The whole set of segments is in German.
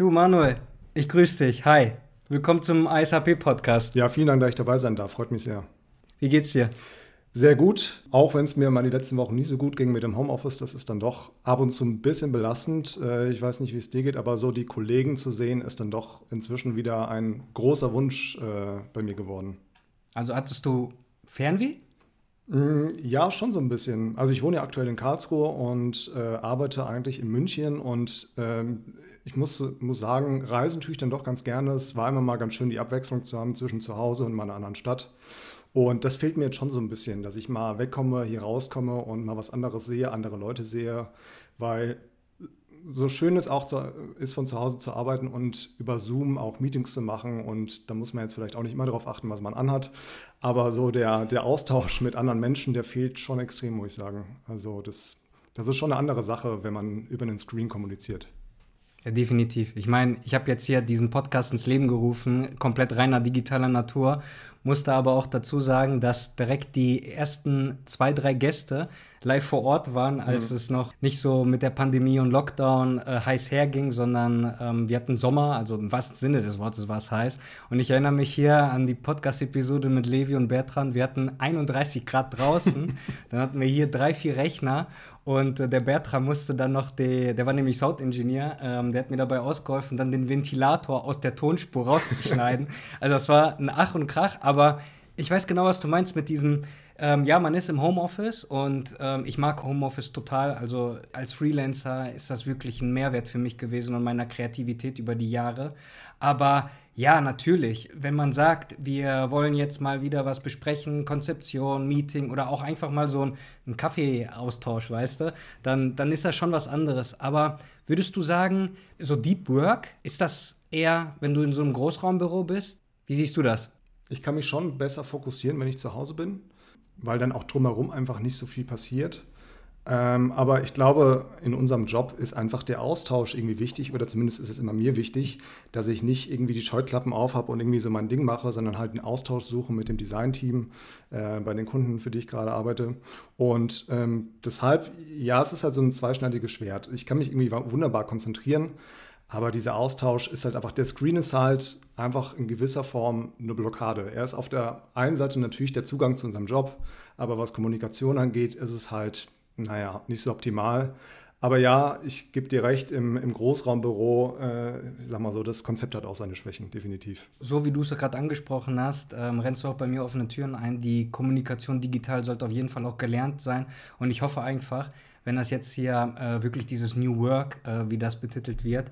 Du Manuel, ich grüße dich. Hi. Willkommen zum ISHP Podcast. Ja, vielen Dank, dass ich dabei sein darf. Freut mich sehr. Wie geht's dir? Sehr gut, auch wenn es mir mal die letzten Wochen nicht so gut ging mit dem Homeoffice. Das ist dann doch ab und zu ein bisschen belastend. Äh, ich weiß nicht, wie es dir geht, aber so die Kollegen zu sehen, ist dann doch inzwischen wieder ein großer Wunsch äh, bei mir geworden. Also hattest du Fernweh? Mm, ja, schon so ein bisschen. Also ich wohne ja aktuell in Karlsruhe und äh, arbeite eigentlich in München und ähm, ich muss, muss sagen, reisen tue ich dann doch ganz gerne. Es war immer mal ganz schön, die Abwechslung zu haben zwischen zu Hause und meiner anderen Stadt. Und das fehlt mir jetzt schon so ein bisschen, dass ich mal wegkomme, hier rauskomme und mal was anderes sehe, andere Leute sehe, weil so schön es auch zu, ist, von zu Hause zu arbeiten und über Zoom auch Meetings zu machen. Und da muss man jetzt vielleicht auch nicht immer darauf achten, was man anhat. Aber so der, der Austausch mit anderen Menschen, der fehlt schon extrem, muss ich sagen. Also das, das ist schon eine andere Sache, wenn man über einen Screen kommuniziert. Ja, definitiv. Ich meine, ich habe jetzt hier diesen Podcast ins Leben gerufen, komplett reiner digitaler Natur, musste aber auch dazu sagen, dass direkt die ersten zwei, drei Gäste live vor Ort waren, als mhm. es noch nicht so mit der Pandemie und Lockdown äh, heiß herging, sondern ähm, wir hatten Sommer, also im wahrsten Sinne des Wortes war es heiß. Und ich erinnere mich hier an die Podcast-Episode mit Levi und Bertrand. Wir hatten 31 Grad draußen, dann hatten wir hier drei, vier Rechner und äh, der Bertram musste dann noch, die, der war nämlich Sound-Engineer, ähm, der hat mir dabei ausgeholfen, dann den Ventilator aus der Tonspur rauszuschneiden. also das war ein Ach und Krach, aber ich weiß genau, was du meinst mit diesem, ähm, ja, man ist im Homeoffice und ähm, ich mag Homeoffice total. Also als Freelancer ist das wirklich ein Mehrwert für mich gewesen und meiner Kreativität über die Jahre. Aber ja, natürlich. Wenn man sagt, wir wollen jetzt mal wieder was besprechen, Konzeption, Meeting oder auch einfach mal so ein, ein Kaffeeaustausch, weißt du, dann, dann ist das schon was anderes. Aber würdest du sagen, so Deep Work, ist das eher, wenn du in so einem Großraumbüro bist? Wie siehst du das? Ich kann mich schon besser fokussieren, wenn ich zu Hause bin, weil dann auch drumherum einfach nicht so viel passiert. Ähm, aber ich glaube, in unserem Job ist einfach der Austausch irgendwie wichtig, oder zumindest ist es immer mir wichtig, dass ich nicht irgendwie die Scheuklappen aufhabe und irgendwie so mein Ding mache, sondern halt einen Austausch suche mit dem Designteam äh, bei den Kunden, für die ich gerade arbeite. Und ähm, deshalb, ja, es ist halt so ein zweischneidiges Schwert. Ich kann mich irgendwie wunderbar konzentrieren, aber dieser Austausch ist halt einfach, der Screen ist halt einfach in gewisser Form eine Blockade. Er ist auf der einen Seite natürlich der Zugang zu unserem Job, aber was Kommunikation angeht, ist es halt naja, nicht so optimal. Aber ja, ich gebe dir recht, im, im Großraumbüro, äh, ich sag mal so, das Konzept hat auch seine Schwächen, definitiv. So wie du es gerade angesprochen hast, ähm, rennst du auch bei mir offene Türen ein. Die Kommunikation digital sollte auf jeden Fall auch gelernt sein. Und ich hoffe einfach, wenn das jetzt hier äh, wirklich dieses New Work, äh, wie das betitelt wird,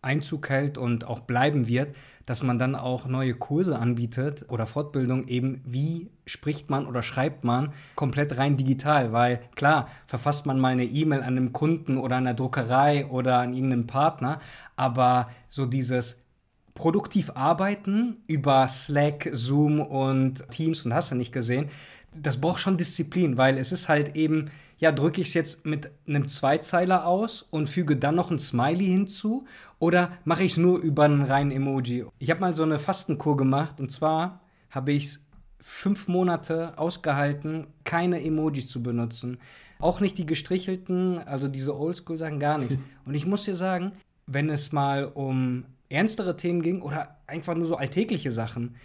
Einzug hält und auch bleiben wird, dass man dann auch neue Kurse anbietet oder Fortbildung eben, wie spricht man oder schreibt man komplett rein digital, weil klar, verfasst man mal eine E-Mail an einem Kunden oder an der Druckerei oder an irgendeinen Partner, aber so dieses produktiv arbeiten über Slack, Zoom und Teams und hast du nicht gesehen, das braucht schon Disziplin, weil es ist halt eben ja, drücke ich es jetzt mit einem Zweizeiler aus und füge dann noch ein Smiley hinzu oder mache ich es nur über einen reinen Emoji? Ich habe mal so eine Fastenkur gemacht und zwar habe ich es fünf Monate ausgehalten, keine Emojis zu benutzen. Auch nicht die gestrichelten, also diese Oldschool-Sachen, gar nichts. Und ich muss dir sagen, wenn es mal um ernstere Themen ging oder einfach nur so alltägliche Sachen,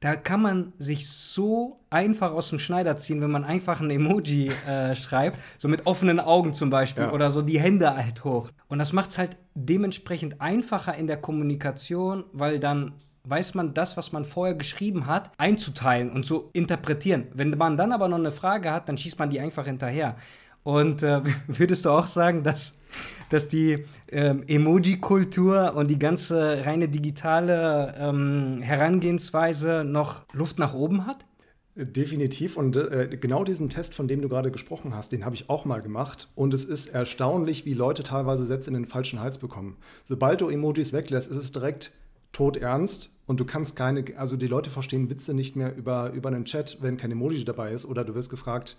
da kann man sich so einfach aus dem Schneider ziehen, wenn man einfach ein Emoji äh, schreibt, so mit offenen Augen zum Beispiel ja. oder so die Hände halt hoch. Und das macht es halt dementsprechend einfacher in der Kommunikation, weil dann weiß man das, was man vorher geschrieben hat, einzuteilen und zu interpretieren. Wenn man dann aber noch eine Frage hat, dann schießt man die einfach hinterher. Und äh, würdest du auch sagen, dass, dass die ähm, Emoji-Kultur und die ganze reine digitale ähm, Herangehensweise noch Luft nach oben hat? Definitiv. Und äh, genau diesen Test, von dem du gerade gesprochen hast, den habe ich auch mal gemacht. Und es ist erstaunlich, wie Leute teilweise Sätze in den falschen Hals bekommen. Sobald du Emojis weglässt, ist es direkt todernst und du kannst keine, also die Leute verstehen Witze nicht mehr über, über einen Chat, wenn kein Emoji dabei ist oder du wirst gefragt,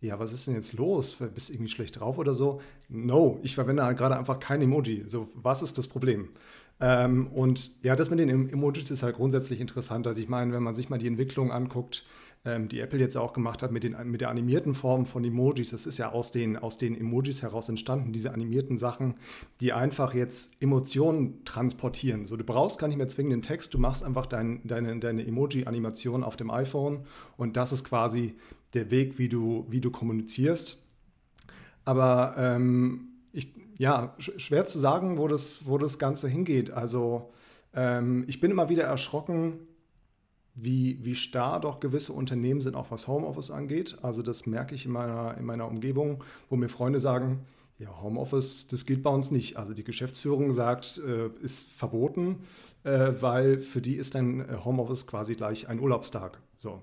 ja, was ist denn jetzt los? Bist du irgendwie schlecht drauf oder so? No, ich verwende halt gerade einfach kein Emoji. So, was ist das Problem? Ähm, und ja, das mit den Emojis ist halt grundsätzlich interessant. Also ich meine, wenn man sich mal die Entwicklung anguckt, ähm, die Apple jetzt auch gemacht hat mit, den, mit der animierten Form von Emojis. Das ist ja aus den, aus den Emojis heraus entstanden, diese animierten Sachen, die einfach jetzt Emotionen transportieren. So, du brauchst gar nicht mehr zwingend den Text, du machst einfach dein, deine, deine Emoji-Animation auf dem iPhone und das ist quasi der Weg, wie du, wie du kommunizierst. Aber ähm, ich, ja, schwer zu sagen, wo das, wo das Ganze hingeht. Also ähm, ich bin immer wieder erschrocken, wie, wie starr doch gewisse Unternehmen sind, auch was Homeoffice angeht. Also das merke ich in meiner, in meiner Umgebung, wo mir Freunde sagen, ja, Homeoffice, das gilt bei uns nicht. Also die Geschäftsführung sagt, äh, ist verboten, äh, weil für die ist ein äh, Homeoffice quasi gleich ein Urlaubstag. So.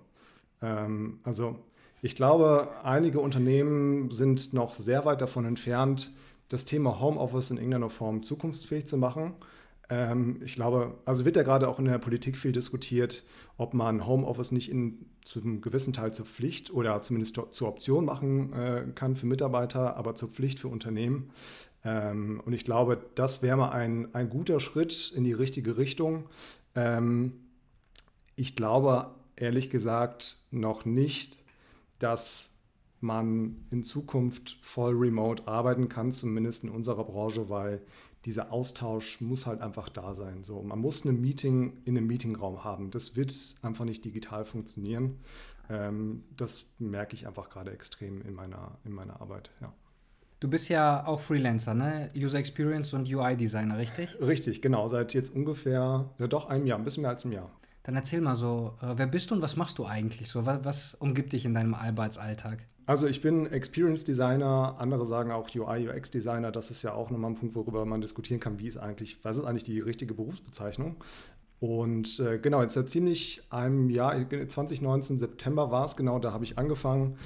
Ähm, also ich glaube, einige Unternehmen sind noch sehr weit davon entfernt, das Thema Homeoffice in irgendeiner Form zukunftsfähig zu machen. Ähm, ich glaube, also wird ja gerade auch in der Politik viel diskutiert, ob man Homeoffice nicht in, zu einem gewissen Teil zur Pflicht oder zumindest zur Option machen äh, kann für Mitarbeiter, aber zur Pflicht für Unternehmen. Ähm, und ich glaube, das wäre mal ein, ein guter Schritt in die richtige Richtung. Ähm, ich glaube ehrlich gesagt noch nicht, dass man in Zukunft voll remote arbeiten kann, zumindest in unserer Branche, weil dieser Austausch muss halt einfach da sein. So, man muss ein Meeting in einem Meetingraum haben. Das wird einfach nicht digital funktionieren. Ähm, das merke ich einfach gerade extrem in meiner, in meiner Arbeit. Ja. Du bist ja auch Freelancer, ne? User Experience und UI-Designer, richtig? Richtig, genau. Seit jetzt ungefähr, ja doch einem Jahr, ein bisschen mehr als einem Jahr. Dann erzähl mal so, äh, wer bist du und was machst du eigentlich so? Was, was umgibt dich in deinem Arbeitsalltag? Also ich bin Experience Designer, andere sagen auch UI, UX Designer. Das ist ja auch nochmal ein Punkt, worüber man diskutieren kann, wie ist eigentlich, was ist eigentlich die richtige Berufsbezeichnung? Und äh, genau, jetzt seit ziemlich einem Jahr, 2019, September war es genau, da habe ich angefangen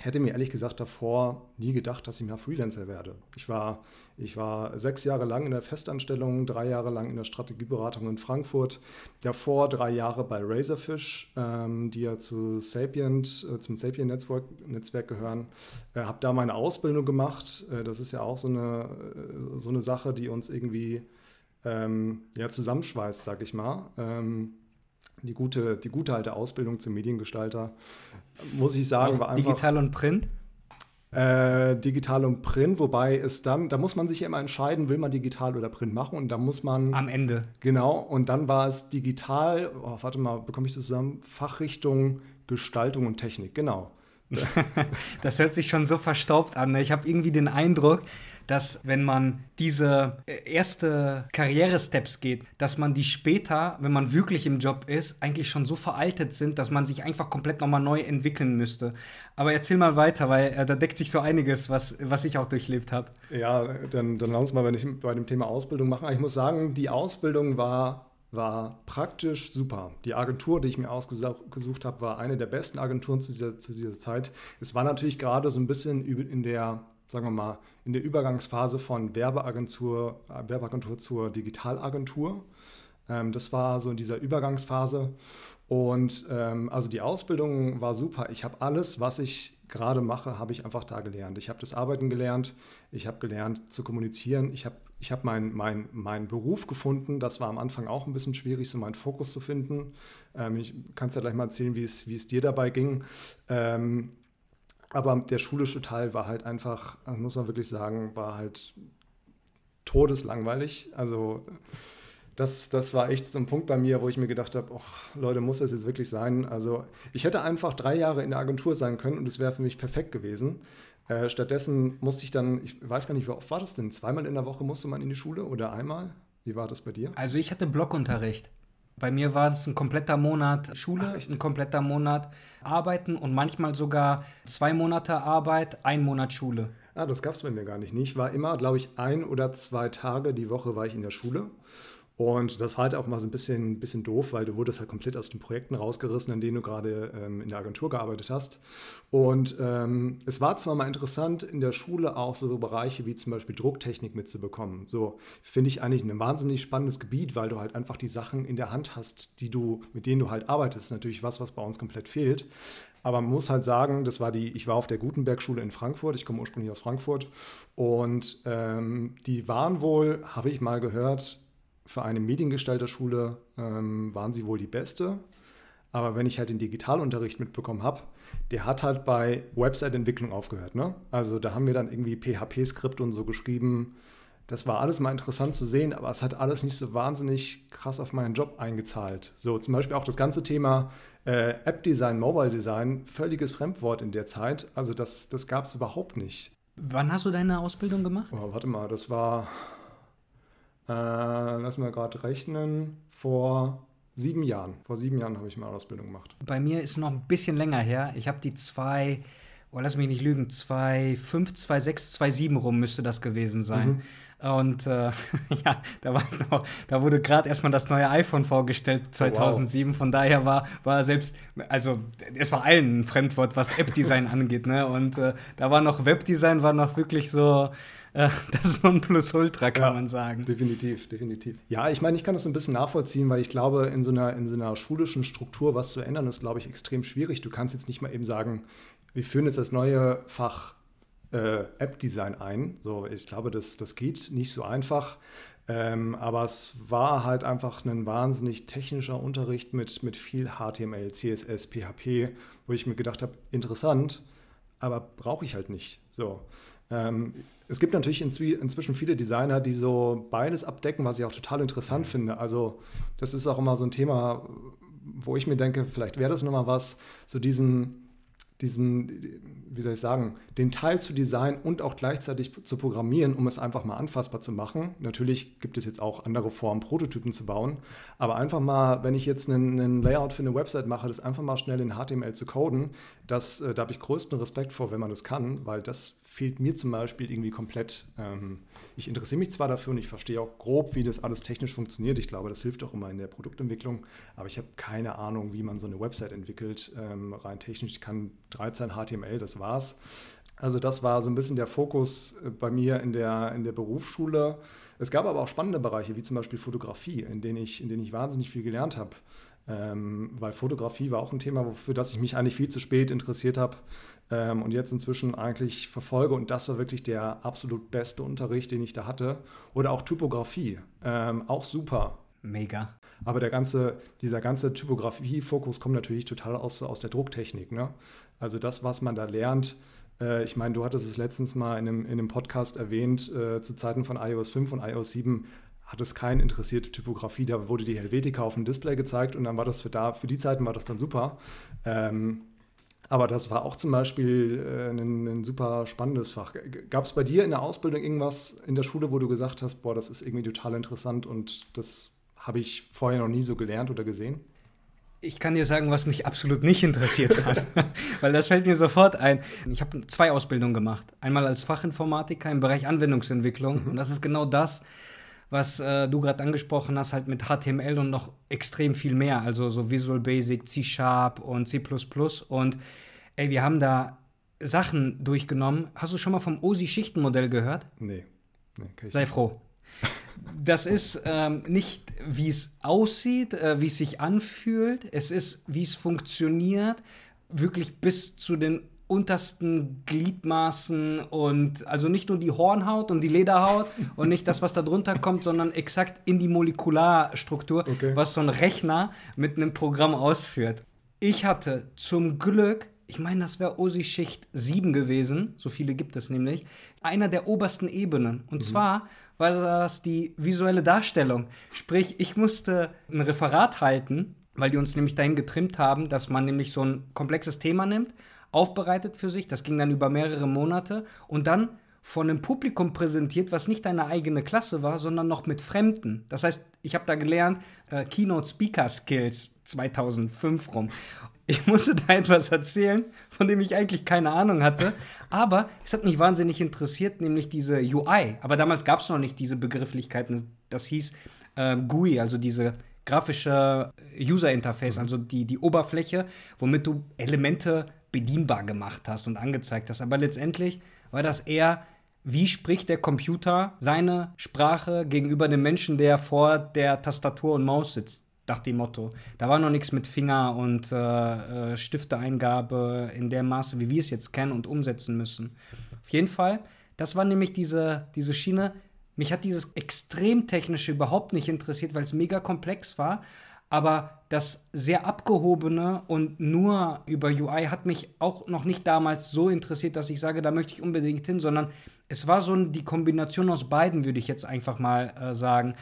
hätte mir ehrlich gesagt davor nie gedacht, dass ich mal Freelancer werde. Ich war, ich war sechs Jahre lang in der Festanstellung, drei Jahre lang in der Strategieberatung in Frankfurt, davor drei Jahre bei Razorfish, ähm, die ja zu Sapient, äh, zum Sapient-Netzwerk Netzwerk gehören. Äh, habe da meine Ausbildung gemacht. Äh, das ist ja auch so eine, äh, so eine Sache, die uns irgendwie ähm, ja, zusammenschweißt, sag ich mal. Ähm, die gute, die gute alte Ausbildung zum Mediengestalter, muss ich sagen, war einfach. Digital und Print? Äh, digital und Print, wobei es dann, da muss man sich ja immer entscheiden, will man digital oder Print machen und da muss man. Am Ende. Genau, und dann war es digital, oh, warte mal, bekomme ich das zusammen? Fachrichtung Gestaltung und Technik, genau. das hört sich schon so verstaubt an. Ne? Ich habe irgendwie den Eindruck, dass wenn man diese äh, erste Karrieresteps geht, dass man die später, wenn man wirklich im Job ist, eigentlich schon so veraltet sind, dass man sich einfach komplett nochmal neu entwickeln müsste. Aber erzähl mal weiter, weil äh, da deckt sich so einiges, was, was ich auch durchlebt habe. Ja, dann, dann lass uns mal, wenn ich bei dem Thema Ausbildung machen. Ich muss sagen, die Ausbildung war war praktisch super. Die Agentur, die ich mir ausgesucht habe, war eine der besten Agenturen zu dieser, zu dieser Zeit. Es war natürlich gerade so ein bisschen in der sagen wir mal, in der Übergangsphase von Werbeagentur, äh, Werbeagentur zur Digitalagentur. Ähm, das war so in dieser Übergangsphase. Und ähm, also die Ausbildung war super. Ich habe alles, was ich gerade mache, habe ich einfach da gelernt. Ich habe das Arbeiten gelernt, ich habe gelernt zu kommunizieren, ich habe ich hab meinen mein, mein Beruf gefunden. Das war am Anfang auch ein bisschen schwierig, so meinen Fokus zu finden. Ähm, ich kann es ja gleich mal erzählen, wie es, wie es dir dabei ging. Ähm, aber der schulische Teil war halt einfach, muss man wirklich sagen, war halt todeslangweilig. Also das, das war echt so ein Punkt bei mir, wo ich mir gedacht habe, Leute, muss das jetzt wirklich sein? Also ich hätte einfach drei Jahre in der Agentur sein können und es wäre für mich perfekt gewesen. Äh, stattdessen musste ich dann, ich weiß gar nicht, wie oft war das denn? Zweimal in der Woche musste man in die Schule oder einmal? Wie war das bei dir? Also ich hatte Blockunterricht. Bei mir war es ein kompletter Monat Schule, Ach, ein kompletter Monat Arbeiten und manchmal sogar zwei Monate Arbeit, ein Monat Schule. Ah, das gab es bei mir gar nicht. Ich war immer, glaube ich, ein oder zwei Tage die Woche war ich in der Schule. Und das war halt auch mal so ein bisschen, bisschen doof, weil du wurdest halt komplett aus den Projekten rausgerissen, in denen du gerade ähm, in der Agentur gearbeitet hast. Und ähm, es war zwar mal interessant, in der Schule auch so Bereiche wie zum Beispiel Drucktechnik mitzubekommen. So finde ich eigentlich ein wahnsinnig spannendes Gebiet, weil du halt einfach die Sachen in der Hand hast, die du, mit denen du halt arbeitest. Natürlich was, was bei uns komplett fehlt. Aber man muss halt sagen, das war die, ich war auf der Gutenberg-Schule in Frankfurt, ich komme ursprünglich aus Frankfurt. Und ähm, die waren wohl, habe ich mal gehört, für eine Mediengestalterschule ähm, waren sie wohl die beste. Aber wenn ich halt den Digitalunterricht mitbekommen habe, der hat halt bei Website-Entwicklung aufgehört. Ne? Also da haben wir dann irgendwie PHP-Skript und so geschrieben. Das war alles mal interessant zu sehen, aber es hat alles nicht so wahnsinnig krass auf meinen Job eingezahlt. So zum Beispiel auch das ganze Thema äh, App-Design, Mobile-Design, völliges Fremdwort in der Zeit. Also das, das gab es überhaupt nicht. Wann hast du deine Ausbildung gemacht? Oh, warte mal, das war, äh, lass mal gerade rechnen, vor sieben Jahren. Vor sieben Jahren habe ich meine Ausbildung gemacht. Bei mir ist noch ein bisschen länger her. Ich habe die zwei, oh, lass mich nicht lügen, 2,5, 2,6, 2,7 rum müsste das gewesen sein. Mhm. Und äh, ja, da, war noch, da wurde gerade erstmal das neue iPhone vorgestellt, 2007. Oh, wow. Von daher war, war selbst, also es war allen ein Fremdwort, was App-Design angeht. Ne? Und äh, da war noch Webdesign, war noch wirklich so äh, das Nonplusultra, kann ja, man sagen. Definitiv, definitiv. Ja, ich meine, ich kann das ein bisschen nachvollziehen, weil ich glaube, in so einer, in so einer schulischen Struktur was zu ändern, ist, glaube ich, extrem schwierig. Du kannst jetzt nicht mal eben sagen, wir führen jetzt das neue Fach äh, App-Design ein. So, ich glaube, das, das geht nicht so einfach. Ähm, aber es war halt einfach ein wahnsinnig technischer Unterricht mit, mit viel HTML, CSS, PHP, wo ich mir gedacht habe, interessant, aber brauche ich halt nicht. So. Ähm, es gibt natürlich inzwischen viele Designer, die so beides abdecken, was ich auch total interessant mhm. finde. Also das ist auch immer so ein Thema, wo ich mir denke, vielleicht wäre das nochmal was, so diesen diesen, wie soll ich sagen, den Teil zu designen und auch gleichzeitig zu programmieren, um es einfach mal anfassbar zu machen. Natürlich gibt es jetzt auch andere Formen, Prototypen zu bauen, aber einfach mal, wenn ich jetzt einen, einen Layout für eine Website mache, das einfach mal schnell in HTML zu coden, das, äh, da habe ich größten Respekt vor, wenn man das kann, weil das fehlt mir zum Beispiel irgendwie komplett. Ähm, ich interessiere mich zwar dafür und ich verstehe auch grob, wie das alles technisch funktioniert. Ich glaube, das hilft auch immer in der Produktentwicklung. Aber ich habe keine Ahnung, wie man so eine Website entwickelt. Ähm, rein technisch, ich kann 13 HTML, das war's. Also das war so ein bisschen der Fokus äh, bei mir in der, in der Berufsschule. Es gab aber auch spannende Bereiche, wie zum Beispiel Fotografie, in denen ich, in denen ich wahnsinnig viel gelernt habe. Ähm, weil Fotografie war auch ein Thema, für das ich mich eigentlich viel zu spät interessiert habe ähm, und jetzt inzwischen eigentlich verfolge. Und das war wirklich der absolut beste Unterricht, den ich da hatte. Oder auch Typografie, ähm, auch super. Mega. Aber der ganze, dieser ganze Typografie-Fokus kommt natürlich total aus, aus der Drucktechnik. Ne? Also das, was man da lernt, äh, ich meine, du hattest es letztens mal in einem, in einem Podcast erwähnt, äh, zu Zeiten von iOS 5 und iOS 7 hat es keinen interessiert, Typografie. Da wurde die Helvetica auf dem Display gezeigt und dann war das für da, für die Zeiten war das dann super. Ähm, aber das war auch zum Beispiel äh, ein, ein, super spannendes Fach. Gab es bei dir in der Ausbildung irgendwas in der Schule, wo du gesagt hast, boah, das ist irgendwie total interessant und das habe ich vorher noch nie so gelernt oder gesehen? Ich kann dir sagen, was mich absolut nicht interessiert hat, weil das fällt mir sofort ein. Ich habe zwei Ausbildungen gemacht. Einmal als Fachinformatiker im Bereich Anwendungsentwicklung mhm. und das ist genau das, was äh, du gerade angesprochen hast, halt mit HTML und noch extrem viel mehr, also so Visual Basic, C Sharp und C. Und ey, wir haben da Sachen durchgenommen. Hast du schon mal vom OSI-Schichtenmodell gehört? Nee. nee Sei froh. Das ist ähm, nicht, wie es aussieht, äh, wie es sich anfühlt. Es ist, wie es funktioniert, wirklich bis zu den untersten Gliedmaßen und also nicht nur die Hornhaut und die Lederhaut und nicht das, was da drunter kommt, sondern exakt in die Molekularstruktur, okay. was so ein Rechner mit einem Programm ausführt. Ich hatte zum Glück, ich meine, das wäre OSI-Schicht 7 gewesen, so viele gibt es nämlich, einer der obersten Ebenen. Und mhm. zwar war das die visuelle Darstellung. Sprich, ich musste ein Referat halten, weil die uns nämlich dahin getrimmt haben, dass man nämlich so ein komplexes Thema nimmt aufbereitet für sich. Das ging dann über mehrere Monate und dann von einem Publikum präsentiert, was nicht deine eigene Klasse war, sondern noch mit Fremden. Das heißt, ich habe da gelernt, äh, Keynote Speaker Skills 2005 rum. Ich musste da etwas erzählen, von dem ich eigentlich keine Ahnung hatte. Aber es hat mich wahnsinnig interessiert, nämlich diese UI. Aber damals gab es noch nicht diese Begrifflichkeiten. Das hieß äh, GUI, also diese grafische User Interface, also die, die Oberfläche, womit du Elemente bedienbar gemacht hast und angezeigt hast. Aber letztendlich war das eher, wie spricht der Computer seine Sprache gegenüber dem Menschen, der vor der Tastatur und Maus sitzt, nach dem Motto. Da war noch nichts mit Finger- und äh, äh, Stifteeingabe in dem Maße, wie wir es jetzt kennen und umsetzen müssen. Auf jeden Fall, das war nämlich diese, diese Schiene. Mich hat dieses extrem technische überhaupt nicht interessiert, weil es mega komplex war. aber das sehr abgehobene und nur über UI hat mich auch noch nicht damals so interessiert, dass ich sage, da möchte ich unbedingt hin, sondern es war so die Kombination aus beiden, würde ich jetzt einfach mal äh, sagen.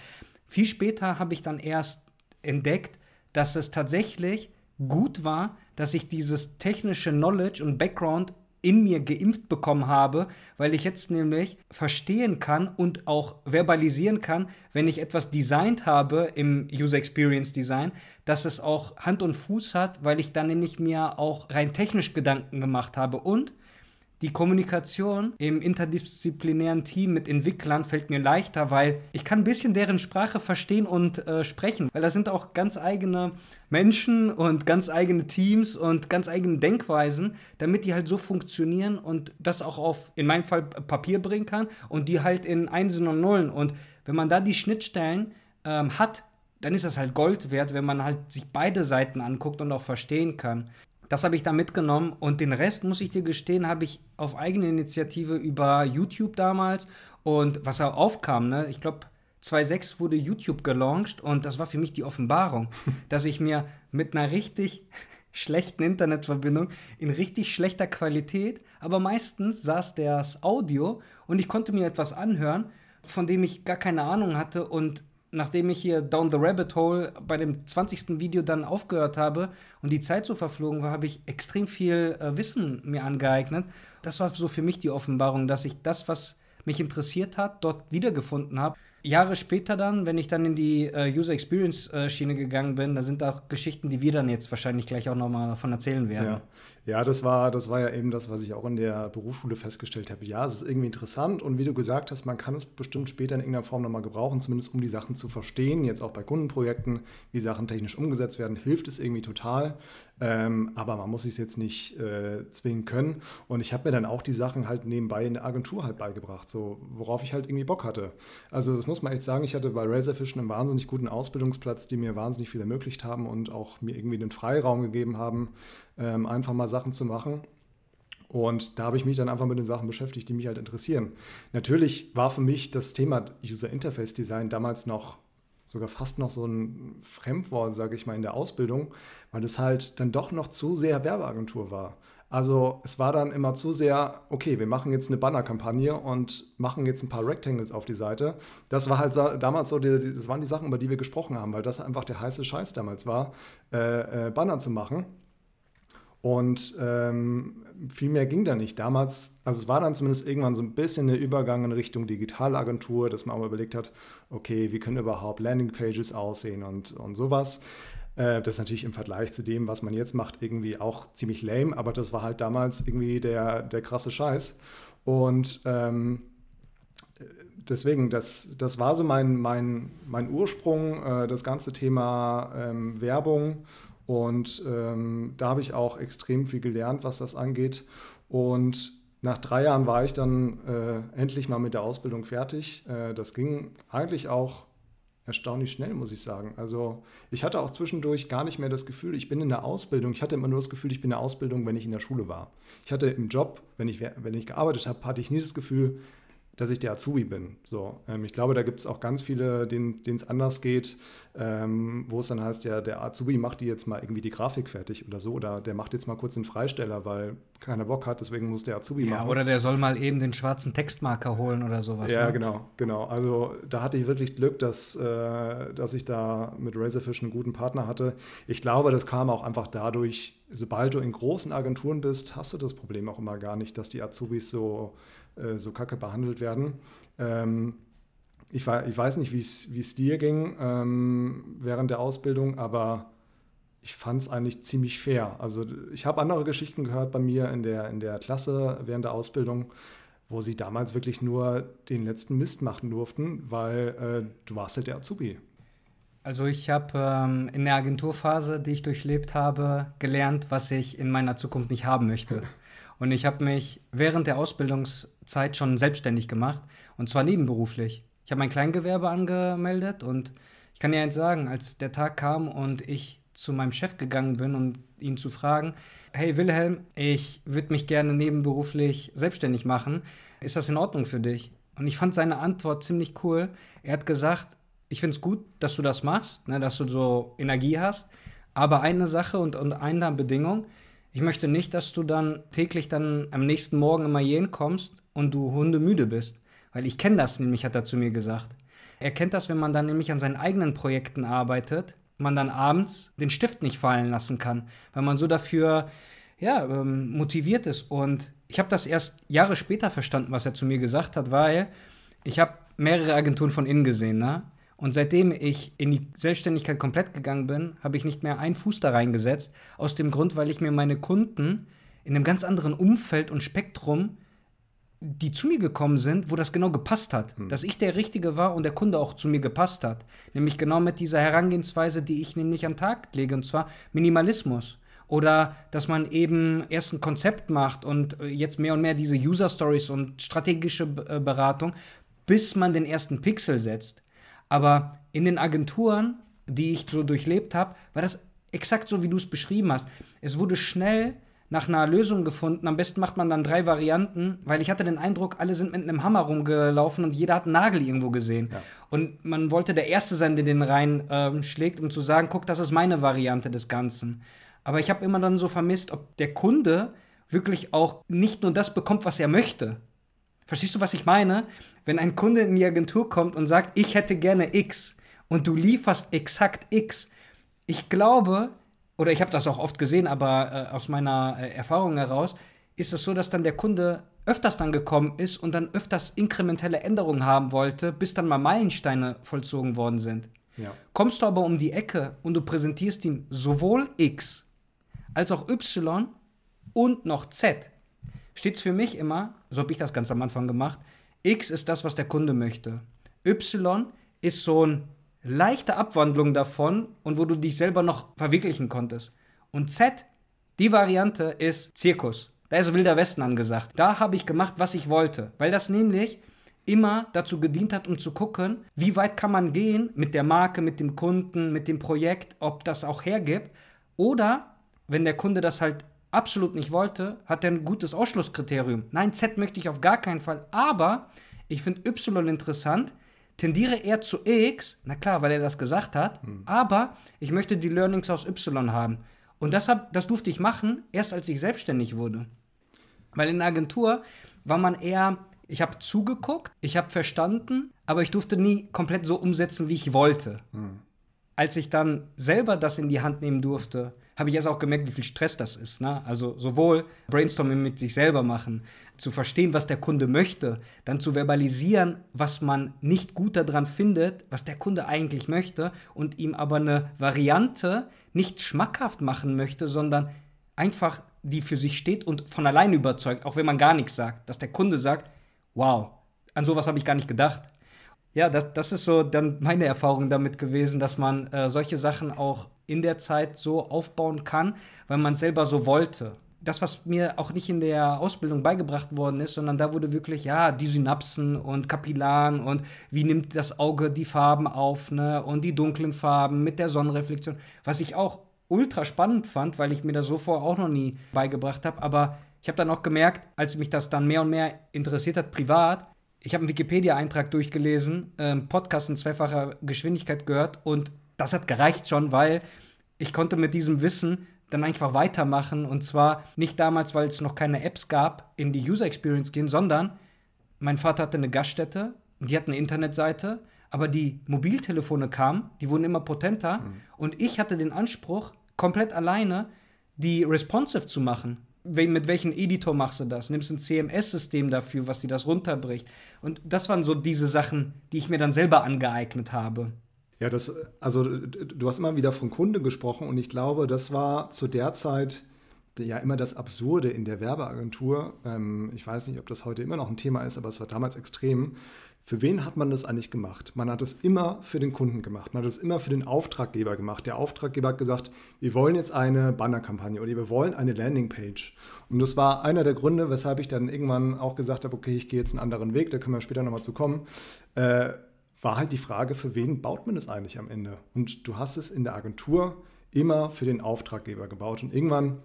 Viel später habe ich dann erst entdeckt, dass es tatsächlich gut war, dass ich dieses technische Knowledge und Background in mir geimpft bekommen habe, weil ich jetzt nämlich verstehen kann und auch verbalisieren kann, wenn ich etwas designt habe im User Experience Design, dass es auch Hand und Fuß hat, weil ich dann nämlich mir auch rein technisch Gedanken gemacht habe und die Kommunikation im interdisziplinären Team mit Entwicklern fällt mir leichter, weil ich kann ein bisschen deren Sprache verstehen und äh, sprechen, weil da sind auch ganz eigene Menschen und ganz eigene Teams und ganz eigene Denkweisen, damit die halt so funktionieren und das auch auf, in meinem Fall, Papier bringen kann und die halt in Einsen und Nullen. Und wenn man da die Schnittstellen ähm, hat, dann ist das halt Gold wert, wenn man halt sich beide Seiten anguckt und auch verstehen kann. Das habe ich da mitgenommen und den Rest, muss ich dir gestehen, habe ich auf eigene Initiative über YouTube damals und was auch aufkam, ne? ich glaube, 2006 wurde YouTube gelauncht und das war für mich die Offenbarung, dass ich mir mit einer richtig schlechten Internetverbindung in richtig schlechter Qualität, aber meistens saß das Audio und ich konnte mir etwas anhören, von dem ich gar keine Ahnung hatte und nachdem ich hier Down the Rabbit Hole bei dem 20. Video dann aufgehört habe und die Zeit so verflogen war, habe ich extrem viel äh, Wissen mir angeeignet. Das war so für mich die Offenbarung, dass ich das, was mich interessiert hat, dort wiedergefunden habe. Jahre später dann, wenn ich dann in die äh, User Experience äh, Schiene gegangen bin, da sind auch Geschichten, die wir dann jetzt wahrscheinlich gleich auch nochmal davon erzählen werden. Ja. Ja, das war, das war ja eben das, was ich auch in der Berufsschule festgestellt habe. Ja, es ist irgendwie interessant und wie du gesagt hast, man kann es bestimmt später in irgendeiner Form nochmal gebrauchen, zumindest um die Sachen zu verstehen. Jetzt auch bei Kundenprojekten, wie Sachen technisch umgesetzt werden, hilft es irgendwie total. Ähm, aber man muss es jetzt nicht äh, zwingen können. Und ich habe mir dann auch die Sachen halt nebenbei in der Agentur halt beigebracht, so worauf ich halt irgendwie Bock hatte. Also das muss man echt sagen, ich hatte bei Razorfish einen wahnsinnig guten Ausbildungsplatz, die mir wahnsinnig viel ermöglicht haben und auch mir irgendwie den Freiraum gegeben haben, ähm, einfach mal Sachen zu machen. Und da habe ich mich dann einfach mit den Sachen beschäftigt, die mich halt interessieren. Natürlich war für mich das Thema User Interface Design damals noch sogar fast noch so ein Fremdwort, sage ich mal, in der Ausbildung, weil es halt dann doch noch zu sehr Werbeagentur war. Also es war dann immer zu sehr, okay, wir machen jetzt eine Bannerkampagne und machen jetzt ein paar Rectangles auf die Seite. Das war halt damals so, die, das waren die Sachen, über die wir gesprochen haben, weil das einfach der heiße Scheiß damals war, äh, äh, Banner zu machen. Und ähm, viel mehr ging da nicht. Damals, also es war dann zumindest irgendwann so ein bisschen der Übergang in Richtung Digitalagentur, dass man auch mal überlegt hat, okay, wie können überhaupt Landingpages aussehen und, und sowas. Äh, das ist natürlich im Vergleich zu dem, was man jetzt macht, irgendwie auch ziemlich lame, aber das war halt damals irgendwie der, der krasse Scheiß. Und ähm, deswegen, das, das war so mein, mein, mein Ursprung, äh, das ganze Thema ähm, Werbung und ähm, da habe ich auch extrem viel gelernt, was das angeht. Und nach drei Jahren war ich dann äh, endlich mal mit der Ausbildung fertig. Äh, das ging eigentlich auch erstaunlich schnell, muss ich sagen. Also ich hatte auch zwischendurch gar nicht mehr das Gefühl, ich bin in der Ausbildung. Ich hatte immer nur das Gefühl, ich bin in der Ausbildung, wenn ich in der Schule war. Ich hatte im Job, wenn ich, wenn ich gearbeitet habe, hatte ich nie das Gefühl, dass ich der Azubi bin. So, ähm, ich glaube, da gibt es auch ganz viele, denen es anders geht, ähm, wo es dann heißt, ja, der Azubi macht die jetzt mal irgendwie die Grafik fertig oder so, oder der macht jetzt mal kurz den Freisteller, weil keiner Bock hat, deswegen muss der Azubi ja, machen. Oder der soll mal eben den schwarzen Textmarker holen oder sowas. Ja, ne? genau, genau. Also da hatte ich wirklich Glück, dass, äh, dass ich da mit Razorfish einen guten Partner hatte. Ich glaube, das kam auch einfach dadurch, sobald du in großen Agenturen bist, hast du das Problem auch immer gar nicht, dass die Azubis so äh, so kacke behandelt werden. Ähm, ich, ich, weiß nicht, wie es dir ging ähm, während der Ausbildung, aber ich fand es eigentlich ziemlich fair. Also ich habe andere Geschichten gehört bei mir in der, in der Klasse während der Ausbildung, wo sie damals wirklich nur den letzten Mist machen durften, weil äh, du warst halt der Azubi. Also ich habe ähm, in der Agenturphase, die ich durchlebt habe, gelernt, was ich in meiner Zukunft nicht haben möchte. Und ich habe mich während der Ausbildungszeit schon selbstständig gemacht und zwar nebenberuflich. Ich habe mein Kleingewerbe angemeldet und ich kann dir eins sagen, als der Tag kam und ich zu meinem Chef gegangen bin, um ihn zu fragen, hey Wilhelm, ich würde mich gerne nebenberuflich selbstständig machen. Ist das in Ordnung für dich? Und ich fand seine Antwort ziemlich cool. Er hat gesagt, ich finde es gut, dass du das machst, ne, dass du so Energie hast. Aber eine Sache und, und eine Bedingung, ich möchte nicht, dass du dann täglich dann am nächsten Morgen immer hierhin kommst und du hundemüde bist. Weil ich kenne das nämlich, hat er zu mir gesagt. Er kennt das, wenn man dann nämlich an seinen eigenen Projekten arbeitet, man dann abends den Stift nicht fallen lassen kann, weil man so dafür ja, ähm, motiviert ist. Und ich habe das erst Jahre später verstanden, was er zu mir gesagt hat, weil ich habe mehrere Agenturen von innen gesehen, ne? Und seitdem ich in die Selbstständigkeit komplett gegangen bin, habe ich nicht mehr einen Fuß da reingesetzt. Aus dem Grund, weil ich mir meine Kunden in einem ganz anderen Umfeld und Spektrum, die zu mir gekommen sind, wo das genau gepasst hat. Hm. Dass ich der Richtige war und der Kunde auch zu mir gepasst hat. Nämlich genau mit dieser Herangehensweise, die ich nämlich an den Tag lege, und zwar Minimalismus. Oder dass man eben erst ein Konzept macht und äh, jetzt mehr und mehr diese User Stories und strategische äh, Beratung, bis man den ersten Pixel setzt. Aber in den Agenturen, die ich so durchlebt habe, war das exakt so, wie du es beschrieben hast. Es wurde schnell nach einer Lösung gefunden. Am besten macht man dann drei Varianten, weil ich hatte den Eindruck, alle sind mit einem Hammer rumgelaufen und jeder hat einen Nagel irgendwo gesehen. Ja. Und man wollte der Erste sein, der den reinschlägt, ähm, um zu sagen, guck, das ist meine Variante des Ganzen. Aber ich habe immer dann so vermisst, ob der Kunde wirklich auch nicht nur das bekommt, was er möchte. Verstehst du, was ich meine? Wenn ein Kunde in die Agentur kommt und sagt, ich hätte gerne X und du lieferst exakt X, ich glaube, oder ich habe das auch oft gesehen, aber äh, aus meiner äh, Erfahrung heraus, ist es so, dass dann der Kunde öfters dann gekommen ist und dann öfters inkrementelle Änderungen haben wollte, bis dann mal Meilensteine vollzogen worden sind. Ja. Kommst du aber um die Ecke und du präsentierst ihm sowohl X als auch Y und noch Z, steht es für mich immer, so habe ich das ganz am Anfang gemacht, X ist das, was der Kunde möchte. Y ist so eine leichte Abwandlung davon und wo du dich selber noch verwirklichen konntest. Und Z, die Variante ist Zirkus. Da ist Wilder Westen angesagt. Da habe ich gemacht, was ich wollte. Weil das nämlich immer dazu gedient hat, um zu gucken, wie weit kann man gehen mit der Marke, mit dem Kunden, mit dem Projekt, ob das auch hergibt. Oder wenn der Kunde das halt absolut nicht wollte, hat er ein gutes Ausschlusskriterium. Nein, Z möchte ich auf gar keinen Fall, aber ich finde Y interessant, tendiere eher zu X, na klar, weil er das gesagt hat, hm. aber ich möchte die Learnings aus Y haben. Und das, hab, das durfte ich machen, erst als ich selbstständig wurde. Weil in der Agentur war man eher, ich habe zugeguckt, ich habe verstanden, aber ich durfte nie komplett so umsetzen, wie ich wollte. Hm. Als ich dann selber das in die Hand nehmen durfte, habe ich erst auch gemerkt, wie viel Stress das ist. Ne? Also sowohl Brainstorming mit sich selber machen, zu verstehen, was der Kunde möchte, dann zu verbalisieren, was man nicht gut daran findet, was der Kunde eigentlich möchte und ihm aber eine Variante nicht schmackhaft machen möchte, sondern einfach die für sich steht und von allein überzeugt, auch wenn man gar nichts sagt, dass der Kunde sagt, wow, an sowas habe ich gar nicht gedacht. Ja, das, das ist so dann meine Erfahrung damit gewesen, dass man äh, solche Sachen auch in der Zeit so aufbauen kann, weil man es selber so wollte. Das, was mir auch nicht in der Ausbildung beigebracht worden ist, sondern da wurde wirklich, ja, die Synapsen und Kapillaren und wie nimmt das Auge die Farben auf, ne, und die dunklen Farben mit der Sonnenreflexion, was ich auch ultra spannend fand, weil ich mir das so vorher auch noch nie beigebracht habe, aber ich habe dann auch gemerkt, als mich das dann mehr und mehr interessiert hat, privat, ich habe einen Wikipedia-Eintrag durchgelesen, ähm, Podcast in zweifacher Geschwindigkeit gehört und das hat gereicht schon, weil ich konnte mit diesem Wissen dann einfach weitermachen und zwar nicht damals, weil es noch keine Apps gab, in die User Experience gehen, sondern mein Vater hatte eine Gaststätte, die hat eine Internetseite, aber die Mobiltelefone kamen, die wurden immer potenter mhm. und ich hatte den Anspruch, komplett alleine die responsive zu machen mit welchem Editor machst du das? Nimmst ein CMS-System dafür, was dir das runterbricht? Und das waren so diese Sachen, die ich mir dann selber angeeignet habe. Ja, das, also du hast immer wieder von Kunde gesprochen und ich glaube, das war zu der Zeit ja immer das Absurde in der Werbeagentur. Ähm, ich weiß nicht, ob das heute immer noch ein Thema ist, aber es war damals extrem. Für wen hat man das eigentlich gemacht? Man hat es immer für den Kunden gemacht. Man hat es immer für den Auftraggeber gemacht. Der Auftraggeber hat gesagt, wir wollen jetzt eine Bannerkampagne oder wir wollen eine Landingpage. Und das war einer der Gründe, weshalb ich dann irgendwann auch gesagt habe, okay, ich gehe jetzt einen anderen Weg, da können wir später nochmal zu kommen. War halt die Frage, für wen baut man es eigentlich am Ende? Und du hast es in der Agentur immer für den Auftraggeber gebaut. Und irgendwann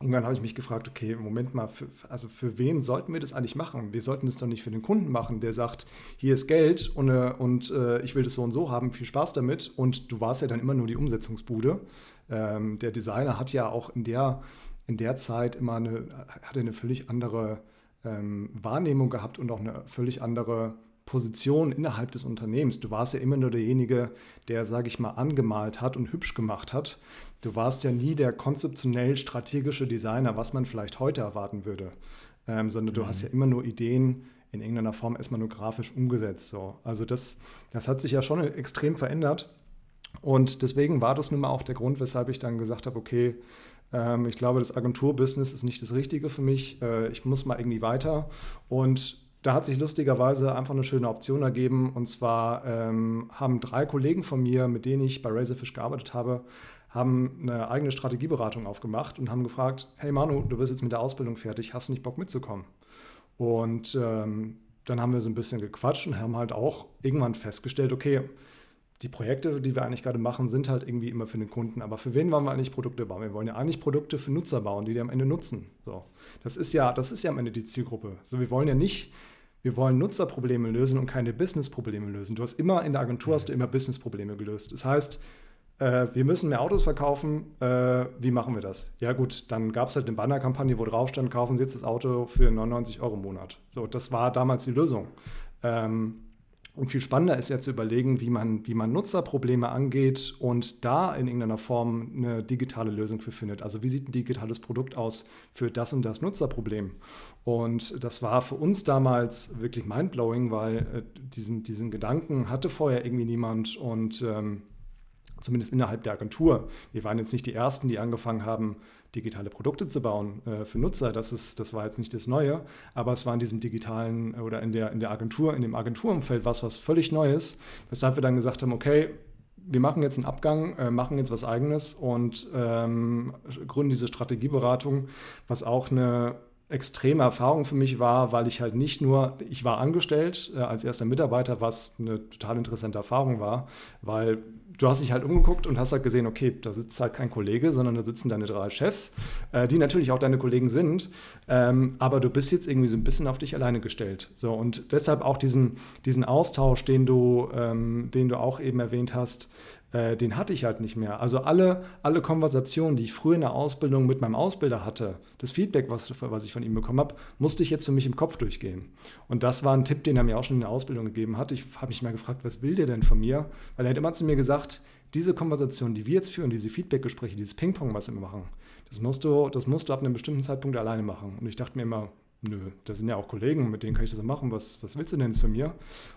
irgendwann habe ich mich gefragt, okay, Moment mal, für, also für wen sollten wir das eigentlich machen? Wir sollten das doch nicht für den Kunden machen, der sagt, hier ist Geld und, äh, und äh, ich will das so und so haben, viel Spaß damit. Und du warst ja dann immer nur die Umsetzungsbude. Ähm, der Designer hat ja auch in der, in der Zeit immer eine, hatte eine völlig andere ähm, Wahrnehmung gehabt und auch eine völlig andere Position innerhalb des Unternehmens. Du warst ja immer nur derjenige, der, sage ich mal, angemalt hat und hübsch gemacht hat. Du warst ja nie der konzeptionell strategische Designer, was man vielleicht heute erwarten würde, ähm, sondern du mhm. hast ja immer nur Ideen in irgendeiner Form erstmal nur grafisch umgesetzt. So. Also das, das hat sich ja schon extrem verändert. Und deswegen war das nun mal auch der Grund, weshalb ich dann gesagt habe, okay, ähm, ich glaube, das Agenturbusiness ist nicht das Richtige für mich. Äh, ich muss mal irgendwie weiter. Und da hat sich lustigerweise einfach eine schöne Option ergeben. Und zwar ähm, haben drei Kollegen von mir, mit denen ich bei Razorfish gearbeitet habe, haben eine eigene Strategieberatung aufgemacht und haben gefragt, hey Manu, du bist jetzt mit der Ausbildung fertig, hast du nicht Bock mitzukommen? Und ähm, dann haben wir so ein bisschen gequatscht und haben halt auch irgendwann festgestellt, okay, die Projekte, die wir eigentlich gerade machen, sind halt irgendwie immer für den Kunden. Aber für wen wollen wir eigentlich Produkte bauen? Wir wollen ja eigentlich Produkte für Nutzer bauen, die die am Ende nutzen. So. Das ist ja, das ist ja am Ende die Zielgruppe. So, wir wollen ja nicht, wir wollen Nutzerprobleme lösen und keine Businessprobleme lösen. Du hast immer in der Agentur hast du immer Businessprobleme gelöst. Das heißt, äh, wir müssen mehr Autos verkaufen. Äh, wie machen wir das? Ja gut, dann gab es halt eine Bannerkampagne, wo drauf stand, kaufen Sie jetzt das Auto für 99 Euro im Monat. So, das war damals die Lösung. Ähm, und viel spannender ist ja zu überlegen, wie man, wie man Nutzerprobleme angeht und da in irgendeiner Form eine digitale Lösung für findet. Also wie sieht ein digitales Produkt aus für das und das Nutzerproblem? Und das war für uns damals wirklich mindblowing, weil äh, diesen, diesen Gedanken hatte vorher irgendwie niemand und ähm, zumindest innerhalb der Agentur. Wir waren jetzt nicht die Ersten, die angefangen haben, digitale Produkte zu bauen äh, für Nutzer. Das, ist, das war jetzt nicht das Neue, aber es war in diesem digitalen oder in der, in der Agentur, in dem Agenturumfeld was, was völlig Neues, weshalb wir dann gesagt haben, okay, wir machen jetzt einen Abgang, äh, machen jetzt was Eigenes und ähm, gründen diese Strategieberatung, was auch eine extreme Erfahrung für mich war, weil ich halt nicht nur, ich war angestellt äh, als erster Mitarbeiter, was eine total interessante Erfahrung war, weil du hast dich halt umgeguckt und hast halt gesehen, okay, da sitzt halt kein Kollege, sondern da sitzen deine drei Chefs, äh, die natürlich auch deine Kollegen sind, ähm, aber du bist jetzt irgendwie so ein bisschen auf dich alleine gestellt. So, und deshalb auch diesen, diesen Austausch, den du, ähm, den du auch eben erwähnt hast, äh, den hatte ich halt nicht mehr. Also alle, alle Konversationen, die ich früher in der Ausbildung mit meinem Ausbilder hatte, das Feedback, was, was ich von ihm bekommen habe, musste ich jetzt für mich im Kopf durchgehen. Und das war ein Tipp, den er mir auch schon in der Ausbildung gegeben hat. Ich habe mich mal gefragt, was will der denn von mir? Weil er hat immer zu mir gesagt, diese Konversation, die wir jetzt führen, diese Feedbackgespräche, dieses Ping-Pong, was wir machen, das musst, du, das musst du ab einem bestimmten Zeitpunkt alleine machen. Und ich dachte mir immer, nö, das sind ja auch Kollegen, mit denen kann ich das machen, was, was willst du denn jetzt von mir?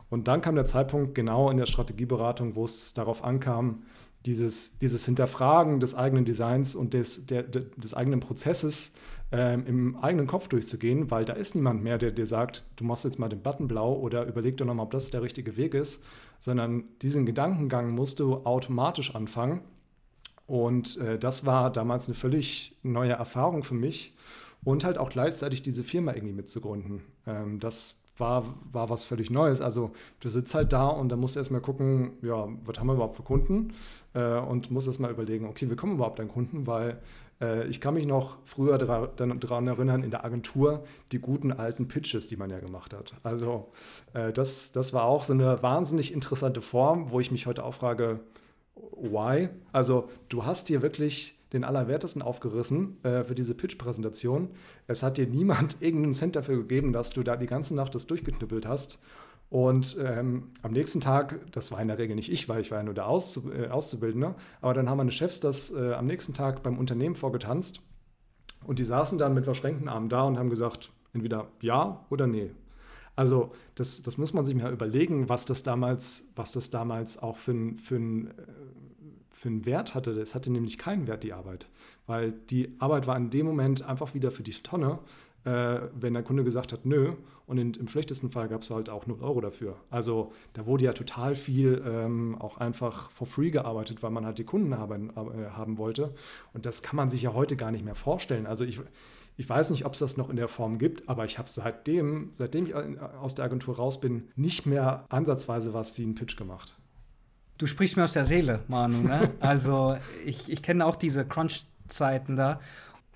Und dann kam der Zeitpunkt genau in der Strategieberatung, wo es darauf ankam, dieses, dieses Hinterfragen des eigenen Designs und des, der, des eigenen Prozesses ähm, im eigenen Kopf durchzugehen, weil da ist niemand mehr, der dir sagt, du machst jetzt mal den Button blau oder überleg dir nochmal, ob das der richtige Weg ist, sondern diesen Gedankengang musst du automatisch anfangen. Und äh, das war damals eine völlig neue Erfahrung für mich und halt auch gleichzeitig diese Firma irgendwie mitzugründen. Ähm, das war, war was völlig Neues. Also du sitzt halt da und dann musst du erstmal gucken, ja, was haben wir überhaupt für Kunden? Äh, und musst erstmal überlegen, okay, wie kommen überhaupt an Kunden? Weil äh, ich kann mich noch früher daran erinnern, in der Agentur, die guten alten Pitches, die man ja gemacht hat. Also äh, das, das war auch so eine wahnsinnig interessante Form, wo ich mich heute auch frage, why? Also du hast hier wirklich den Allerwertesten aufgerissen äh, für diese Pitch-Präsentation. Es hat dir niemand irgendeinen Cent dafür gegeben, dass du da die ganze Nacht das durchgeknüppelt hast. Und ähm, am nächsten Tag, das war in der Regel nicht ich, weil ich war ja nur der Auszu äh, Auszubildende, aber dann haben meine Chefs das äh, am nächsten Tag beim Unternehmen vorgetanzt und die saßen dann mit verschränkten Armen da und haben gesagt, entweder ja oder nee. Also das, das muss man sich mal überlegen, was das damals, was das damals auch für ein, für ein äh, für einen Wert hatte. Es hatte nämlich keinen Wert, die Arbeit. Weil die Arbeit war in dem Moment einfach wieder für die Tonne, äh, wenn der Kunde gesagt hat, nö. Und in, im schlechtesten Fall gab es halt auch 0 Euro dafür. Also da wurde ja total viel ähm, auch einfach for free gearbeitet, weil man halt die Kunden haben, äh, haben wollte. Und das kann man sich ja heute gar nicht mehr vorstellen. Also ich, ich weiß nicht, ob es das noch in der Form gibt, aber ich habe seitdem, seitdem ich aus der Agentur raus bin, nicht mehr ansatzweise was wie einen Pitch gemacht. Du sprichst mir aus der Seele, Manu. Ne? Also ich, ich kenne auch diese Crunch-Zeiten da.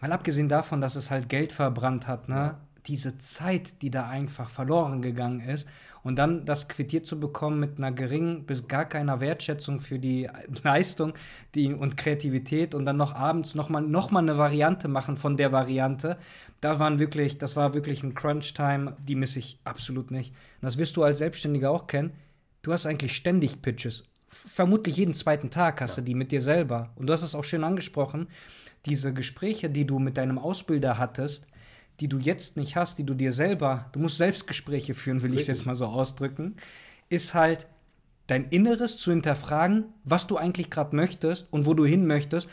Mal abgesehen davon, dass es halt Geld verbrannt hat, ne? Diese Zeit, die da einfach verloren gegangen ist. Und dann das quittiert zu bekommen mit einer geringen bis gar keiner Wertschätzung für die Leistung die, und Kreativität und dann noch abends nochmal noch mal eine Variante machen von der Variante. Da waren wirklich, das war wirklich ein Crunch-Time, die misse ich absolut nicht. Und das wirst du als Selbstständiger auch kennen. Du hast eigentlich ständig Pitches. Vermutlich jeden zweiten Tag hast ja. du die mit dir selber. Und du hast es auch schön angesprochen diese Gespräche, die du mit deinem Ausbilder hattest, die du jetzt nicht hast, die du dir selber, du musst Selbstgespräche führen, will ich es jetzt mal so ausdrücken, ist halt dein Inneres zu hinterfragen, was du eigentlich gerade möchtest und wo du hin möchtest.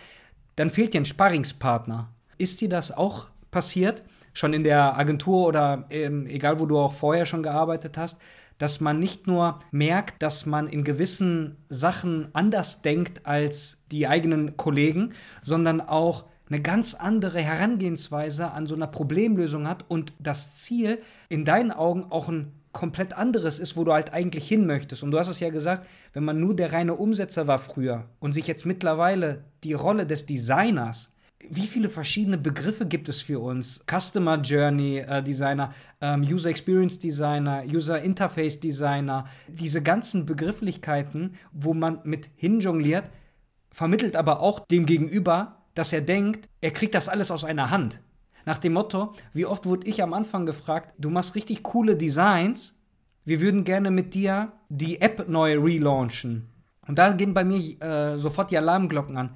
Dann fehlt dir ein Sparringspartner. Ist dir das auch passiert? Schon in der Agentur oder ähm, egal, wo du auch vorher schon gearbeitet hast, dass man nicht nur merkt, dass man in gewissen Sachen anders denkt als die eigenen Kollegen, sondern auch eine ganz andere Herangehensweise an so einer Problemlösung hat und das Ziel in deinen Augen auch ein komplett anderes ist, wo du halt eigentlich hin möchtest. Und du hast es ja gesagt, wenn man nur der reine Umsetzer war früher und sich jetzt mittlerweile die Rolle des Designers wie viele verschiedene Begriffe gibt es für uns? Customer Journey äh, Designer, ähm, User Experience Designer, User Interface Designer, diese ganzen Begrifflichkeiten, wo man mit hinjongliert, vermittelt aber auch dem Gegenüber, dass er denkt, er kriegt das alles aus einer Hand. Nach dem Motto, wie oft wurde ich am Anfang gefragt, du machst richtig coole Designs, wir würden gerne mit dir die App neu relaunchen. Und da gehen bei mir äh, sofort die Alarmglocken an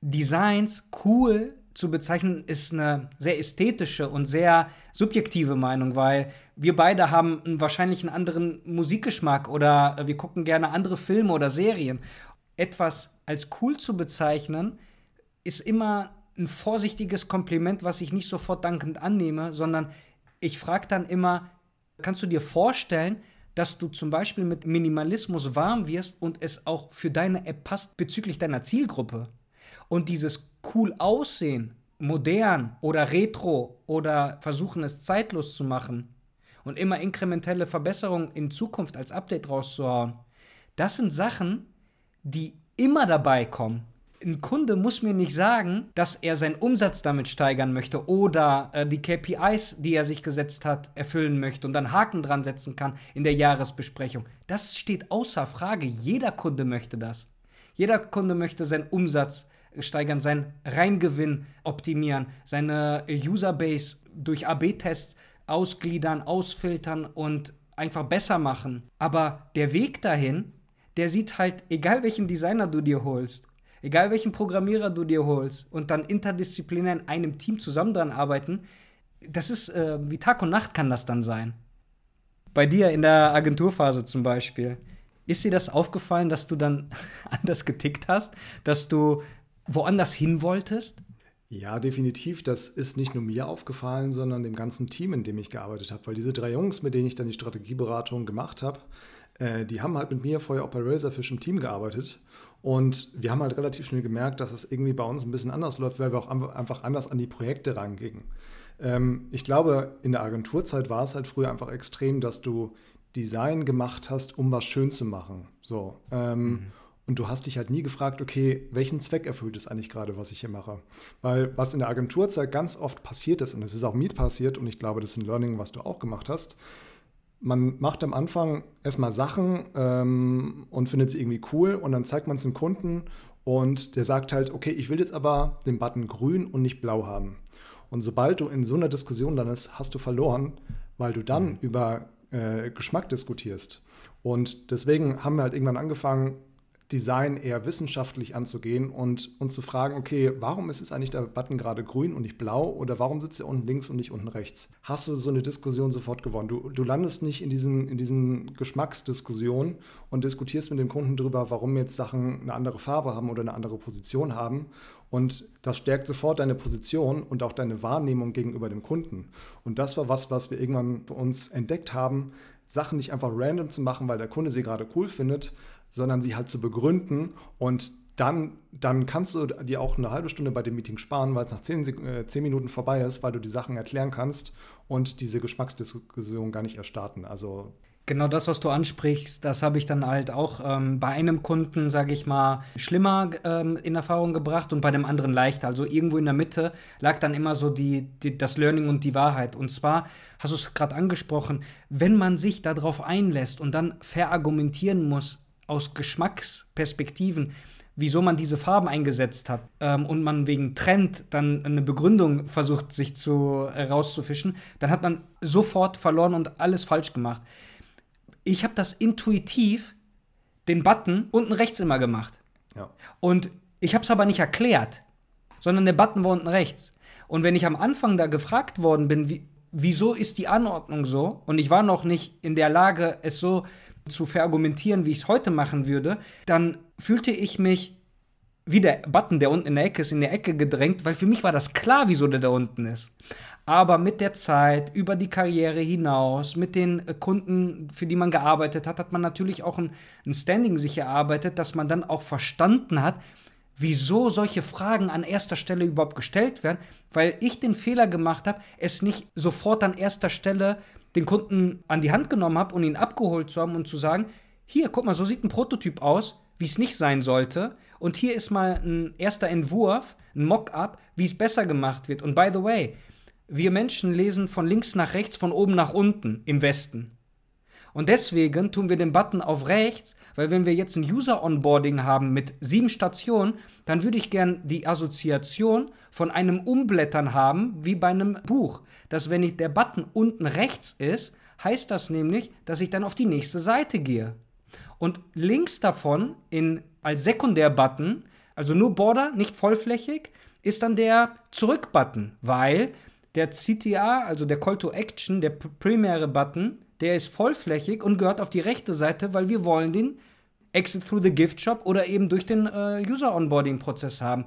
Designs cool zu bezeichnen, ist eine sehr ästhetische und sehr subjektive Meinung, weil wir beide haben wahrscheinlich einen anderen Musikgeschmack oder wir gucken gerne andere Filme oder Serien. Etwas als cool zu bezeichnen, ist immer ein vorsichtiges Kompliment, was ich nicht sofort dankend annehme, sondern ich frage dann immer, kannst du dir vorstellen, dass du zum Beispiel mit Minimalismus warm wirst und es auch für deine App passt bezüglich deiner Zielgruppe? Und dieses cool aussehen, modern oder retro oder versuchen es zeitlos zu machen und immer inkrementelle Verbesserungen in Zukunft als Update rauszuhauen, das sind Sachen, die immer dabei kommen. Ein Kunde muss mir nicht sagen, dass er seinen Umsatz damit steigern möchte oder äh, die KPIs, die er sich gesetzt hat, erfüllen möchte und dann Haken dran setzen kann in der Jahresbesprechung. Das steht außer Frage. Jeder Kunde möchte das. Jeder Kunde möchte seinen Umsatz steigern, seinen Reingewinn optimieren, seine Userbase durch AB-Tests ausgliedern, ausfiltern und einfach besser machen. Aber der Weg dahin, der sieht halt, egal welchen Designer du dir holst, egal welchen Programmierer du dir holst und dann interdisziplinär in einem Team zusammen dran arbeiten, das ist äh, wie Tag und Nacht kann das dann sein. Bei dir in der Agenturphase zum Beispiel. Ist dir das aufgefallen, dass du dann anders getickt hast? Dass du woanders hin wolltest? Ja, definitiv. Das ist nicht nur mir aufgefallen, sondern dem ganzen Team, in dem ich gearbeitet habe. Weil diese drei Jungs, mit denen ich dann die Strategieberatung gemacht habe, äh, die haben halt mit mir vorher auch bei Razorfish im Team gearbeitet. Und wir haben halt relativ schnell gemerkt, dass es irgendwie bei uns ein bisschen anders läuft, weil wir auch einfach anders an die Projekte rangingen. Ähm, ich glaube, in der Agenturzeit war es halt früher einfach extrem, dass du Design gemacht hast, um was schön zu machen. So. Ähm, mhm. Und du hast dich halt nie gefragt, okay, welchen Zweck erfüllt es eigentlich gerade, was ich hier mache? Weil was in der Agenturzeit ganz oft passiert ist, und es ist auch mir passiert, und ich glaube, das ist ein Learning, was du auch gemacht hast, man macht am Anfang erstmal Sachen ähm, und findet sie irgendwie cool und dann zeigt man es dem Kunden und der sagt halt, okay, ich will jetzt aber den Button grün und nicht blau haben. Und sobald du in so einer Diskussion dann ist, hast du verloren, weil du dann mhm. über äh, Geschmack diskutierst. Und deswegen haben wir halt irgendwann angefangen, Design eher wissenschaftlich anzugehen und uns zu fragen, okay, warum ist jetzt eigentlich der Button gerade grün und nicht blau oder warum sitzt er unten links und nicht unten rechts? Hast du so eine Diskussion sofort gewonnen? Du, du landest nicht in diesen, in diesen Geschmacksdiskussionen und diskutierst mit dem Kunden darüber, warum jetzt Sachen eine andere Farbe haben oder eine andere Position haben. Und das stärkt sofort deine Position und auch deine Wahrnehmung gegenüber dem Kunden. Und das war was, was wir irgendwann für uns entdeckt haben, Sachen nicht einfach random zu machen, weil der Kunde sie gerade cool findet, sondern sie halt zu begründen und dann, dann kannst du dir auch eine halbe Stunde bei dem Meeting sparen, weil es nach zehn, äh, zehn Minuten vorbei ist, weil du die Sachen erklären kannst und diese Geschmacksdiskussion gar nicht erstarten. Also Genau das, was du ansprichst, das habe ich dann halt auch ähm, bei einem Kunden, sage ich mal, schlimmer ähm, in Erfahrung gebracht und bei dem anderen leichter. Also irgendwo in der Mitte lag dann immer so die, die das Learning und die Wahrheit. Und zwar, hast du es gerade angesprochen, wenn man sich darauf einlässt und dann verargumentieren muss aus Geschmacksperspektiven, wieso man diese Farben eingesetzt hat ähm, und man wegen Trend dann eine Begründung versucht, sich zu äh, rauszufischen, dann hat man sofort verloren und alles falsch gemacht ich habe das intuitiv, den Button unten rechts immer gemacht. Ja. Und ich habe es aber nicht erklärt, sondern der Button war unten rechts. Und wenn ich am Anfang da gefragt worden bin, wie, wieso ist die Anordnung so, und ich war noch nicht in der Lage, es so zu verargumentieren, wie ich es heute machen würde, dann fühlte ich mich wie der Button, der unten in der Ecke ist, in der Ecke gedrängt, weil für mich war das klar, wieso der da unten ist. Aber mit der Zeit, über die Karriere hinaus, mit den äh, Kunden, für die man gearbeitet hat, hat man natürlich auch ein, ein Standing sich erarbeitet, dass man dann auch verstanden hat, wieso solche Fragen an erster Stelle überhaupt gestellt werden, weil ich den Fehler gemacht habe, es nicht sofort an erster Stelle den Kunden an die Hand genommen habe und ihn abgeholt zu haben und zu sagen, hier, guck mal, so sieht ein Prototyp aus, wie es nicht sein sollte. Und hier ist mal ein erster Entwurf, ein Mock-up, wie es besser gemacht wird. Und by the way, wir Menschen lesen von links nach rechts, von oben nach unten im Westen. Und deswegen tun wir den Button auf rechts, weil wenn wir jetzt ein User-Onboarding haben mit sieben Stationen, dann würde ich gern die Assoziation von einem Umblättern haben, wie bei einem Buch. Dass wenn ich der Button unten rechts ist, heißt das nämlich, dass ich dann auf die nächste Seite gehe. Und links davon in, als Sekundär-Button, also nur Border, nicht vollflächig, ist dann der Zurück-Button, weil der CTA, also der Call to Action, der primäre Button, der ist vollflächig und gehört auf die rechte Seite, weil wir wollen den Exit through the Gift Shop oder eben durch den äh, User Onboarding Prozess haben.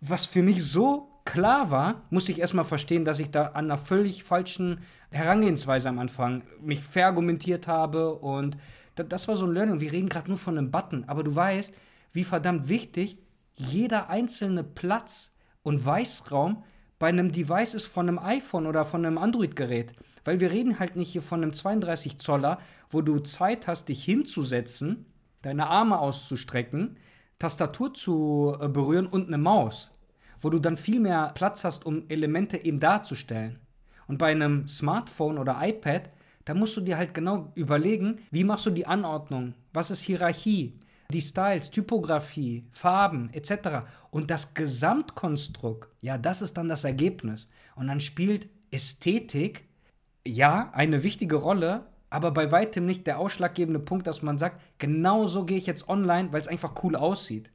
Was für mich so klar war, musste ich erstmal verstehen, dass ich da an einer völlig falschen Herangehensweise am Anfang mich verargumentiert habe und das war so ein Learning. Wir reden gerade nur von einem Button, aber du weißt, wie verdammt wichtig jeder einzelne Platz und Weißraum bei einem Device ist von einem iPhone oder von einem Android-Gerät. Weil wir reden halt nicht hier von einem 32 Zoller, wo du Zeit hast, dich hinzusetzen, deine Arme auszustrecken, Tastatur zu äh, berühren und eine Maus, wo du dann viel mehr Platz hast, um Elemente eben darzustellen. Und bei einem Smartphone oder iPad, da musst du dir halt genau überlegen, wie machst du die Anordnung, was ist Hierarchie, die Styles, Typografie, Farben etc. Und das Gesamtkonstrukt, ja, das ist dann das Ergebnis. Und dann spielt Ästhetik, ja, eine wichtige Rolle, aber bei weitem nicht der ausschlaggebende Punkt, dass man sagt, genau so gehe ich jetzt online, weil es einfach cool aussieht.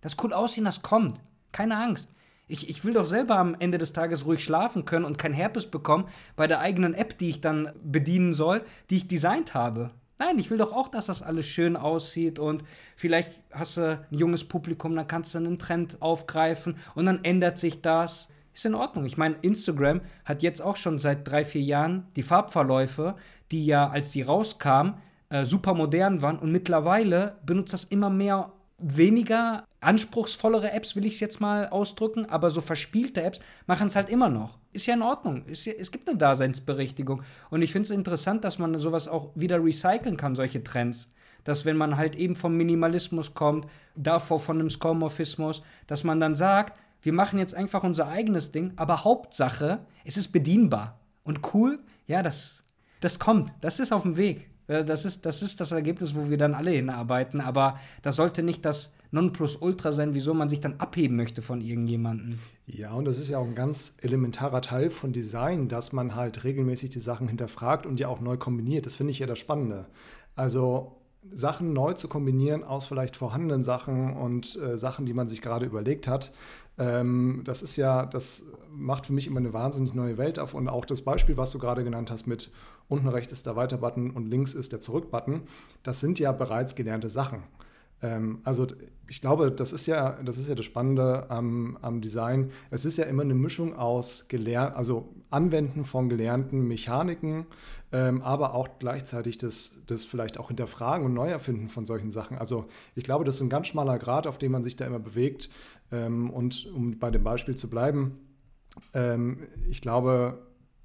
Das cool aussehen, das kommt. Keine Angst. Ich, ich will doch selber am Ende des Tages ruhig schlafen können und kein Herpes bekommen bei der eigenen App, die ich dann bedienen soll, die ich designt habe. Nein, ich will doch auch, dass das alles schön aussieht und vielleicht hast du ein junges Publikum, dann kannst du einen Trend aufgreifen und dann ändert sich das. Ist in Ordnung. Ich meine, Instagram hat jetzt auch schon seit drei, vier Jahren die Farbverläufe, die ja, als die rauskamen, äh, super modern waren und mittlerweile benutzt das immer mehr weniger anspruchsvollere Apps, will ich es jetzt mal ausdrücken, aber so verspielte Apps machen es halt immer noch. Ist ja in Ordnung. Ja, es gibt eine Daseinsberechtigung. Und ich finde es interessant, dass man sowas auch wieder recyceln kann, solche Trends. Dass wenn man halt eben vom Minimalismus kommt, davor von einem Skomorphismus, dass man dann sagt, wir machen jetzt einfach unser eigenes Ding, aber Hauptsache, es ist bedienbar. Und cool, ja, das, das kommt. Das ist auf dem Weg. Äh, das ist, das ist das Ergebnis, wo wir dann alle hinarbeiten. Aber das sollte nicht das Nonplusultra sein, wieso man sich dann abheben möchte von irgendjemandem. Ja, und das ist ja auch ein ganz elementarer Teil von Design, dass man halt regelmäßig die Sachen hinterfragt und ja auch neu kombiniert. Das finde ich ja das Spannende. Also Sachen neu zu kombinieren aus vielleicht vorhandenen Sachen und äh, Sachen, die man sich gerade überlegt hat, ähm, das ist ja, das macht für mich immer eine wahnsinnig neue Welt auf. Und auch das Beispiel, was du gerade genannt hast mit unten rechts ist der Weiter-Button und links ist der Zurück-Button, das sind ja bereits gelernte Sachen. Ähm, also ich glaube, das ist ja das, ist ja das Spannende am, am Design. Es ist ja immer eine Mischung aus gelernt, also Anwenden von gelernten Mechaniken, ähm, aber auch gleichzeitig das, das vielleicht auch Hinterfragen und Neuerfinden von solchen Sachen. Also ich glaube, das ist ein ganz schmaler Grad, auf dem man sich da immer bewegt. Ähm, und um bei dem Beispiel zu bleiben, ähm, ich glaube,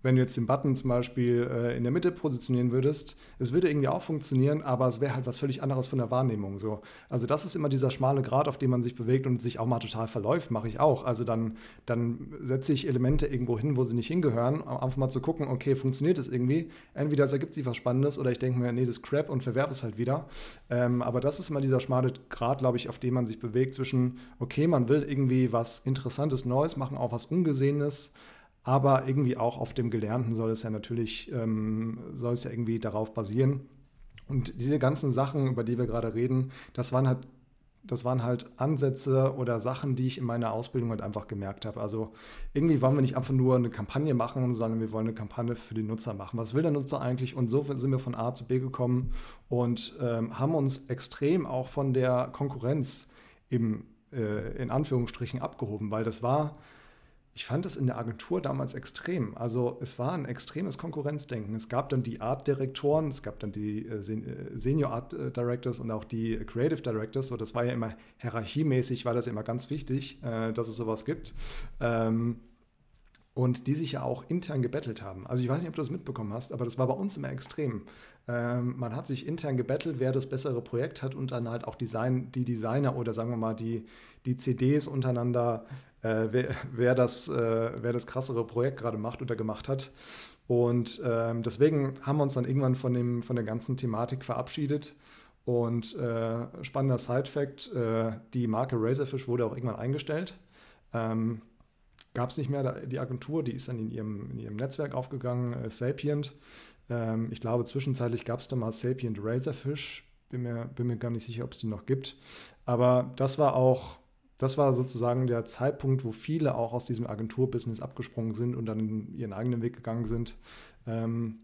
wenn du jetzt den Button zum Beispiel äh, in der Mitte positionieren würdest, es würde irgendwie auch funktionieren, aber es wäre halt was völlig anderes von der Wahrnehmung. So. Also das ist immer dieser schmale Grad, auf dem man sich bewegt und sich auch mal total verläuft, mache ich auch. Also dann, dann setze ich Elemente irgendwo hin, wo sie nicht hingehören, um einfach mal zu gucken, okay, funktioniert das irgendwie? Entweder es ergibt sich was Spannendes oder ich denke mir, nee, das ist Crap und verwerfe es halt wieder. Ähm, aber das ist immer dieser schmale Grad, glaube ich, auf dem man sich bewegt zwischen, okay, man will irgendwie was Interessantes, Neues machen, auch was Ungesehenes, aber irgendwie auch auf dem Gelernten soll es ja natürlich, ähm, soll es ja irgendwie darauf basieren. Und diese ganzen Sachen, über die wir gerade reden, das waren halt, das waren halt Ansätze oder Sachen, die ich in meiner Ausbildung halt einfach gemerkt habe. Also irgendwie wollen wir nicht einfach nur eine Kampagne machen, sondern wir wollen eine Kampagne für die Nutzer machen. Was will der Nutzer eigentlich? Und so sind wir von A zu B gekommen und ähm, haben uns extrem auch von der Konkurrenz im, äh, in Anführungsstrichen abgehoben, weil das war ich fand es in der Agentur damals extrem. Also es war ein extremes Konkurrenzdenken. Es gab dann die Art-Direktoren, es gab dann die äh, äh, Senior Art äh, Directors und auch die Creative Directors. So, das war ja immer hierarchiemäßig, war das immer ganz wichtig, dass es sowas gibt. Ähm, und die sich ja auch intern gebettelt haben. Also ich weiß nicht, ob du das mitbekommen hast, aber das war bei uns immer extrem. Ähm, man hat sich intern gebettelt, wer das bessere Projekt hat und dann halt auch Design, die Designer oder sagen wir mal die, die CDs untereinander äh, wer, wer, das, äh, wer das krassere Projekt gerade macht oder gemacht hat. Und ähm, deswegen haben wir uns dann irgendwann von, dem, von der ganzen Thematik verabschiedet. Und äh, spannender Side-Fact: äh, die Marke Razorfish wurde auch irgendwann eingestellt. Ähm, Gab es nicht mehr die Agentur, die ist dann in ihrem, in ihrem Netzwerk aufgegangen, äh, Sapient. Ähm, ich glaube, zwischenzeitlich gab es da mal Sapient Razorfish. Bin mir, bin mir gar nicht sicher, ob es die noch gibt. Aber das war auch das war sozusagen der Zeitpunkt, wo viele auch aus diesem Agenturbusiness abgesprungen sind und dann ihren eigenen Weg gegangen sind. Ähm,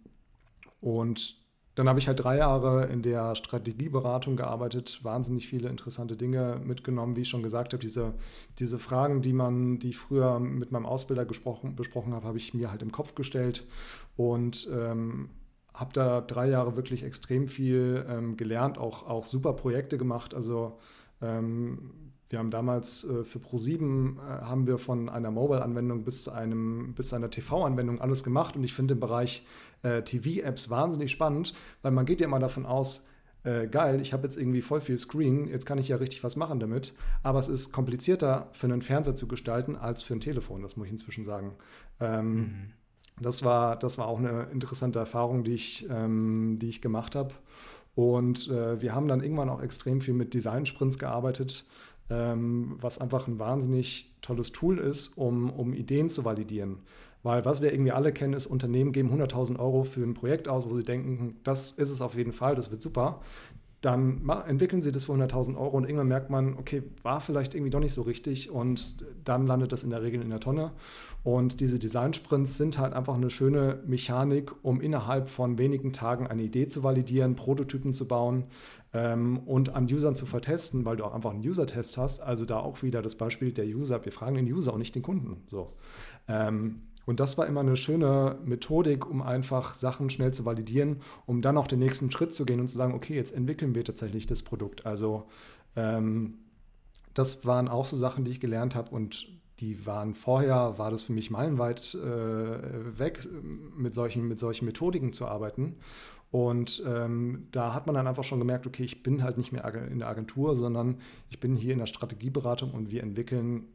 und dann habe ich halt drei Jahre in der Strategieberatung gearbeitet, wahnsinnig viele interessante Dinge mitgenommen, wie ich schon gesagt habe. Diese, diese Fragen, die man, die ich früher mit meinem Ausbilder gesprochen, besprochen habe, habe ich mir halt im Kopf gestellt und ähm, habe da drei Jahre wirklich extrem viel ähm, gelernt, auch, auch super Projekte gemacht. Also ähm, wir haben damals äh, für Pro7 äh, haben wir von einer Mobile-Anwendung bis, bis zu einer TV-Anwendung alles gemacht und ich finde den Bereich äh, TV-Apps wahnsinnig spannend, weil man geht ja immer davon aus, äh, geil, ich habe jetzt irgendwie voll viel Screen, jetzt kann ich ja richtig was machen damit, aber es ist komplizierter für einen Fernseher zu gestalten als für ein Telefon, das muss ich inzwischen sagen. Ähm, mhm. das, war, das war auch eine interessante Erfahrung, die ich, ähm, die ich gemacht habe. Und äh, wir haben dann irgendwann auch extrem viel mit Design-Sprints gearbeitet ähm, was einfach ein wahnsinnig tolles Tool ist, um, um Ideen zu validieren. Weil was wir irgendwie alle kennen, ist, Unternehmen geben 100.000 Euro für ein Projekt aus, wo sie denken, das ist es auf jeden Fall, das wird super dann entwickeln sie das für 100.000 Euro und irgendwann merkt man, okay, war vielleicht irgendwie doch nicht so richtig und dann landet das in der Regel in der Tonne. Und diese Design-Sprints sind halt einfach eine schöne Mechanik, um innerhalb von wenigen Tagen eine Idee zu validieren, Prototypen zu bauen ähm, und an Usern zu vertesten, weil du auch einfach einen User-Test hast. Also da auch wieder das Beispiel der User, wir fragen den User und nicht den Kunden. So. Ähm, und das war immer eine schöne Methodik, um einfach Sachen schnell zu validieren, um dann auch den nächsten Schritt zu gehen und zu sagen, okay, jetzt entwickeln wir tatsächlich das Produkt. Also ähm, das waren auch so Sachen, die ich gelernt habe und die waren vorher, war das für mich meilenweit äh, weg, mit solchen, mit solchen Methodiken zu arbeiten. Und ähm, da hat man dann einfach schon gemerkt, okay, ich bin halt nicht mehr in der Agentur, sondern ich bin hier in der Strategieberatung und wir entwickeln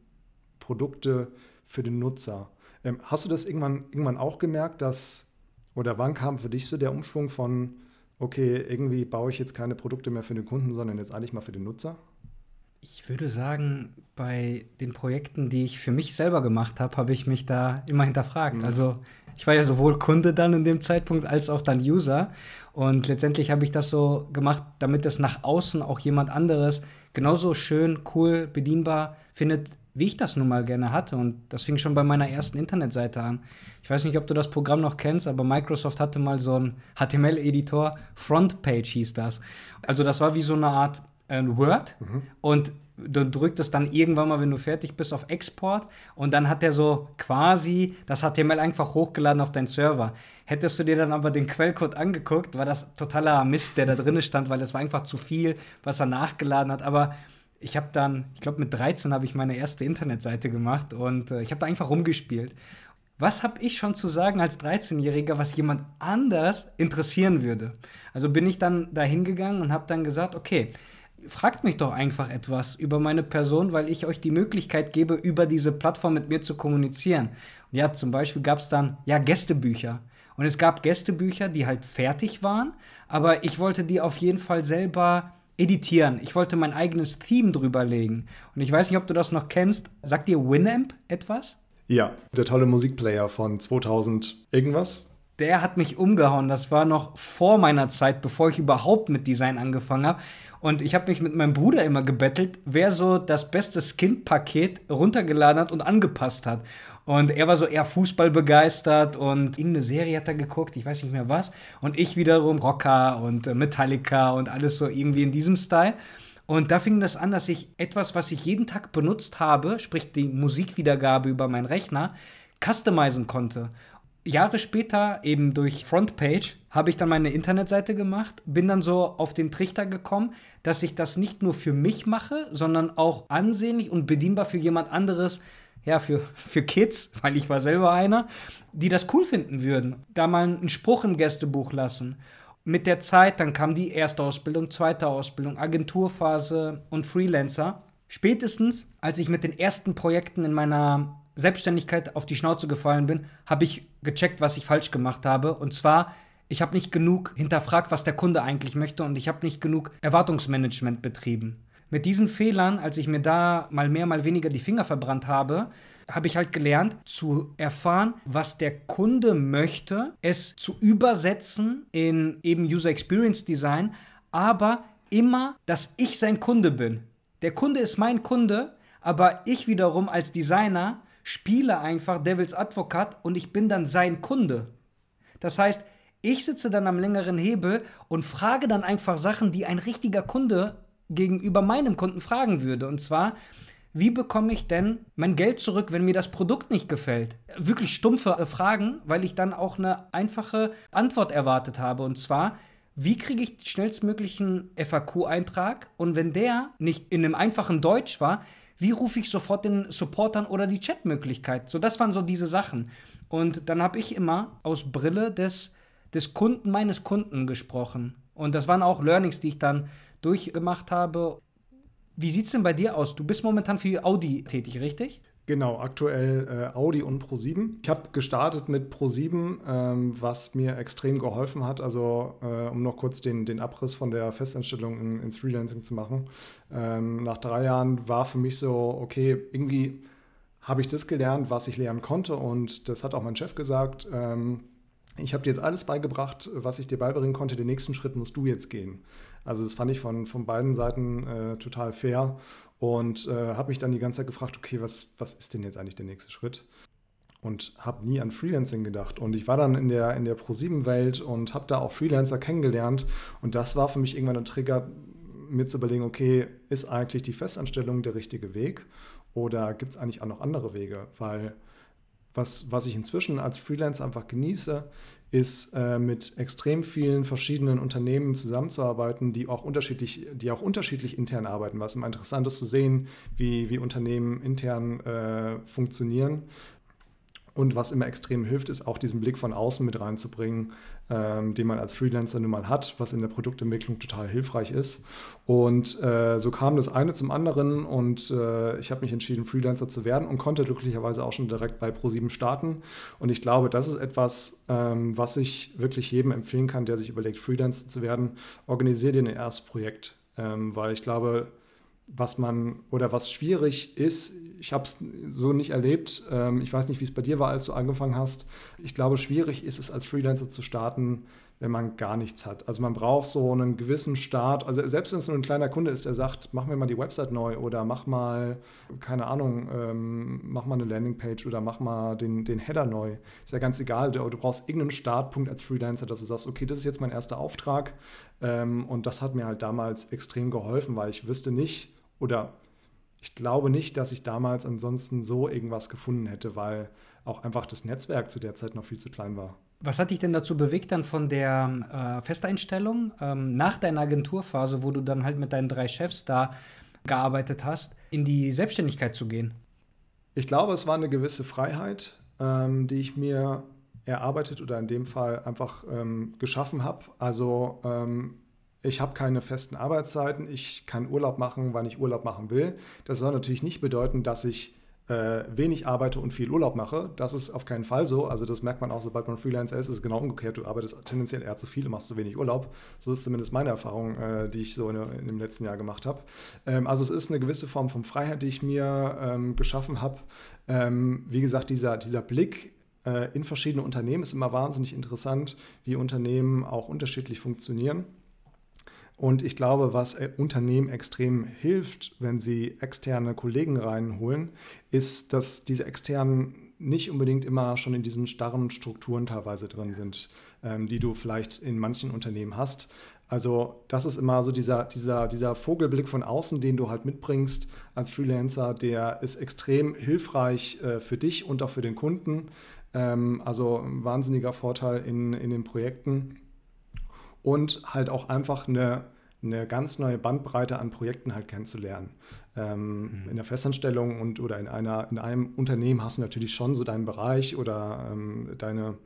Produkte für den Nutzer. Ähm, hast du das irgendwann, irgendwann auch gemerkt, dass, oder wann kam für dich so der Umschwung von, okay, irgendwie baue ich jetzt keine Produkte mehr für den Kunden, sondern jetzt eigentlich mal für den Nutzer? Ich würde sagen, bei den Projekten, die ich für mich selber gemacht habe, habe ich mich da immer hinterfragt. Mhm. Also ich war ja sowohl Kunde dann in dem Zeitpunkt als auch dann User. Und letztendlich habe ich das so gemacht, damit es nach außen auch jemand anderes genauso schön, cool, bedienbar findet, wie ich das nun mal gerne hatte. Und das fing schon bei meiner ersten Internetseite an. Ich weiß nicht, ob du das Programm noch kennst, aber Microsoft hatte mal so einen HTML-Editor, Frontpage hieß das. Also das war wie so eine Art äh, Word mhm. und du drückst dann irgendwann mal, wenn du fertig bist, auf Export und dann hat er so quasi das HTML einfach hochgeladen auf deinen Server. Hättest du dir dann aber den Quellcode angeguckt, war das totaler Mist, der da drin stand, weil es war einfach zu viel, was er nachgeladen hat. Aber ich habe dann, ich glaube mit 13 habe ich meine erste Internetseite gemacht und äh, ich habe da einfach rumgespielt. was habe ich schon zu sagen als 13-Jähriger, was jemand anders interessieren würde? Also bin ich dann da hingegangen und habe dann gesagt, okay, fragt mich doch einfach etwas über meine Person, weil ich euch die Möglichkeit gebe, über diese Plattform mit mir zu kommunizieren. Und ja, zum Beispiel gab es dann ja Gästebücher. Und es gab Gästebücher, die halt fertig waren, aber ich wollte die auf jeden Fall selber editieren. Ich wollte mein eigenes Theme drüber legen. Und ich weiß nicht, ob du das noch kennst. Sagt dir Winamp etwas? Ja, der tolle Musikplayer von 2000 irgendwas. Der hat mich umgehauen. Das war noch vor meiner Zeit, bevor ich überhaupt mit Design angefangen habe. Und ich habe mich mit meinem Bruder immer gebettelt, wer so das beste Skin-Paket runtergeladen hat und angepasst hat. Und er war so eher Fußball begeistert und irgendeine Serie hat er geguckt, ich weiß nicht mehr was. Und ich wiederum Rocker und Metallica und alles so irgendwie in diesem Style. Und da fing das an, dass ich etwas, was ich jeden Tag benutzt habe, sprich die Musikwiedergabe über meinen Rechner, customizen konnte. Jahre später, eben durch Frontpage, habe ich dann meine Internetseite gemacht, bin dann so auf den Trichter gekommen, dass ich das nicht nur für mich mache, sondern auch ansehnlich und bedienbar für jemand anderes, ja, für, für Kids, weil ich war selber einer, die das cool finden würden. Da mal einen Spruch im Gästebuch lassen mit der Zeit, dann kam die erste Ausbildung, zweite Ausbildung, Agenturphase und Freelancer. Spätestens, als ich mit den ersten Projekten in meiner Selbstständigkeit auf die Schnauze gefallen bin, habe ich gecheckt, was ich falsch gemacht habe. Und zwar, ich habe nicht genug hinterfragt, was der Kunde eigentlich möchte und ich habe nicht genug Erwartungsmanagement betrieben. Mit diesen Fehlern, als ich mir da mal mehr, mal weniger die Finger verbrannt habe, habe ich halt gelernt zu erfahren, was der Kunde möchte, es zu übersetzen in eben User Experience Design, aber immer, dass ich sein Kunde bin. Der Kunde ist mein Kunde, aber ich wiederum als Designer spiele einfach Devils Advokat und ich bin dann sein Kunde. Das heißt, ich sitze dann am längeren Hebel und frage dann einfach Sachen, die ein richtiger Kunde gegenüber meinem Kunden fragen würde. Und zwar, wie bekomme ich denn mein Geld zurück, wenn mir das Produkt nicht gefällt? Wirklich stumpfe äh, Fragen, weil ich dann auch eine einfache Antwort erwartet habe. Und zwar, wie kriege ich schnellstmöglichen FAQ-Eintrag? Und wenn der nicht in einem einfachen Deutsch war, wie rufe ich sofort den Supportern oder die Chatmöglichkeit? So, das waren so diese Sachen. Und dann habe ich immer aus Brille des, des Kunden meines Kunden gesprochen. Und das waren auch Learnings, die ich dann durchgemacht habe. Wie sieht es denn bei dir aus? Du bist momentan für Audi tätig, richtig? Genau, aktuell äh, Audi und Pro7. Ich habe gestartet mit Pro7, ähm, was mir extrem geholfen hat. Also, äh, um noch kurz den, den Abriss von der Festanstellung in, ins Freelancing zu machen. Ähm, nach drei Jahren war für mich so, okay, irgendwie habe ich das gelernt, was ich lernen konnte. Und das hat auch mein Chef gesagt. Ähm, ich habe dir jetzt alles beigebracht, was ich dir beibringen konnte. Den nächsten Schritt musst du jetzt gehen. Also das fand ich von, von beiden Seiten äh, total fair und äh, habe mich dann die ganze Zeit gefragt, okay, was, was ist denn jetzt eigentlich der nächste Schritt? Und habe nie an Freelancing gedacht. Und ich war dann in der, in der Pro7-Welt und habe da auch Freelancer kennengelernt. Und das war für mich irgendwann ein Trigger, mir zu überlegen, okay, ist eigentlich die Festanstellung der richtige Weg? Oder gibt es eigentlich auch noch andere Wege? Weil was, was ich inzwischen als Freelancer einfach genieße, ist äh, mit extrem vielen verschiedenen Unternehmen zusammenzuarbeiten, die auch unterschiedlich, die auch unterschiedlich intern arbeiten. Was immer interessant ist zu sehen, wie, wie Unternehmen intern äh, funktionieren. Und was immer extrem hilft, ist auch diesen Blick von außen mit reinzubringen, ähm, den man als Freelancer nun mal hat, was in der Produktentwicklung total hilfreich ist. Und äh, so kam das eine zum anderen und äh, ich habe mich entschieden, Freelancer zu werden und konnte glücklicherweise auch schon direkt bei Pro7 starten. Und ich glaube, das ist etwas, ähm, was ich wirklich jedem empfehlen kann, der sich überlegt, Freelancer zu werden. Organisiere dir ein erstes Projekt, ähm, weil ich glaube, was man oder was schwierig ist, ich habe es so nicht erlebt. Ähm, ich weiß nicht, wie es bei dir war, als du angefangen hast. Ich glaube, schwierig ist es als Freelancer zu starten, wenn man gar nichts hat. Also man braucht so einen gewissen Start. Also selbst wenn es nur ein kleiner Kunde ist, der sagt, mach mir mal die Website neu oder mach mal, keine Ahnung, ähm, mach mal eine Landingpage oder mach mal den, den Header neu. Ist ja ganz egal. Du, du, brauchst irgendeinen Startpunkt als Freelancer, dass du sagst, okay, das ist jetzt mein erster Auftrag. Ähm, und das hat mir halt damals extrem geholfen, weil ich wüsste nicht oder ich glaube nicht, dass ich damals ansonsten so irgendwas gefunden hätte, weil auch einfach das Netzwerk zu der Zeit noch viel zu klein war. Was hat dich denn dazu bewegt, dann von der äh, Festeinstellung ähm, nach deiner Agenturphase, wo du dann halt mit deinen drei Chefs da gearbeitet hast, in die Selbstständigkeit zu gehen? Ich glaube, es war eine gewisse Freiheit. ähm, die ich mir erarbeitet oder in dem Fall einfach ähm, geschaffen habe. Also ähm, ich habe keine festen Arbeitszeiten, ich kann Urlaub machen, wann ich Urlaub machen will. Das soll natürlich nicht bedeuten, dass ich äh, wenig arbeite und viel Urlaub mache. Das ist auf keinen Fall so. Also das merkt man auch, sobald man Freelancer ist, ist genau umgekehrt. Du arbeitest tendenziell eher zu viel und machst zu wenig Urlaub. So ist zumindest meine Erfahrung, äh, die ich so in, in, dem letzten Jahr gemacht habe. Ähm, also es ist eine gewisse Form von Freiheit, die ich mir ähm, geschaffen habe. Ähm, wie gesagt, dieser, dieser Blick äh, in verschiedene Unternehmen ist immer wahnsinnig interessant, wie Unternehmen auch unterschiedlich funktionieren. Und ich glaube, was äh, Unternehmen extrem hilft, wenn sie externe Kollegen reinholen, ist, dass diese externen nicht unbedingt immer schon in diesen starren Strukturen teilweise drin sind, ähm, die du vielleicht in manchen Unternehmen hast. Also das ist immer so dieser, dieser, dieser Vogelblick von außen, den du halt mitbringst als Freelancer, der ist extrem hilfreich äh, für dich und auch für den Kunden. Ähm, also ein wahnsinniger Vorteil in, in den Projekten und halt auch einfach eine, eine ganz neue Bandbreite an Projekten halt kennenzulernen. Ähm, mhm. In der Festanstellung und oder in einer in einem Unternehmen hast du natürlich schon so deinen Bereich oder ähm, deine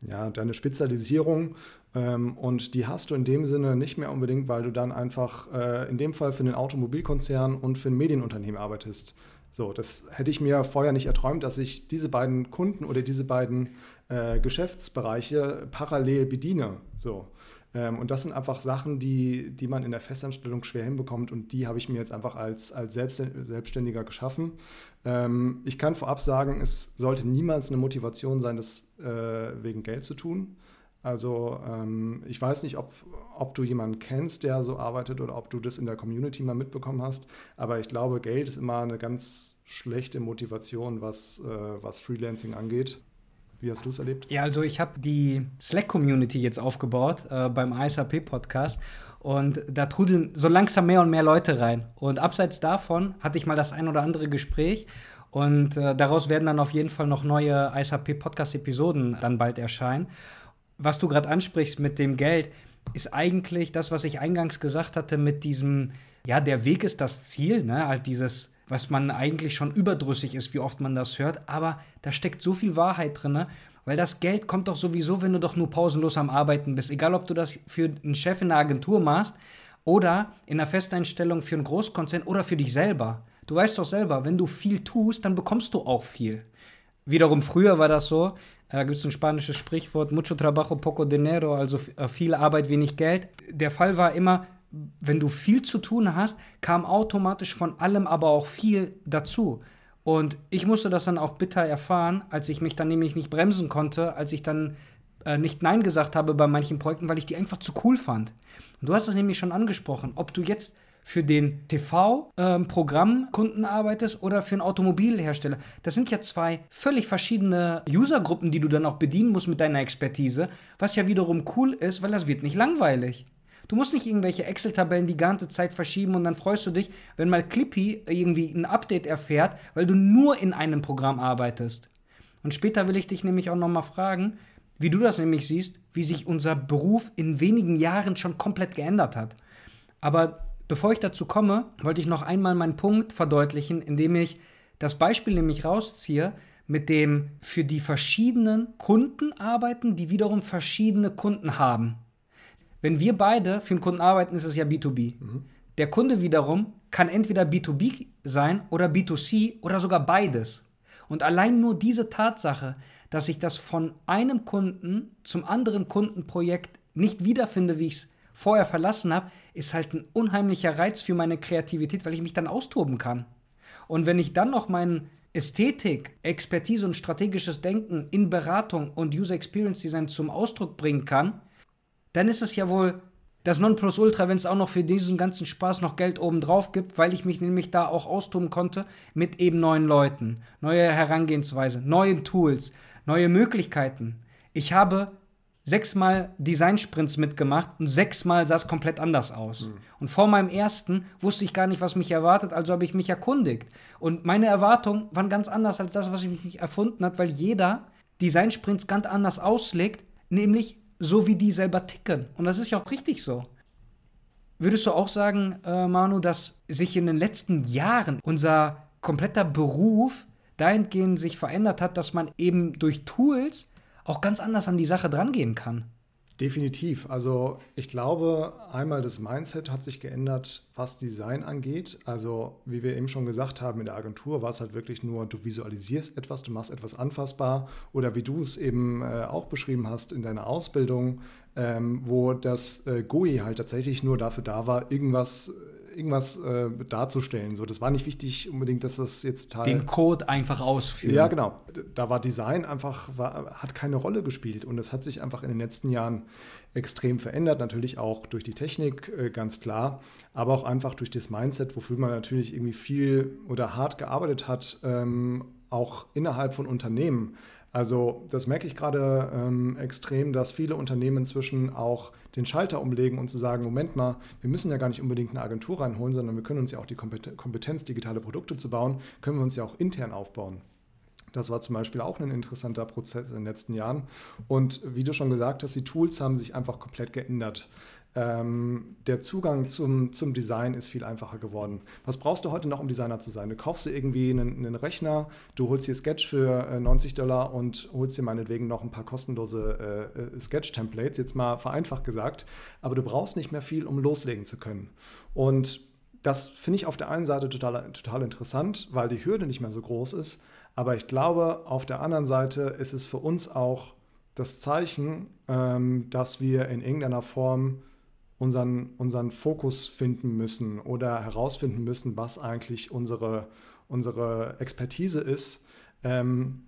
ja, deine Spezialisierung ähm, und die hast du in dem Sinne nicht mehr unbedingt, weil du dann einfach äh, in dem Fall für einen Automobilkonzern und für ein Medienunternehmen arbeitest. So, das hätte ich mir vorher nicht erträumt, dass ich diese beiden Kunden oder diese beiden äh, Geschäftsbereiche parallel bediene. So. Ähm, und das sind einfach Sachen, die, die man in der Festanstellung schwer hinbekommt und die habe ich mir jetzt einfach als, als Selbstständiger geschaffen. Ähm, ich kann vorab sagen, es sollte niemals eine Motivation sein, das äh, wegen Geld zu tun. Also ähm, ich weiß nicht, ob, ob du jemanden kennst, der so arbeitet oder ob du das in der Community mal mitbekommen hast, aber ich glaube, Geld ist immer eine ganz schlechte Motivation, was, äh, was Freelancing angeht. Wie hast du es erlebt? Ja, also ich habe die Slack-Community jetzt aufgebaut äh, beim ASAP-Podcast und da trudeln so langsam mehr und mehr Leute rein. Und abseits davon hatte ich mal das ein oder andere Gespräch und äh, daraus werden dann auf jeden Fall noch neue ASAP-Podcast-Episoden dann bald erscheinen. Was du gerade ansprichst mit dem Geld, ist eigentlich das, was ich eingangs gesagt hatte mit diesem, ja, der Weg ist das Ziel, ne? Halt dieses was man eigentlich schon überdrüssig ist, wie oft man das hört. Aber da steckt so viel Wahrheit drin, weil das Geld kommt doch sowieso, wenn du doch nur pausenlos am Arbeiten bist. Egal, ob du das für einen Chef in einer Agentur machst oder in einer Festeinstellung für einen Großkonzern oder für dich selber. Du weißt doch selber, wenn du viel tust, dann bekommst du auch viel. Wiederum früher war das so, da gibt es ein spanisches Sprichwort, mucho trabajo, poco dinero, also äh, viel Arbeit, wenig Geld. Der Fall war immer, wenn du viel zu tun hast, kam automatisch von allem aber auch viel dazu. Und ich musste das dann auch bitter erfahren, als ich mich dann nämlich nicht bremsen konnte, als ich dann äh, nicht Nein gesagt habe bei manchen Projekten, weil ich die einfach zu cool fand. Und du hast es nämlich schon angesprochen, ob du jetzt für den TV-Programmkunden ähm, arbeitest oder für einen Automobilhersteller. Das sind ja zwei völlig verschiedene Usergruppen, die du dann auch bedienen musst mit deiner Expertise, was ja wiederum cool ist, weil das wird nicht langweilig. Du musst nicht irgendwelche Excel-Tabellen die ganze Zeit verschieben und dann freust du dich, wenn mal Clippy irgendwie ein Update erfährt, weil du nur in einem Programm arbeitest. Und später will ich dich nämlich auch nochmal fragen, wie du das nämlich siehst, wie sich unser Beruf in wenigen Jahren schon komplett geändert hat. Aber bevor ich dazu komme, wollte ich noch einmal meinen Punkt verdeutlichen, indem ich das Beispiel nämlich rausziehe, mit dem für die verschiedenen Kunden arbeiten, die wiederum verschiedene Kunden haben. Wenn wir beide für einen Kunden arbeiten, ist es ja B2B. Mhm. Der Kunde wiederum kann entweder B2B sein oder B2C oder sogar beides. Und allein nur diese Tatsache, dass ich das von einem Kunden zum anderen Kundenprojekt nicht wiederfinde, wie ich es vorher verlassen habe, ist halt ein unheimlicher Reiz für meine Kreativität, weil ich mich dann austoben kann. Und wenn ich dann noch meinen Ästhetik, Expertise und strategisches Denken in Beratung und User Experience Design zum Ausdruck bringen kann, dann ist es ja wohl das Nonplusultra, wenn es auch noch für diesen ganzen Spaß noch Geld obendrauf gibt, weil ich mich nämlich da auch austoben konnte mit eben neuen Leuten, neue Herangehensweise, neuen Tools, neue Möglichkeiten. Ich habe sechsmal Design-Sprints mitgemacht und sechsmal sah es komplett anders aus. Mhm. Und vor meinem ersten wusste ich gar nicht, was mich erwartet, also habe ich mich erkundigt. Und meine Erwartungen waren ganz anders als das, was ich mich erfunden hat, weil jeder Design-Sprints ganz anders auslegt, nämlich so wie die selber ticken. Und das ist ja auch richtig so. Würdest du auch sagen, äh, Manu, dass sich in den letzten Jahren unser kompletter Beruf dahingehend sich verändert hat, dass man eben durch Tools auch ganz anders an die Sache drangehen kann. Definitiv. Also ich glaube, einmal das Mindset hat sich geändert, was Design angeht. Also wie wir eben schon gesagt haben, in der Agentur war es halt wirklich nur, du visualisierst etwas, du machst etwas anfassbar oder wie du es eben äh, auch beschrieben hast in deiner Ausbildung, ähm, wo das äh, GUI halt tatsächlich nur dafür da war, irgendwas irgendwas äh, darzustellen. So, das war nicht wichtig unbedingt, dass das jetzt total. Den Code einfach ausführen. Ja, genau. Da war Design einfach, war, hat keine Rolle gespielt und es hat sich einfach in den letzten Jahren extrem verändert. Natürlich auch durch die Technik, äh, ganz klar, aber auch einfach durch das Mindset, wofür man natürlich irgendwie viel oder hart gearbeitet hat, ähm, auch innerhalb von Unternehmen. Also das merke ich gerade ähm, extrem, dass viele Unternehmen inzwischen auch den Schalter umlegen und zu sagen, Moment mal, wir müssen ja gar nicht unbedingt eine Agentur reinholen, sondern wir können uns ja auch die Kompetenz, digitale Produkte zu bauen, können wir uns ja auch intern aufbauen. Das war zum Beispiel auch ein interessanter Prozess in den letzten Jahren. Und wie du schon gesagt hast, die Tools haben sich einfach komplett geändert. Ähm, der Zugang zum, zum Design ist viel einfacher geworden. Was brauchst du heute noch, um Designer zu sein? Du kaufst dir irgendwie einen, einen Rechner, du holst dir Sketch für äh, 90 Dollar und holst dir meinetwegen noch ein paar kostenlose äh, äh, Sketch-Templates, jetzt mal vereinfacht gesagt. Aber du brauchst nicht mehr viel, um loslegen zu können. Und das finde ich auf der einen Seite total, total interessant, weil die Hürde nicht mehr so groß ist. Aber ich glaube, auf der anderen Seite ist es für uns auch das Zeichen, ähm, dass wir in irgendeiner Form unseren, unseren Fokus finden müssen oder herausfinden müssen, was eigentlich unsere, unsere Expertise ist. Ähm,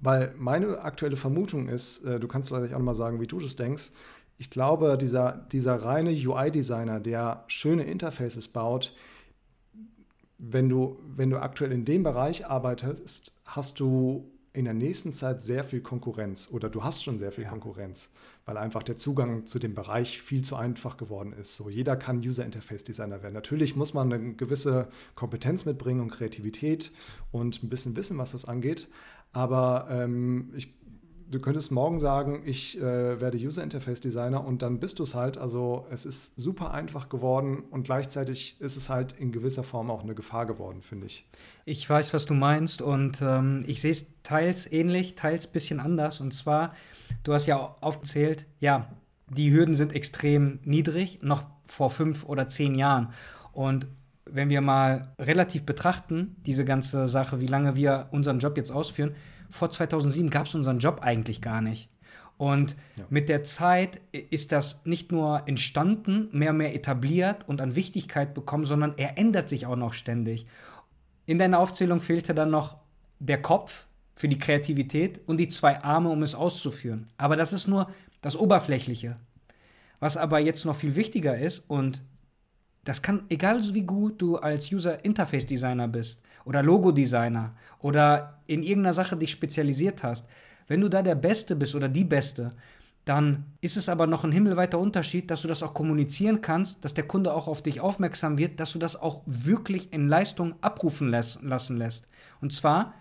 weil meine aktuelle Vermutung ist, äh, du kannst vielleicht auch noch mal sagen, wie du das denkst, ich glaube, dieser, dieser reine UI-Designer, der schöne Interfaces baut, wenn du, wenn du aktuell in dem Bereich arbeitest, hast du in der nächsten Zeit sehr viel Konkurrenz oder du hast schon sehr viel ja. Konkurrenz, weil einfach der Zugang zu dem Bereich viel zu einfach geworden ist. So jeder kann User Interface Designer werden. Natürlich muss man eine gewisse Kompetenz mitbringen und Kreativität und ein bisschen wissen, was das angeht. Aber ähm, ich du könntest morgen sagen, ich äh, werde User Interface Designer und dann bist du es halt. Also es ist super einfach geworden und gleichzeitig ist es halt in gewisser Form auch eine Gefahr geworden, finde ich. Ich weiß, was du meinst und ähm, ich sehe es teils ähnlich, teils ein bisschen anders. Und zwar, du hast ja aufgezählt, ja, die Hürden sind extrem niedrig, noch vor fünf oder zehn Jahren. Und wenn wir mal relativ betrachten, diese ganze Sache, wie lange wir unseren Job jetzt ausführen, vor 2007 gab es unseren Job eigentlich gar nicht. Und ja. mit der Zeit ist das nicht nur entstanden, mehr und mehr etabliert und an Wichtigkeit bekommen, sondern er ändert sich auch noch ständig. In deiner Aufzählung fehlte dann noch der Kopf für die Kreativität und die zwei Arme, um es auszuführen. Aber das ist nur das Oberflächliche. Was aber jetzt noch viel wichtiger ist und das kann, egal wie gut du als User Interface Designer bist oder Logo Designer oder in irgendeiner Sache dich spezialisiert hast, wenn du da der Beste bist oder die Beste, dann ist es aber noch ein himmelweiter Unterschied, dass du das auch kommunizieren kannst, dass der Kunde auch auf dich aufmerksam wird, dass du das auch wirklich in Leistung abrufen lassen lässt. Und zwar,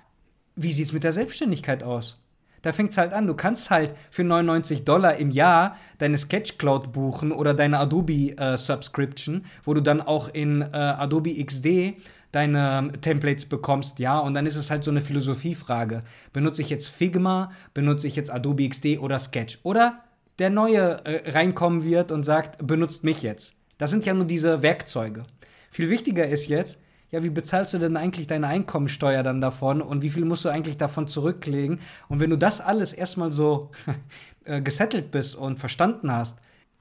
wie sieht es mit der Selbstständigkeit aus? Da fängt es halt an. Du kannst halt für 99 Dollar im Jahr deine Sketch Cloud buchen oder deine Adobe äh, Subscription, wo du dann auch in äh, Adobe XD deine ähm, Templates bekommst, ja, und dann ist es halt so eine Philosophiefrage. Benutze ich jetzt Figma, benutze ich jetzt Adobe XD oder Sketch? Oder der neue äh, reinkommen wird und sagt, benutzt mich jetzt. Das sind ja nur diese Werkzeuge. Viel wichtiger ist jetzt, ja, wie bezahlst du denn eigentlich deine Einkommensteuer dann davon und wie viel musst du eigentlich davon zurücklegen? Und wenn du das alles erstmal so äh, gesettelt bist und verstanden hast,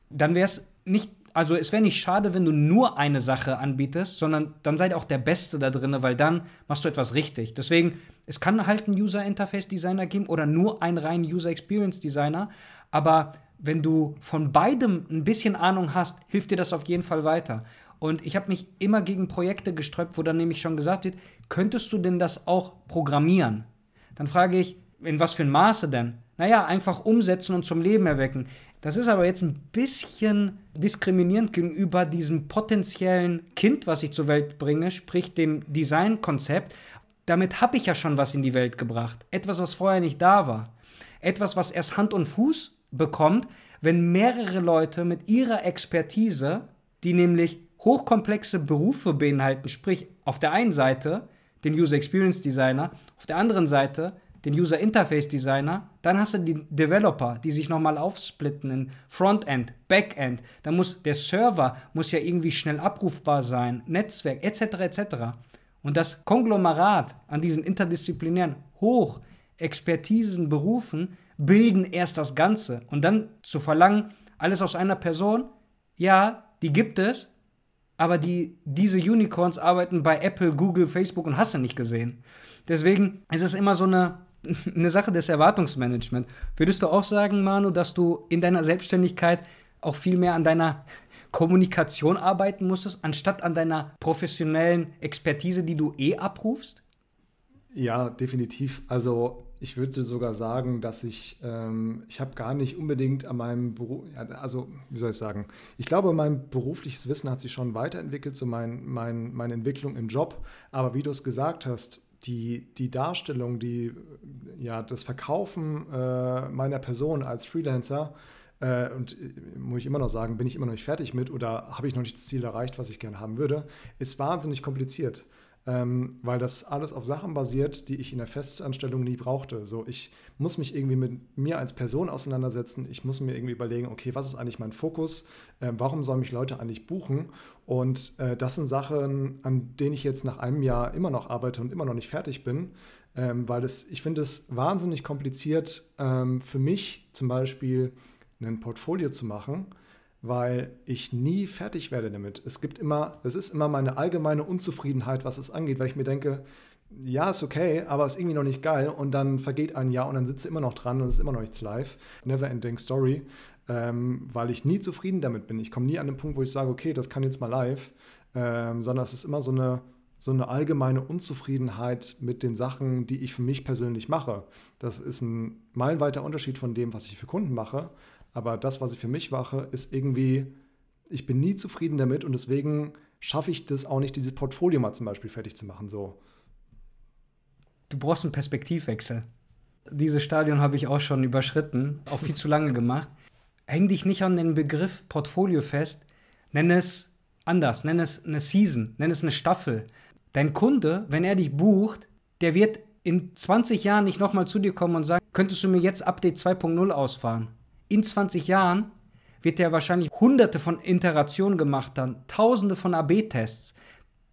dann wäre es nicht, also es wäre nicht schade, wenn du nur eine Sache anbietest, sondern dann sei auch der Beste da drin, weil dann machst du etwas richtig. Deswegen, es kann halt einen User Interface Designer geben oder nur einen reinen User Experience Designer, aber wenn du von beidem ein bisschen Ahnung hast, hilft dir das auf jeden Fall weiter. Und ich habe mich immer gegen Projekte gesträubt, wo dann nämlich schon gesagt wird, könntest du denn das auch programmieren? Dann frage ich, in was für ein Maße denn? Naja, einfach umsetzen und zum Leben erwecken. Das ist aber jetzt ein bisschen diskriminierend gegenüber diesem potenziellen Kind, was ich zur Welt bringe, sprich dem Designkonzept. Damit habe ich ja schon was in die Welt gebracht. Etwas, was vorher nicht da war. Etwas, was erst Hand und Fuß bekommt, wenn mehrere Leute mit ihrer Expertise, die nämlich hochkomplexe Berufe beinhalten. Sprich, auf der einen Seite den User Experience Designer, auf der anderen Seite den User Interface Designer, dann hast du die Developer, die sich nochmal aufsplitten in Frontend, Backend. Da muss der Server muss ja irgendwie schnell abrufbar sein, Netzwerk etc. etc. Und das Konglomerat an diesen interdisziplinären Hochexpertisen Berufen bilden erst das Ganze und dann zu verlangen, alles aus einer Person, ja, die gibt es, aber die, diese Unicorns arbeiten bei Apple, Google, Facebook und hast du nicht gesehen. Deswegen ist es immer so eine eine Sache des Erwartungsmanagements. Würdest du auch sagen, Manu, dass du in deiner Selbstständigkeit auch viel mehr an deiner Kommunikation arbeiten musstest, anstatt an deiner professionellen Expertise, die du eh abrufst? Ja, definitiv. Also ich würde sogar sagen, dass ich, ähm, ich habe gar nicht unbedingt an meinem Beruf, also wie soll ich sagen, ich glaube, mein berufliches Wissen hat sich schon weiterentwickelt, so mein, mein, meine Entwicklung im Job. Aber wie du es gesagt hast, die, die Darstellung, die, ja, das Verkaufen äh, meiner Person als Freelancer, äh, und äh, muss ich immer noch sagen, bin ich immer noch nicht fertig mit oder habe ich noch nicht das Ziel erreicht, was ich gerne haben würde, ist wahnsinnig kompliziert ähm, weil das alles auf Sachen basiert, die ich in der Festanstellung nie brauchte. So, ich muss mich irgendwie mit mir als Person auseinandersetzen. Ich muss mir irgendwie überlegen, okay, was ist eigentlich mein Fokus? Äh, warum sollen mich Leute eigentlich buchen? Und äh, das sind Sachen, an denen ich jetzt nach einem Jahr immer noch arbeite und immer noch nicht fertig bin, ähm, weil es, ich finde es wahnsinnig kompliziert ähm, für mich zum Beispiel ein Portfolio zu machen weil ich nie fertig werde damit. Es gibt immer, es ist immer meine allgemeine Unzufriedenheit, was es angeht, weil ich mir denke, ja, ist okay, aber ist irgendwie noch nicht geil und dann vergeht ein Jahr und dann sitze ich immer noch dran und es ist immer noch nichts live. Never ending story, ähm, weil ich nie zufrieden damit bin. Ich komme nie an den Punkt, wo ich sage, okay, das kann jetzt mal live, ähm, sondern es ist immer so eine, so eine allgemeine Unzufriedenheit mit den Sachen, die ich für mich persönlich mache. Das ist ein meilenweiter Unterschied von dem, was ich für Kunden mache. Aber das, was ich für mich mache, ist irgendwie, ich bin nie zufrieden damit und deswegen schaffe ich das auch nicht, dieses Portfolio mal zum Beispiel fertig zu machen. So. Du brauchst einen Perspektivwechsel. Dieses Stadion habe ich auch schon überschritten, auch viel zu lange gemacht. Häng dich nicht an den Begriff Portfolio fest, nenn es anders, nenn es eine Season, nenn es eine Staffel. Dein Kunde, wenn er dich bucht, der wird in 20 Jahren nicht nochmal zu dir kommen und sagen, könntest du mir jetzt Update 2.0 ausfahren? In 20 Jahren wird er wahrscheinlich hunderte von Iterationen gemacht haben, tausende von AB-Tests.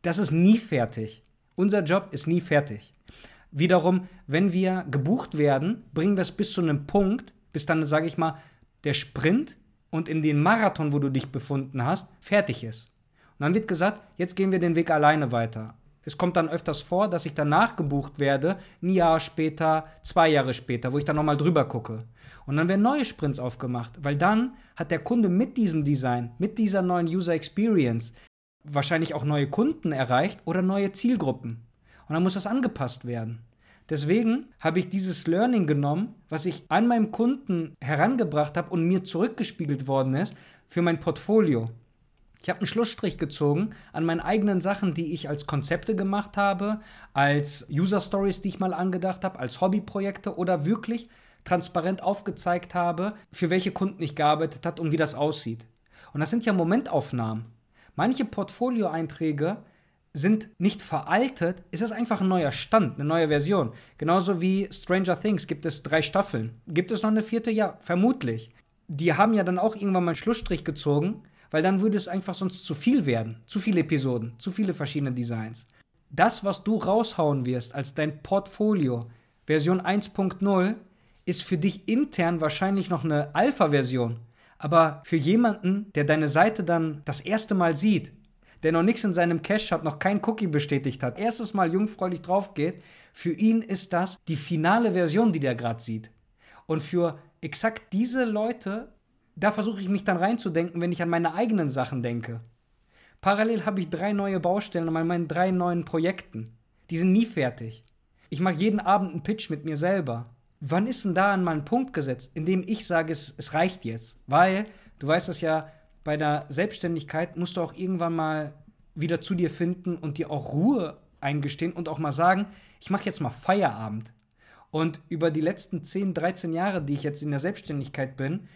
Das ist nie fertig. Unser Job ist nie fertig. Wiederum, wenn wir gebucht werden, bringen wir es bis zu einem Punkt, bis dann, sage ich mal, der Sprint und in den Marathon, wo du dich befunden hast, fertig ist. Und dann wird gesagt, jetzt gehen wir den Weg alleine weiter. Es kommt dann öfters vor, dass ich danach gebucht werde, ein Jahr später, zwei Jahre später, wo ich dann nochmal drüber gucke. Und dann werden neue Sprints aufgemacht, weil dann hat der Kunde mit diesem Design, mit dieser neuen User Experience wahrscheinlich auch neue Kunden erreicht oder neue Zielgruppen. Und dann muss das angepasst werden. Deswegen habe ich dieses Learning genommen, was ich an meinem Kunden herangebracht habe und mir zurückgespiegelt worden ist, für mein Portfolio. Ich habe einen Schlussstrich gezogen an meinen eigenen Sachen, die ich als Konzepte gemacht habe, als User Stories, die ich mal angedacht habe, als Hobbyprojekte oder wirklich transparent aufgezeigt habe, für welche Kunden ich gearbeitet habe und wie das aussieht. Und das sind ja Momentaufnahmen. Manche Portfolioeinträge sind nicht veraltet, es ist einfach ein neuer Stand, eine neue Version. Genauso wie Stranger Things gibt es drei Staffeln. Gibt es noch eine vierte? Ja, vermutlich. Die haben ja dann auch irgendwann mal einen Schlussstrich gezogen, weil dann würde es einfach sonst zu viel werden. Zu viele Episoden, zu viele verschiedene Designs. Das, was du raushauen wirst als dein Portfolio, Version 1.0, ist für dich intern wahrscheinlich noch eine Alpha-Version. Aber für jemanden, der deine Seite dann das erste Mal sieht, der noch nichts in seinem Cache hat, noch kein Cookie bestätigt hat, erstes Mal jungfräulich drauf geht, für ihn ist das die finale Version, die der gerade sieht. Und für exakt diese Leute, da versuche ich mich dann reinzudenken, wenn ich an meine eigenen Sachen denke. Parallel habe ich drei neue Baustellen an meinen drei neuen Projekten. Die sind nie fertig. Ich mache jeden Abend einen Pitch mit mir selber wann ist denn da an meinen Punkt gesetzt, in dem ich sage, es, es reicht jetzt? Weil, du weißt das ja, bei der Selbstständigkeit musst du auch irgendwann mal wieder zu dir finden und dir auch Ruhe eingestehen und auch mal sagen, ich mache jetzt mal Feierabend. Und über die letzten 10, 13 Jahre, die ich jetzt in der Selbstständigkeit bin,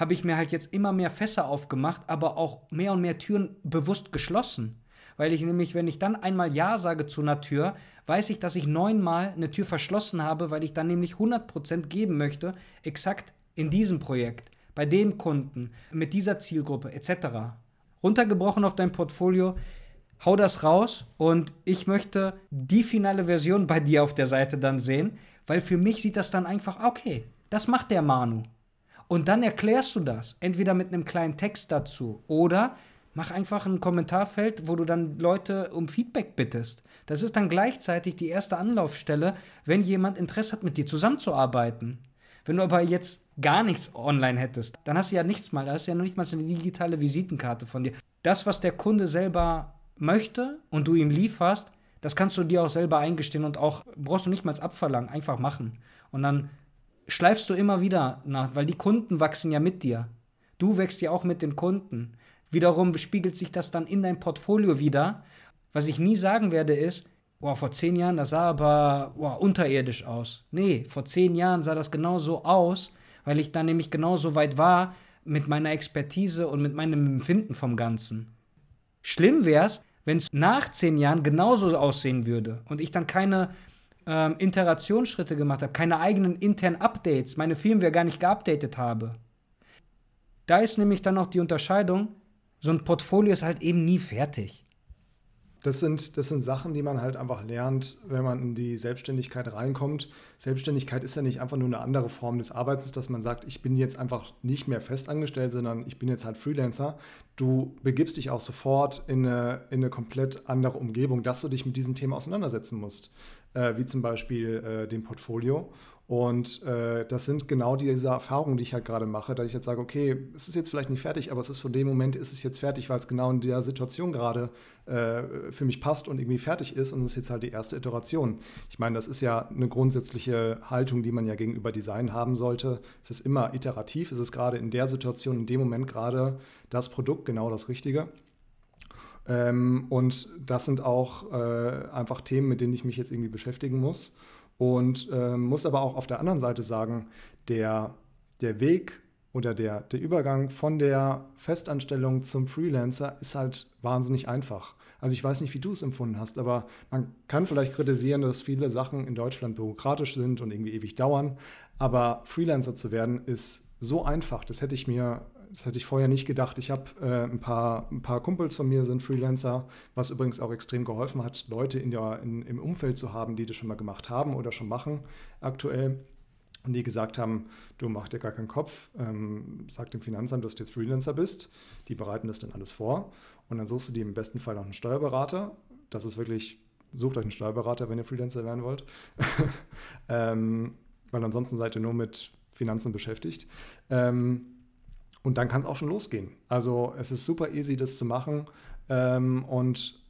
habe ich mir halt jetzt immer mehr Fässer aufgemacht, aber auch mehr und mehr Türen bewusst geschlossen. weil ich nämlich, wenn ich dann einmal Ja sage zu einer Tür, weiß ich, dass ich neunmal eine Tür verschlossen habe, weil ich dann nämlich 100% geben möchte, exakt in diesem Projekt, bei dem Kunden, mit dieser Zielgruppe etc. Runtergebrochen auf dein Portfolio, hau das raus und ich möchte die finale Version bei dir auf der Seite dann sehen, weil für mich sieht das dann einfach, okay, das macht der Manu. Und dann erklärst du das, entweder mit einem kleinen Text dazu oder mach einfach ein Kommentarfeld, wo du dann Leute um Feedback bittest. Das ist dann gleichzeitig die erste Anlaufstelle, wenn jemand Interesse hat, mit dir zusammenzuarbeiten. Wenn du aber jetzt gar nichts online hättest, dann hast du ja nichts mal, da hast du ja noch nicht mal eine digitale Visitenkarte von dir. Das, was der Kunde selber möchte und du ihm lieferst, das kannst du dir auch selber eingestehen und auch brauchst du nicht mal abverlangen, einfach machen. Und dann schleifst du immer wieder nach, weil die Kunden wachsen ja mit dir. Du wächst ja auch mit den Kunden. Wiederum spiegelt sich das dann in dein Portfolio wieder. Was ich nie sagen werde, ist, boah, vor zehn Jahren, das sah aber boah, unterirdisch aus. Nee, vor zehn Jahren sah das genauso aus, weil ich da nämlich genauso weit war mit meiner Expertise und mit meinem Empfinden vom Ganzen. Schlimm wäre es, wenn es nach zehn Jahren genauso aussehen würde und ich dann keine ähm, Iterationsschritte gemacht habe, keine eigenen internen Updates, meine Firmware gar nicht geupdatet habe. Da ist nämlich dann auch die Unterscheidung, so ein Portfolio ist halt eben nie fertig. Das sind, das sind Sachen, die man halt einfach lernt, wenn man in die Selbstständigkeit reinkommt. Selbstständigkeit ist ja nicht einfach nur eine andere Form des Arbeitens, dass man sagt, ich bin jetzt einfach nicht mehr festangestellt, sondern ich bin jetzt halt Freelancer. Du begibst dich auch sofort in eine, in eine komplett andere Umgebung, dass du dich mit diesen Themen auseinandersetzen musst, äh, wie zum Beispiel äh, dem Portfolio. Und äh, das sind genau diese Erfahrungen, die ich halt gerade mache, dass ich jetzt sage, okay, es ist jetzt vielleicht nicht fertig, aber es ist von dem Moment ist es jetzt fertig, weil es genau in der Situation gerade äh, für mich passt und irgendwie fertig ist und es ist jetzt halt die erste Iteration. Ich meine, das ist ja eine grundsätzliche Haltung, die man ja gegenüber Design haben sollte. Es ist immer iterativ, es ist gerade in der Situation, in dem Moment gerade das Produkt genau das Richtige. Ähm, und das sind auch äh, einfach Themen, mit denen ich mich jetzt irgendwie beschäftigen muss. Und äh, muss aber auch auf der anderen Seite sagen, der, der Weg oder der, der Übergang von der Festanstellung zum Freelancer ist halt wahnsinnig einfach. Also ich weiß nicht, wie du es empfunden hast, aber man kann vielleicht kritisieren, dass viele Sachen in Deutschland bürokratisch sind und irgendwie ewig dauern. Aber Freelancer zu werden ist so einfach. Das hätte ich mir das hätte ich vorher nicht gedacht. Ich habe äh, ein, paar, ein paar Kumpels von mir sind Freelancer, was übrigens auch extrem geholfen hat, Leute in der, in, im Umfeld zu haben, die das schon mal gemacht haben oder schon machen aktuell. Und die gesagt haben, du mach dir gar keinen Kopf, ähm, sag dem Finanzamt, dass du jetzt Freelancer bist. Die bereiten das dann alles vor. Und dann suchst du dir im besten Fall noch einen Steuerberater. Das ist wirklich, sucht euch einen Steuerberater, wenn ihr Freelancer werden wollt. ähm, weil ansonsten seid ihr nur mit Finanzen beschäftigt. Ähm, und dann kann es auch schon losgehen. Also es ist super easy, das zu machen. Ähm, und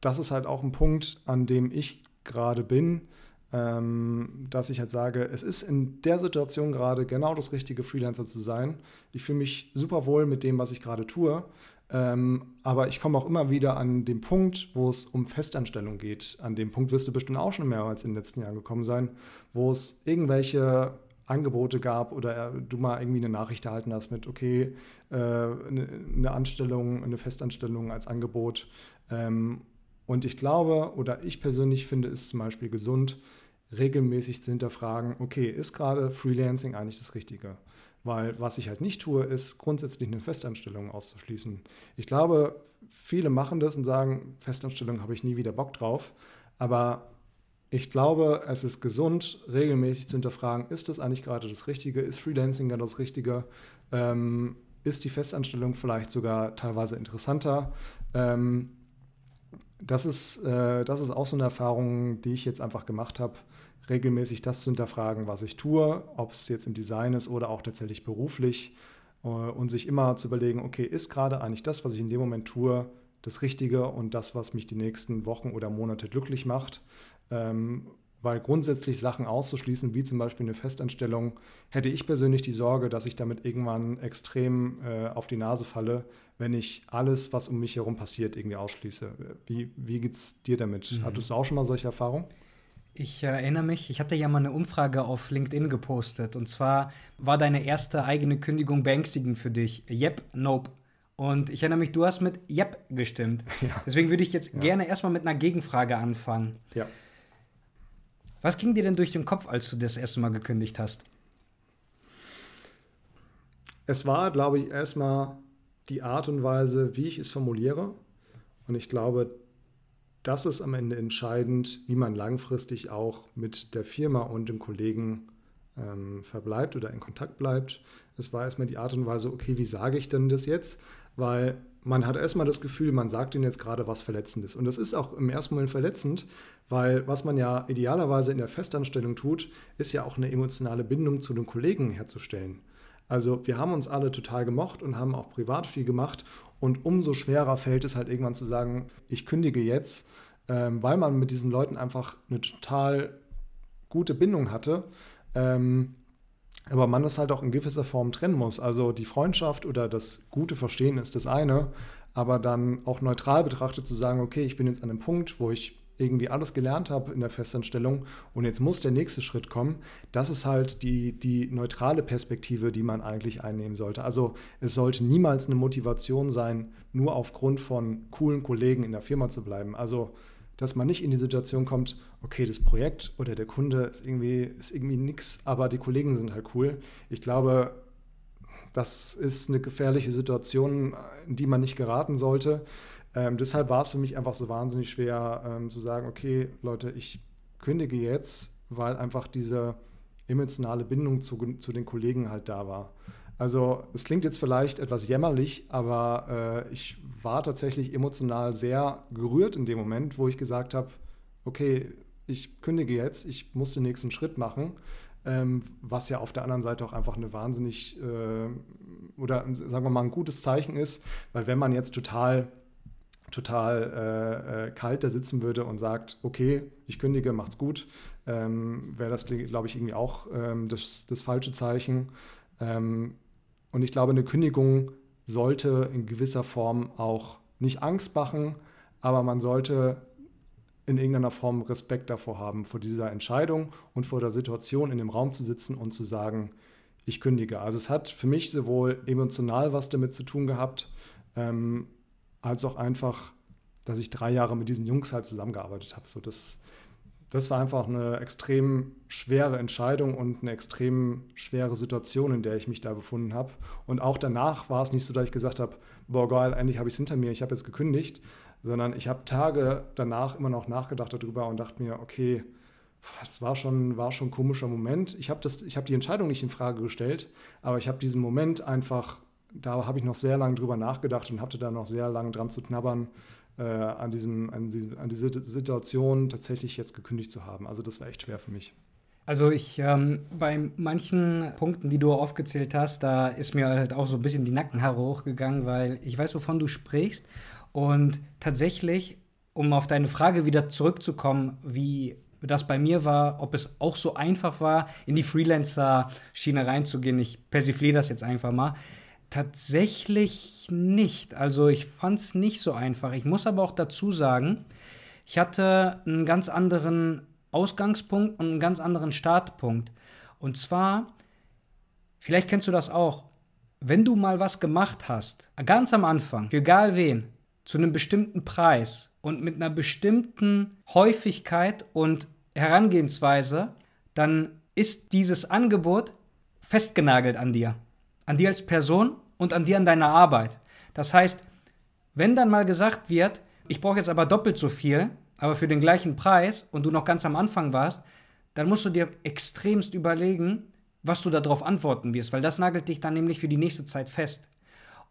das ist halt auch ein Punkt, an dem ich gerade bin, ähm, dass ich halt sage, es ist in der Situation gerade genau das richtige, Freelancer zu sein. Ich fühle mich super wohl mit dem, was ich gerade tue. Ähm, aber ich komme auch immer wieder an den Punkt, wo es um Festanstellung geht. An dem Punkt wirst du bestimmt auch schon mehrmals in den letzten Jahren gekommen sein, wo es irgendwelche Angebote gab oder du mal irgendwie eine Nachricht erhalten hast mit, okay, äh, eine Anstellung, eine Festanstellung als Angebot. Ähm, und ich glaube oder ich persönlich finde es zum Beispiel gesund, regelmäßig zu hinterfragen, okay, ist gerade Freelancing eigentlich das Richtige? Weil was ich halt nicht tue, ist grundsätzlich eine Festanstellung auszuschließen. Ich glaube, viele machen das und sagen, Festanstellung habe ich nie wieder Bock drauf. Aber ich glaube, es ist gesund, regelmäßig zu hinterfragen, ist das eigentlich gerade das Richtige? Ist Freelancing gerade das Richtige? Ähm, ist die Festanstellung vielleicht sogar teilweise interessanter? Ähm, das, ist, äh, das ist auch so eine Erfahrung, die ich jetzt einfach gemacht habe, regelmäßig das zu hinterfragen, was ich tue, ob es jetzt im Design ist oder auch tatsächlich beruflich äh, und sich immer zu überlegen, okay, ist gerade eigentlich das, was ich in dem Moment tue, das Richtige und das, was mich die nächsten Wochen oder Monate glücklich macht. Ähm, weil grundsätzlich Sachen auszuschließen, wie zum Beispiel eine Festanstellung, hätte ich persönlich die Sorge, dass ich damit irgendwann extrem äh, auf die Nase falle, wenn ich alles, was um mich herum passiert, irgendwie ausschließe. Wie, wie geht es dir damit? Mhm. Hattest du auch schon mal solche Erfahrungen? Ich erinnere mich, ich hatte ja mal eine Umfrage auf LinkedIn gepostet. Und zwar war deine erste eigene Kündigung beängstigend für dich. Yep, nope. Und ich erinnere mich, du hast mit Yep gestimmt. Ja. Deswegen würde ich jetzt Ja. gerne erstmal mit einer Gegenfrage anfangen. Ja. Was ging dir denn durch den Kopf, als du das erste Mal gekündigt hast? Es war, glaube ich, erstmal die Art und Weise, wie ich es formuliere. Und ich glaube, das ist am Ende entscheidend, wie man langfristig auch mit der Firma und dem Kollegen ähm, verbleibt oder in Kontakt bleibt. Es war erstmal die Art und Weise, okay, wie sage ich denn das jetzt? Weil man hat erstmal das Gefühl, man sagt ihnen jetzt gerade was Verletzendes. Und das ist auch im ersten Moment verletzend, weil was man ja idealerweise in der Festanstellung tut, ist ja auch eine emotionale Bindung zu den Kollegen herzustellen. Also wir haben uns alle total gemocht und haben auch privat viel gemacht. Und umso schwerer fällt es halt irgendwann zu sagen, ich kündige jetzt, ähm, weil man mit diesen Leuten einfach eine total gute Bindung hatte. Ähm, aber man es halt auch in gewisser Form trennen muss. Also die Freundschaft oder das gute Verstehen ist das eine, aber dann auch neutral betrachtet zu sagen, okay, ich bin jetzt an einem Punkt, wo ich irgendwie alles gelernt habe in der Festanstellung und jetzt muss der nächste Schritt kommen. Das ist halt die, die neutrale Perspektive, die man eigentlich einnehmen sollte. Also es sollte niemals eine Motivation sein, nur aufgrund von coolen Kollegen in der Firma zu bleiben. Also dass man nicht in die Situation kommt, okay, das Projekt oder der Kunde ist irgendwie, ist irgendwie nix, aber die Kollegen sind halt cool. Ich glaube, das ist eine gefährliche Situation, in die man nicht geraten sollte. Ähm, deshalb war es für mich einfach so wahnsinnig schwer ähm, zu sagen, okay, Leute, ich kündige jetzt, weil einfach diese emotionale Bindung zu, zu den Kollegen halt da war. Also es klingt jetzt vielleicht etwas jämmerlich, aber äh, ich war tatsächlich emotional sehr gerührt in dem Moment, wo ich gesagt habe, okay, ich kündige jetzt, ich muss den nächsten Schritt machen, ähm, was ja auf der anderen Seite auch einfach eine wahnsinnig äh, oder sagen wir mal ein gutes Zeichen ist, weil wenn man jetzt total total äh, äh, kalt da sitzen würde und sagt, okay, ich kündige, macht's gut, ähm, wäre das, glaube ich, irgendwie auch ähm, das, das falsche Zeichen. Ähm, und ich glaube, eine Kündigung sollte in gewisser Form auch nicht Angst machen, aber man sollte in irgendeiner Form Respekt davor haben, vor dieser Entscheidung und vor der Situation in dem Raum zu sitzen und zu sagen, ich kündige. Also es hat für mich sowohl emotional was damit zu tun gehabt, ähm, als auch einfach, dass ich drei Jahre mit diesen Jungs halt zusammengearbeitet habe. So das, das war einfach eine extrem schwere Entscheidung und eine extrem schwere Situation, in der ich mich da befunden habe. Und auch danach war es nicht so, dass ich gesagt habe, boah geil, endlich habe ich es hinter mir, ich habe jetzt gekündigt, sondern ich habe Tage danach immer noch nachgedacht darüber und dachte mir, okay, das war schon, war schon ein komischer Moment. Ich habe hab die Entscheidung nicht in Frage gestellt, aber ich habe diesen Moment einfach, da habe ich noch sehr lange drüber nachgedacht und hatte da noch sehr lange dran zu knabbern, an, diesem, an, diesem, an diese Situation tatsächlich jetzt gekündigt zu haben. Also das war echt schwer für mich. Also ich, ähm, bei manchen Punkten, die du aufgezählt hast, da ist mir halt auch so ein bisschen die Nackenhaare hochgegangen, weil ich weiß, wovon du sprichst. Und tatsächlich, um auf deine Frage wieder zurückzukommen, wie das bei mir war, ob es auch so einfach war, in die Freelancer-Schiene reinzugehen. Ich persifliere das jetzt einfach mal. Tatsächlich nicht. Also ich fand es nicht so einfach. Ich muss aber auch dazu sagen, ich hatte einen ganz anderen Ausgangspunkt und einen ganz anderen Startpunkt. Und zwar, vielleicht kennst du das auch, wenn du mal was gemacht hast, ganz am Anfang, egal wen, zu einem bestimmten Preis und mit einer bestimmten Häufigkeit und Herangehensweise, dann ist dieses Angebot festgenagelt an dir. An dir als Person und an dir an deiner Arbeit. Das heißt, wenn dann mal gesagt wird, ich brauche jetzt aber doppelt so viel, aber für den gleichen Preis und du noch ganz am Anfang warst, dann musst du dir extremst überlegen, was du darauf antworten wirst, weil das nagelt dich dann nämlich für die nächste Zeit fest.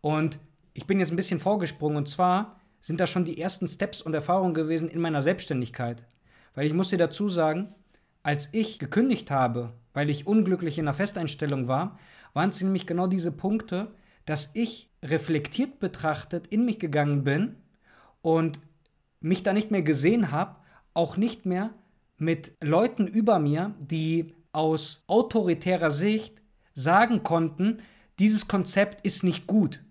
Und ich bin jetzt ein bisschen vorgesprungen und zwar sind da schon die ersten Steps und Erfahrungen gewesen in meiner Selbstständigkeit. Weil ich muss dir dazu sagen, als ich gekündigt habe, weil ich unglücklich in einer Festeinstellung war, waren es nämlich genau diese Punkte, dass ich reflektiert betrachtet in mich gegangen bin und mich da nicht mehr gesehen habe, auch nicht mehr mit Leuten über mir, die aus autoritärer Sicht sagen konnten, dieses Konzept ist nicht gut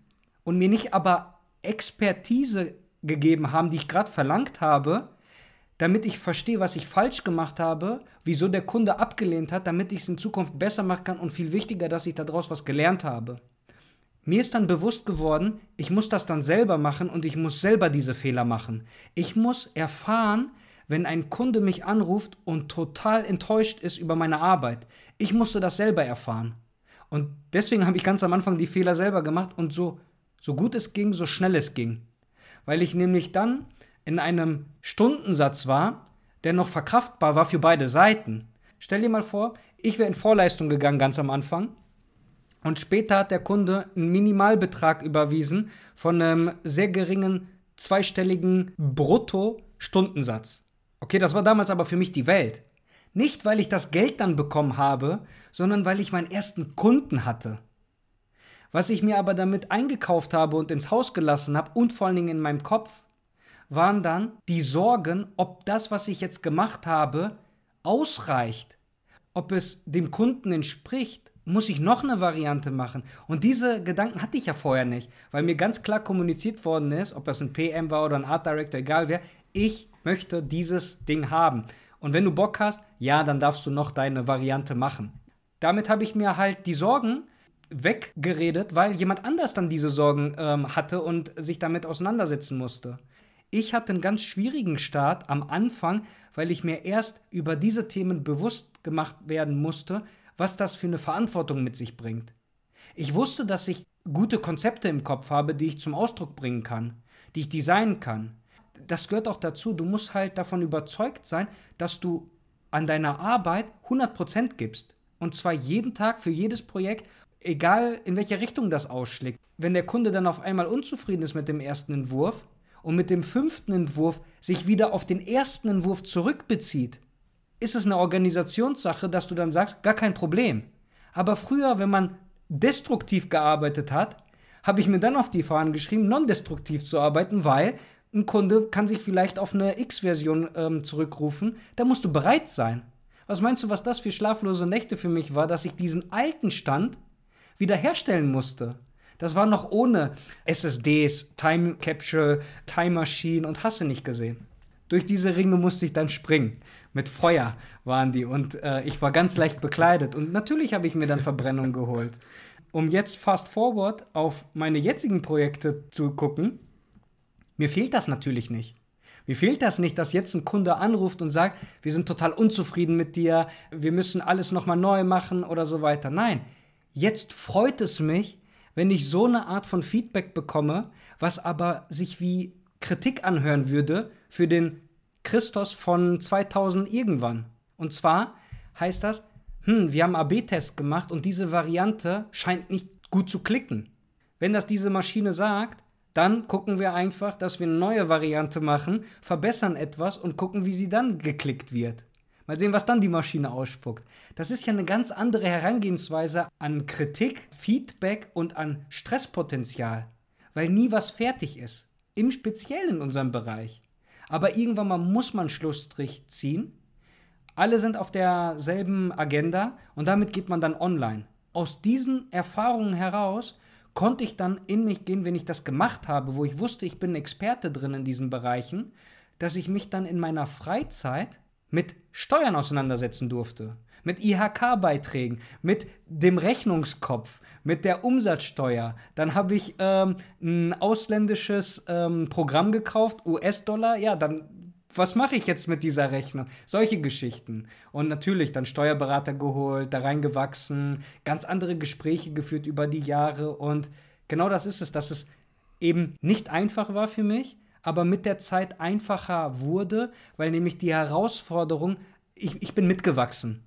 und mir nicht aber Expertise gegeben haben, die ich gerade verlangt habe, damit ich verstehe, was ich falsch gemacht habe, wieso der Kunde abgelehnt hat, damit ich es in Zukunft besser machen kann und viel wichtiger, dass ich daraus was gelernt habe. mir ist dann bewusst geworden, ich muss das dann selber machen und ich muss selber diese Fehler machen. Ich muss erfahren, wenn ein Kunde mich anruft und total enttäuscht ist über meine Arbeit. Ich musste das selber erfahren. Und deswegen habe ich ganz am Anfang die Fehler selber gemacht und so, so gut es ging, so schnell es ging. Weil ich nämlich dann in einem Stundensatz war, der noch verkraftbar war für beide Seiten. Stell dir mal vor, ich wäre in Vorleistung gegangen ganz am Anfang und später hat der Kunde einen Minimalbetrag überwiesen von einem sehr geringen zweistelligen Brutto-Stundensatz. Okay, das war damals aber für mich die Welt. Nicht, weil ich das Geld dann bekommen habe, sondern weil ich meinen ersten Kunden hatte. Was ich mir aber damit eingekauft habe und ins Haus gelassen habe und vor allen Dingen in meinem Kopf, waren dann die Sorgen, ob das, was ich jetzt gemacht habe, ausreicht, ob es dem Kunden entspricht, muss ich noch eine Variante machen. Und diese Gedanken hatte ich ja vorher nicht, weil mir ganz klar kommuniziert worden ist, ob das ein PM war oder ein Art Director, egal wer, ich möchte dieses Ding haben. Und wenn du Bock hast, ja, dann darfst du noch deine Variante machen. Damit habe ich mir halt die Sorgen weggeredet, weil jemand anders dann diese Sorgen ähm, hatte und sich damit auseinandersetzen musste. Ich hatte einen ganz schwierigen Start am Anfang, weil ich mir erst über diese Themen bewusst gemacht werden musste, was das für eine Verantwortung mit sich bringt. Ich wusste, dass ich gute Konzepte im Kopf habe, die ich zum Ausdruck bringen kann, die ich designen kann. Das gehört auch dazu, du musst halt davon überzeugt sein, dass du an deiner Arbeit 100% gibst. Und zwar jeden Tag für jedes Projekt, egal in welche Richtung das ausschlägt. Wenn der Kunde dann auf einmal unzufrieden ist mit dem ersten Entwurf und mit dem fünften Entwurf sich wieder auf den ersten Entwurf zurückbezieht, ist es eine Organisationssache, dass du dann sagst, gar kein Problem. Aber früher, wenn man destruktiv gearbeitet hat, habe ich mir dann auf die Fahnen geschrieben, non-destruktiv zu arbeiten, weil ein Kunde kann sich vielleicht auf eine X-Version ähm, zurückrufen. Da musst du bereit sein. Was meinst du, was das für schlaflose Nächte für mich war, dass ich diesen alten Stand wiederherstellen musste? Das war noch ohne SSDs, Time Capture, Time Machine und hast du nicht gesehen. Durch diese Ringe musste ich dann springen mit Feuer waren die und äh, ich war ganz leicht bekleidet und natürlich habe ich mir dann Verbrennung geholt. Um jetzt fast forward auf meine jetzigen Projekte zu gucken, mir fehlt das natürlich nicht. Mir fehlt das nicht, dass jetzt ein Kunde anruft und sagt, wir sind total unzufrieden mit dir, wir müssen alles nochmal neu machen oder so weiter. Nein, jetzt freut es mich, wenn ich so eine Art von Feedback bekomme, was aber sich wie Kritik anhören würde für den Christos von 2000 irgendwann. Und zwar heißt das, hm, wir haben AB-Test gemacht und diese Variante scheint nicht gut zu klicken. Wenn das diese Maschine sagt, dann gucken wir einfach, dass wir eine neue Variante machen, verbessern etwas und gucken, wie sie dann geklickt wird. Mal sehen, was dann die Maschine ausspuckt. Das ist ja eine ganz andere Herangehensweise an Kritik, Feedback und an Stresspotenzial, weil nie was fertig ist. Im Speziellen in unserem Bereich. Aber irgendwann mal muss man Schlussstrich ziehen. Alle sind auf derselben Agenda und damit geht man dann online. Aus diesen Erfahrungen heraus konnte ich dann in mich gehen, wenn ich das gemacht habe, wo ich wusste, ich bin Experte drin in diesen Bereichen, dass ich mich dann in meiner Freizeit mit Steuern auseinandersetzen durfte mit IHK-Beiträgen, mit dem Rechnungskopf, mit der Umsatzsteuer. Dann habe ich ähm, ein ausländisches ähm, Programm gekauft, US-Dollar. Ja, dann was mache ich jetzt mit dieser Rechnung? Solche Geschichten. Und natürlich dann Steuerberater geholt, da reingewachsen, ganz andere Gespräche geführt über die Jahre. Und genau das ist es, dass es eben nicht einfach war für mich, aber mit der Zeit einfacher wurde, weil nämlich die Herausforderung, ich, ich bin mitgewachsen.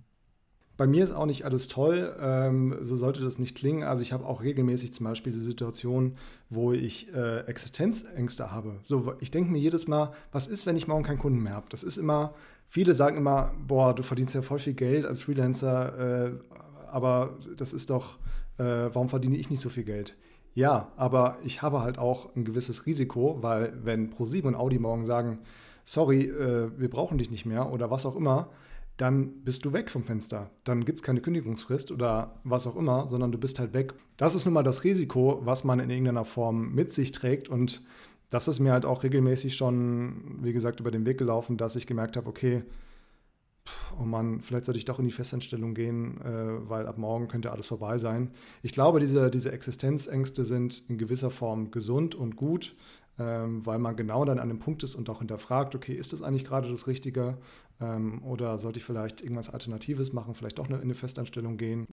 Bei mir ist auch nicht alles toll, ähm, so sollte das nicht klingen. Also ich habe auch regelmäßig zum Beispiel die Situation, wo ich äh, Existenzängste habe. So, ich denke mir jedes Mal, was ist, wenn ich morgen keinen Kunden mehr habe? Das ist immer, viele sagen immer, boah, du verdienst ja voll viel Geld als Freelancer, äh, aber das ist doch, äh, warum verdiene ich nicht so viel Geld? Ja, aber ich habe halt auch ein gewisses Risiko, weil wenn ProSieben und Audi morgen sagen, sorry, äh, wir brauchen dich nicht mehr oder was auch immer, dann bist du weg vom Fenster. Dann gibt es keine Kündigungsfrist oder was auch immer, sondern du bist halt weg. Das ist nun mal das Risiko, was man in irgendeiner Form mit sich trägt. Und das ist mir halt auch regelmäßig schon, wie gesagt, über den Weg gelaufen, dass ich gemerkt habe, okay, oh Mann, vielleicht sollte ich doch in die Festanstellung gehen, äh, weil ab morgen könnte alles vorbei sein. Ich glaube, diese, diese Existenzängste sind in gewisser Form gesund und gut, ähm, weil man genau dann an dem Punkt ist und auch hinterfragt, okay, ist das eigentlich gerade das Richtige ähm, oder sollte ich vielleicht irgendwas Alternatives machen, vielleicht doch in eine Festanstellung gehen.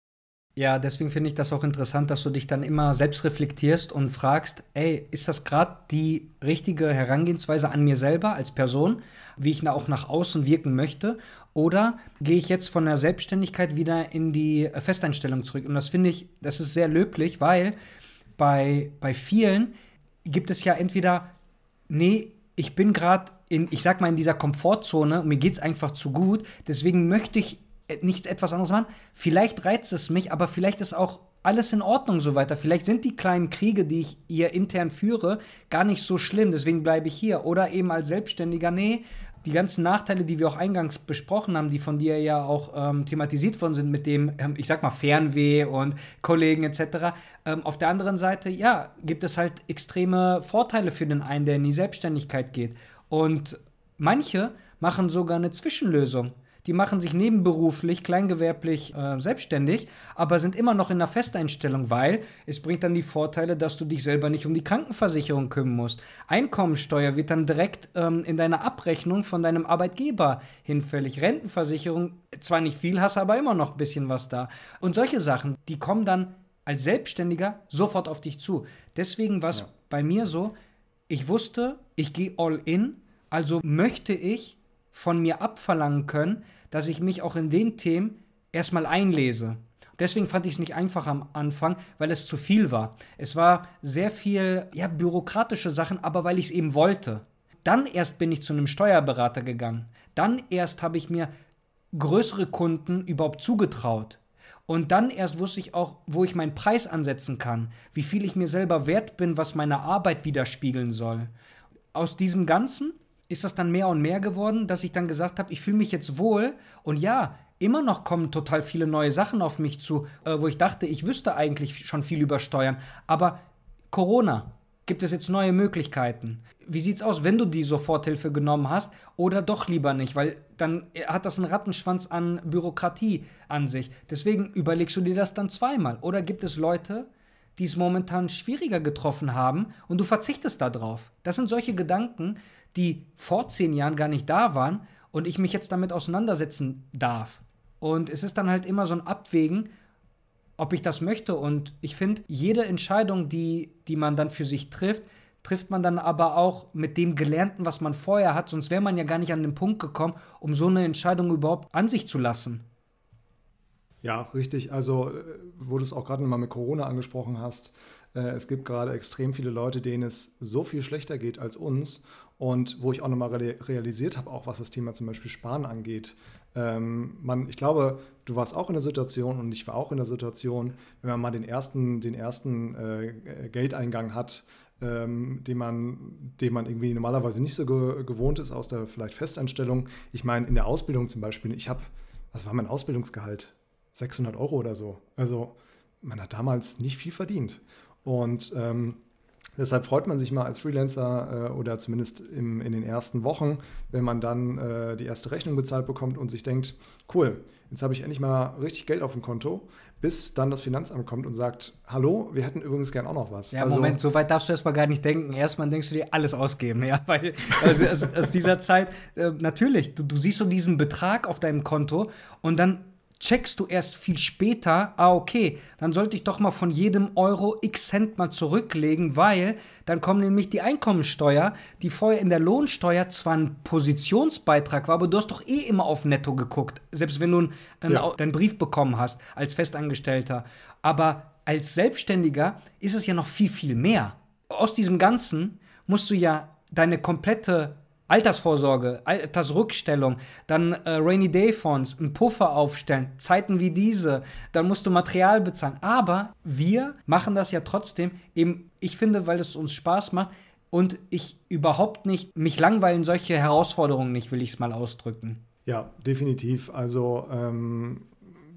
Ja, deswegen finde ich das auch interessant, dass du dich dann immer selbst reflektierst und fragst, ey, ist das gerade die richtige Herangehensweise an mir selber als Person, wie ich auch nach außen wirken möchte? Oder gehe ich jetzt von der Selbstständigkeit wieder in die Festeinstellung zurück? Und das finde ich, das ist sehr löblich, weil bei, bei vielen gibt es ja entweder, nee, ich bin gerade in, ich sag mal, in dieser Komfortzone und mir geht es einfach zu gut, deswegen möchte ich nichts etwas anderes machen. Vielleicht reizt es mich, aber vielleicht ist auch alles in Ordnung so weiter. Vielleicht sind die kleinen Kriege, die ich hier intern führe, gar nicht so schlimm, deswegen bleibe ich hier. Oder eben als Selbstständiger, nee, die ganzen Nachteile, die wir auch eingangs besprochen haben, die von dir ja auch ähm, thematisiert worden sind mit dem, ähm, ich sag mal, Fernweh und Kollegen etc. Ähm, auf der anderen Seite, ja, gibt es halt extreme Vorteile für den einen, der in die Selbstständigkeit geht. Und manche machen sogar eine Zwischenlösung die machen sich nebenberuflich, kleingewerblich äh, selbstständig, aber sind immer noch in einer Festeinstellung, weil es bringt dann die Vorteile, dass du dich selber nicht um die Krankenversicherung kümmern musst. Einkommensteuer wird dann direkt ähm, in deiner Abrechnung von deinem Arbeitgeber hinfällig. Rentenversicherung, zwar nicht viel, hast aber immer noch ein bisschen was da. Und solche Sachen, die kommen dann als Selbstständiger sofort auf dich zu. Deswegen war es ja. bei mir so, ich wusste, ich gehe all in, also möchte ich von mir abverlangen können, dass ich mich auch in den Themen erstmal einlese. Deswegen fand ich es nicht einfach am Anfang, weil es zu viel war. Es war sehr viel ja, bürokratische Sachen, aber weil ich es eben wollte. Dann erst bin ich zu einem Steuerberater gegangen. Dann erst habe ich mir größere Kunden überhaupt zugetraut. Und dann erst wusste ich auch, wo ich meinen Preis ansetzen kann, wie viel ich mir selber wert bin, was meine Arbeit widerspiegeln soll. Aus diesem Ganzen ist das dann mehr und mehr geworden, dass ich dann gesagt habe, ich fühle mich jetzt wohl und ja, immer noch kommen total viele neue Sachen auf mich zu, äh, wo ich dachte, ich wüsste eigentlich schon viel über Steuern. Aber Corona, gibt es jetzt neue Möglichkeiten? Wie sieht es aus, wenn du die Soforthilfe genommen hast oder doch lieber nicht? Weil dann hat das einen Rattenschwanz an Bürokratie an sich. Deswegen überlegst du dir das dann zweimal. Oder gibt es Leute, die es momentan schwieriger getroffen haben und du verzichtest darauf? Das sind solche Gedanken, die vor zehn Jahren gar nicht da waren und ich mich jetzt damit auseinandersetzen darf. Und es ist dann halt immer so ein Abwägen, ob ich das möchte. Und ich finde, jede Entscheidung, die, die man dann für sich trifft, trifft man dann aber auch mit dem Gelernten, was man vorher hat. Sonst wäre man ja gar nicht an den Punkt gekommen, um so eine Entscheidung überhaupt an sich zu lassen. Ja, richtig. Also, äh, wo du es auch gerade mal mit Corona angesprochen hast, äh, es gibt gerade extrem viele Leute, denen es so viel schlechter geht als uns. Und wo ich auch nochmal realisiert habe, auch was das Thema zum Beispiel Sparen angeht. Ähm, man, ich glaube, du warst auch in der Situation und ich war auch in der Situation, wenn man mal den ersten, den ersten äh, Geldeingang hat, ähm, den, man, den man irgendwie normalerweise nicht so ge gewohnt ist aus der vielleicht Festanstellung. Ich meine, in der Ausbildung zum Beispiel, ich habe, was war mein Ausbildungsgehalt? 600 Euro oder so. Also man hat damals nicht viel verdient. Und ähm, deshalb freut man sich mal als Freelancer äh, oder zumindest im, in den ersten Wochen, wenn man dann äh, die erste Rechnung bezahlt bekommt und sich denkt, cool, jetzt habe ich endlich mal richtig Geld auf dem Konto, bis dann das Finanzamt kommt und sagt, hallo, wir hätten übrigens gern auch noch was. Ja, also, Moment, so weit darfst du erstmal gar nicht denken. Erstmal denkst du dir alles ausgeben, ja, weil also aus, aus dieser Zeit, äh, natürlich, du, du siehst so diesen Betrag auf deinem Konto und dann checkst du erst viel später, ah, okay, dann sollte ich doch mal von jedem Euro x Cent mal zurücklegen, weil dann kommt nämlich die Einkommensteuer, die vorher in der Lohnsteuer zwar ein Positionsbeitrag war, aber du hast doch eh immer auf Netto geguckt, selbst wenn du einen, ja. deinen Brief bekommen hast als Festangestellter. Aber als Selbstständiger ist es ja noch viel, viel mehr. Aus diesem Ganzen musst du ja deine komplette Altersvorsorge, Altersrückstellung, dann äh, Rainy Day Fonds, einen Puffer aufstellen, Zeiten wie diese, dann musst du Material bezahlen. Aber wir machen das ja trotzdem eben, ich finde, weil es uns Spaß macht und ich überhaupt nicht, mich langweilen solche Herausforderungen nicht, will ich es mal ausdrücken. Ja, definitiv. Also ähm,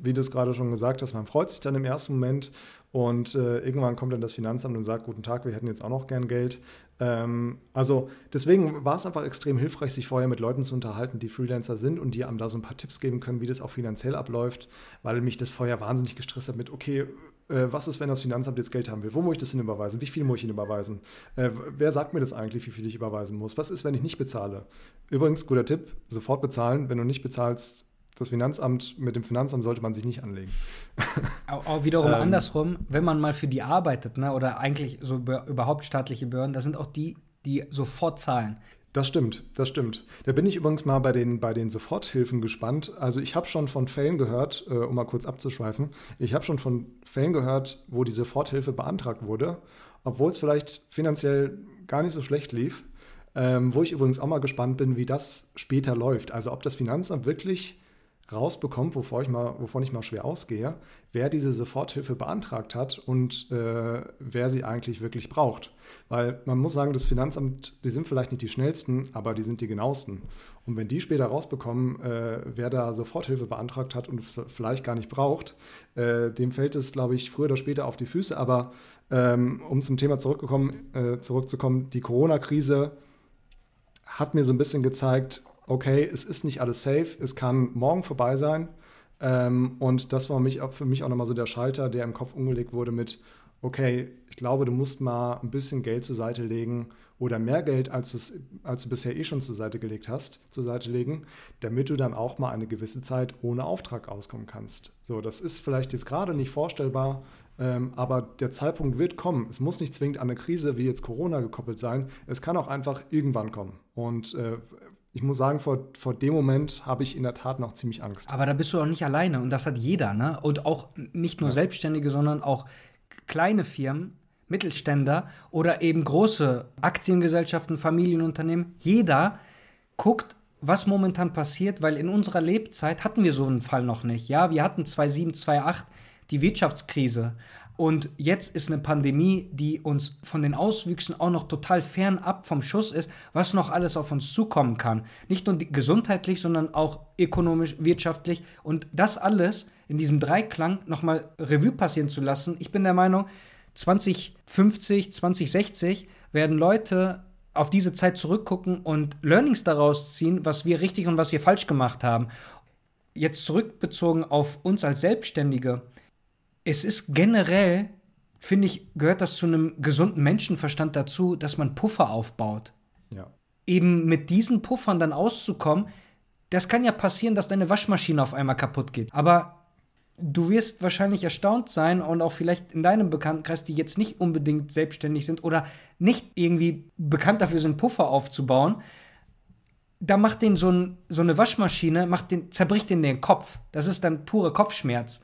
wie du es gerade schon gesagt hast, man freut sich dann im ersten Moment und äh, irgendwann kommt dann das Finanzamt und sagt, guten Tag, wir hätten jetzt auch noch gern Geld. Ähm, also deswegen war es einfach extrem hilfreich, sich vorher mit Leuten zu unterhalten, die Freelancer sind und die einem da so ein paar Tipps geben können, wie das auch finanziell abläuft, weil mich das vorher wahnsinnig gestresst hat mit, okay, äh, was ist, wenn das Finanzamt jetzt Geld haben will? Wo muss ich das hin überweisen? Wie viel muss ich ihn überweisen? Äh, wer sagt mir das eigentlich, wie viel ich überweisen muss? Was ist, wenn ich nicht bezahle? Übrigens, guter Tipp, sofort bezahlen. Wenn du nicht bezahlst, das Finanzamt, mit dem Finanzamt sollte man sich nicht anlegen. Auch, wiederum ähm, andersrum, wenn man mal für die arbeitet, ne, oder eigentlich so überhaupt staatliche Behörden, da sind auch die, die sofort zahlen. Das stimmt, das stimmt. Da bin ich übrigens mal bei den, bei den Soforthilfen gespannt. Also ich habe schon von Fällen gehört, äh, um mal kurz abzuschweifen, ich habe schon von Fällen gehört, wo die Soforthilfe beantragt wurde, obwohl es vielleicht finanziell gar nicht so schlecht lief. Ähm, wo ich übrigens auch mal gespannt bin, wie das später läuft. Also ob das Finanzamt wirklich rausbekommt, wovor ich mal, wovon ich mal schwer ausgehe, wer diese Soforthilfe beantragt hat und äh, wer sie eigentlich wirklich braucht. Weil man muss sagen, das Finanzamt, die sind vielleicht nicht die schnellsten, aber die sind die genauesten. Und wenn die später rausbekommen, äh, wer da Soforthilfe beantragt hat und vielleicht gar nicht braucht, äh, dem fällt es, glaube ich, früher oder später auf die Füße. Aber ähm, um zum Thema zurückgekommen, äh, zurückzukommen, die Corona-Krise hat mir so ein bisschen gezeigt, okay, es ist nicht alles safe, es kann morgen vorbei sein. Ähm, und das war mich, für mich auch nochmal so der Schalter, der im Kopf umgelegt wurde mit, okay, ich glaube, du musst mal ein bisschen Geld zur Seite legen oder mehr Geld, als, als du bisher eh schon zur Seite gelegt hast, zur Seite legen, damit du dann auch mal eine gewisse Zeit ohne Auftrag auskommen kannst. So, das ist vielleicht jetzt gerade nicht vorstellbar, ähm, aber der Zeitpunkt wird kommen. Es muss nicht zwingend an eine Krise wie jetzt Corona gekoppelt sein. Es kann auch einfach irgendwann kommen. Und äh, ich muss sagen, vor, vor dem Moment habe ich in der Tat noch ziemlich Angst. Aber da bist du auch nicht alleine und das hat jeder, ne? Und auch nicht nur ja. Selbstständige, sondern auch kleine Firmen, Mittelständler oder eben große Aktiengesellschaften, Familienunternehmen. Jeder guckt, was momentan passiert, weil in unserer Lebzeit hatten wir so einen Fall noch nicht. Ja, wir hatten 2007, 2008 die Wirtschaftskrise. Und jetzt ist eine Pandemie, die uns von den Auswüchsen auch noch total fernab vom Schuss ist, was noch alles auf uns zukommen kann. Nicht nur gesundheitlich, sondern auch ökonomisch, wirtschaftlich. Und das alles in diesem Dreiklang nochmal Revue passieren zu lassen. Ich bin der Meinung, 2050, 2060 werden Leute auf diese Zeit zurückgucken und Learnings daraus ziehen, was wir richtig und was wir falsch gemacht haben. Jetzt zurückbezogen auf uns als Selbstständige es ist generell, finde ich, gehört das zu einem gesunden Menschenverstand dazu, dass man Puffer aufbaut. Ja. Eben mit diesen Puffern dann auszukommen, das kann ja passieren, dass deine Waschmaschine auf einmal kaputt geht. Aber du wirst wahrscheinlich erstaunt sein und auch vielleicht in deinem Bekanntenkreis, die jetzt nicht unbedingt selbstständig sind oder nicht irgendwie bekannt dafür sind, Puffer aufzubauen. Da macht den so, ein, so eine Waschmaschine, macht den, zerbricht den den Kopf. Das ist dann pure Kopfschmerz.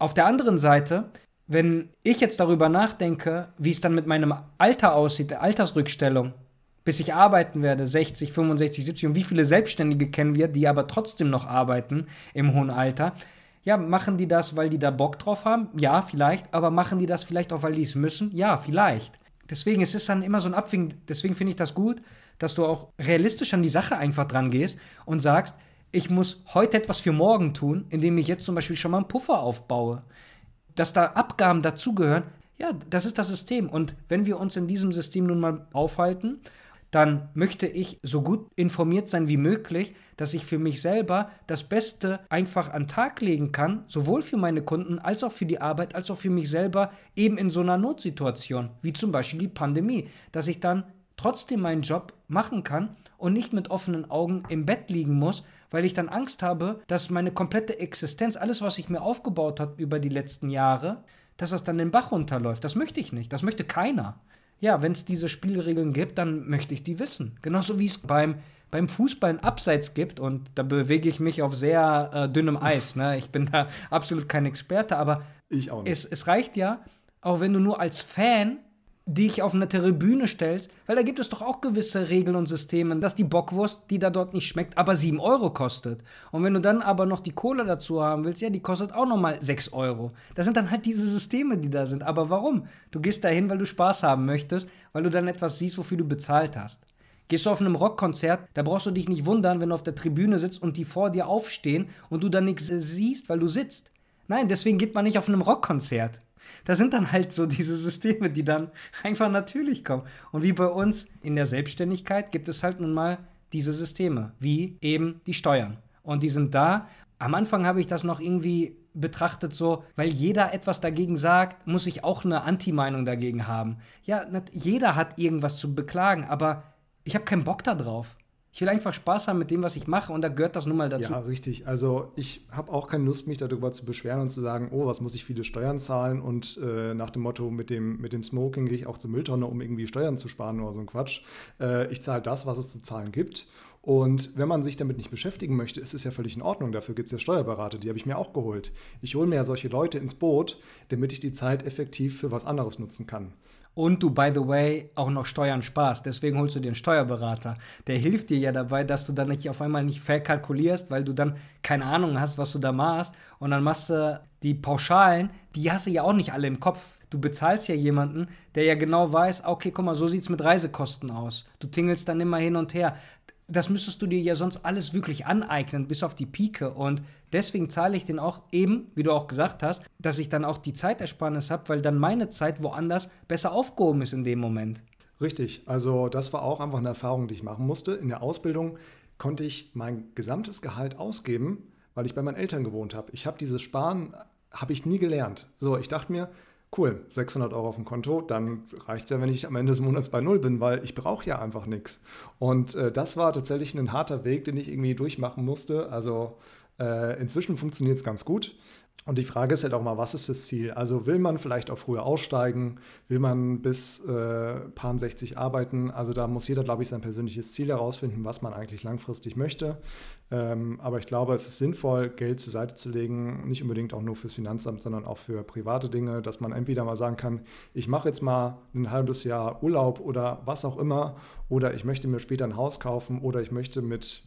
Auf der anderen Seite, wenn ich jetzt darüber nachdenke, wie es dann mit meinem Alter aussieht, der Altersrückstellung, bis ich arbeiten werde, 60, 65, 70 und wie viele Selbstständige kennen wir, die aber trotzdem noch arbeiten im hohen Alter. Ja, machen die das, weil die da Bock drauf haben? Ja, vielleicht. Aber machen die das vielleicht auch, weil die es müssen? Ja, vielleicht. Deswegen es ist es dann immer so ein Abwägen. Deswegen finde ich das gut, dass du auch realistisch an die Sache einfach dran gehst und sagst, ich muss heute etwas für morgen tun, indem ich jetzt zum Beispiel schon mal einen Puffer aufbaue. Dass da Abgaben dazugehören, ja, das ist das System. Und wenn wir uns in diesem System nun mal aufhalten, dann möchte ich so gut informiert sein wie möglich, dass ich für mich selber das Beste einfach an Tag legen kann, sowohl für meine Kunden als auch für die Arbeit, als auch für mich selber, eben in so einer Notsituation, wie zum Beispiel die Pandemie, dass ich dann trotzdem meinen Job machen kann und nicht mit offenen Augen im Bett liegen muss, weil ich dann Angst habe, dass meine komplette Existenz, alles, was ich mir aufgebaut habe über die letzten Jahre, dass das dann den Bach runterläuft. Das möchte ich nicht. Das möchte keiner. Ja, wenn es diese Spielregeln gibt, dann möchte ich die wissen. Genauso wie es beim, beim Fußball ein Abseits gibt und da bewege ich mich auf sehr äh, dünnem Eis. Ne? Ich bin da absolut kein Experte, aber Es, es reicht ja, auch wenn du nur als Fan dich auf eine Tribüne stellst, weil da gibt es doch auch gewisse Regeln und Systeme, dass die Bockwurst, die da dort nicht schmeckt, aber 7 Euro kostet. Und wenn du dann aber noch die Cola dazu haben willst, ja, die kostet auch nochmal 6 Euro. Das sind dann halt diese Systeme, die da sind. Aber warum? Du gehst dahin, weil du Spaß haben möchtest, weil du dann etwas siehst, wofür du bezahlt hast. Gehst du auf einem Rockkonzert, da brauchst du dich nicht wundern, wenn du auf der Tribüne sitzt und die vor dir aufstehen und du dann nichts siehst, weil du sitzt. Nein, deswegen geht man nicht auf einem Rockkonzert. Da sind dann halt so diese Systeme, die dann einfach natürlich kommen. Und wie bei uns in der Selbstständigkeit gibt es halt nun mal diese Systeme, wie eben die Steuern. Und die sind da. Am Anfang habe ich das noch irgendwie betrachtet so, weil jeder etwas dagegen sagt, muss ich auch eine Anti-Meinung dagegen haben. Ja, jeder hat irgendwas zu beklagen, aber ich habe keinen Bock darauf. Ich will einfach Spaß haben mit dem, was ich mache und da gehört das nun mal dazu. Ja, richtig. Also ich habe auch keine Lust, mich darüber zu beschweren und zu sagen, oh, was muss ich viele Steuern zahlen und äh, nach dem Motto, mit dem, mit dem Smoking gehe ich auch zur Mülltonne, um irgendwie Steuern zu sparen oder so ein Quatsch. Äh, ich zahle das, was es zu zahlen gibt. Und wenn man sich damit nicht beschäftigen möchte, ist es ja völlig in Ordnung. Dafür gibt es ja Steuerberater, die habe ich mir auch geholt. Ich hole mir ja solche Leute ins Boot, damit ich die Zeit effektiv für was anderes nutzen kann und du, by the way, auch noch Steuern sparst. Deswegen holst du dir einen Steuerberater. Der hilft dir ja dabei, dass du dann nicht auf einmal nicht verkalkulierst, weil du dann keine Ahnung hast, was du da machst. Und dann machst du die Pauschalen, die hast du ja auch nicht alle im Kopf. Du bezahlst ja jemanden, der ja genau weiß, okay, guck mal, so sieht es mit Reisekosten aus. Du tingelst dann immer hin und her das müsstest du dir ja sonst alles wirklich aneignen, bis auf die Pike. Und deswegen zahle ich den auch eben, wie du auch gesagt hast, dass ich dann auch die Zeitersparnis habe, weil dann meine Zeit woanders besser aufgehoben ist in dem Moment. Richtig, also das war auch einfach eine Erfahrung, die ich machen musste. In der Ausbildung konnte ich mein gesamtes Gehalt ausgeben, weil ich bei meinen Eltern gewohnt habe. Ich habe dieses Sparen, habe ich nie gelernt. So, ich dachte mir, cool, 600 Euro auf dem Konto, dann reicht es ja, wenn ich am Ende des Monats bei Null bin, weil ich brauche ja einfach nichts. Und äh, das war tatsächlich ein harter Weg, den ich irgendwie durchmachen musste. Also äh, inzwischen funktioniert es ganz gut. Und die Frage ist halt auch mal, was ist das Ziel? Also will man vielleicht auch früher aussteigen? Will man bis äh, paar 60 arbeiten? Also da muss jeder, glaube ich, sein persönliches Ziel herausfinden, was man eigentlich langfristig möchte. Ähm, aber ich glaube, es ist sinnvoll, Geld zur Seite zu legen, nicht unbedingt auch nur fürs Finanzamt, sondern auch für private Dinge, dass man entweder mal sagen kann, ich mache jetzt mal ein halbes Jahr Urlaub oder was auch immer, oder ich möchte mir später ein Haus kaufen oder ich möchte mit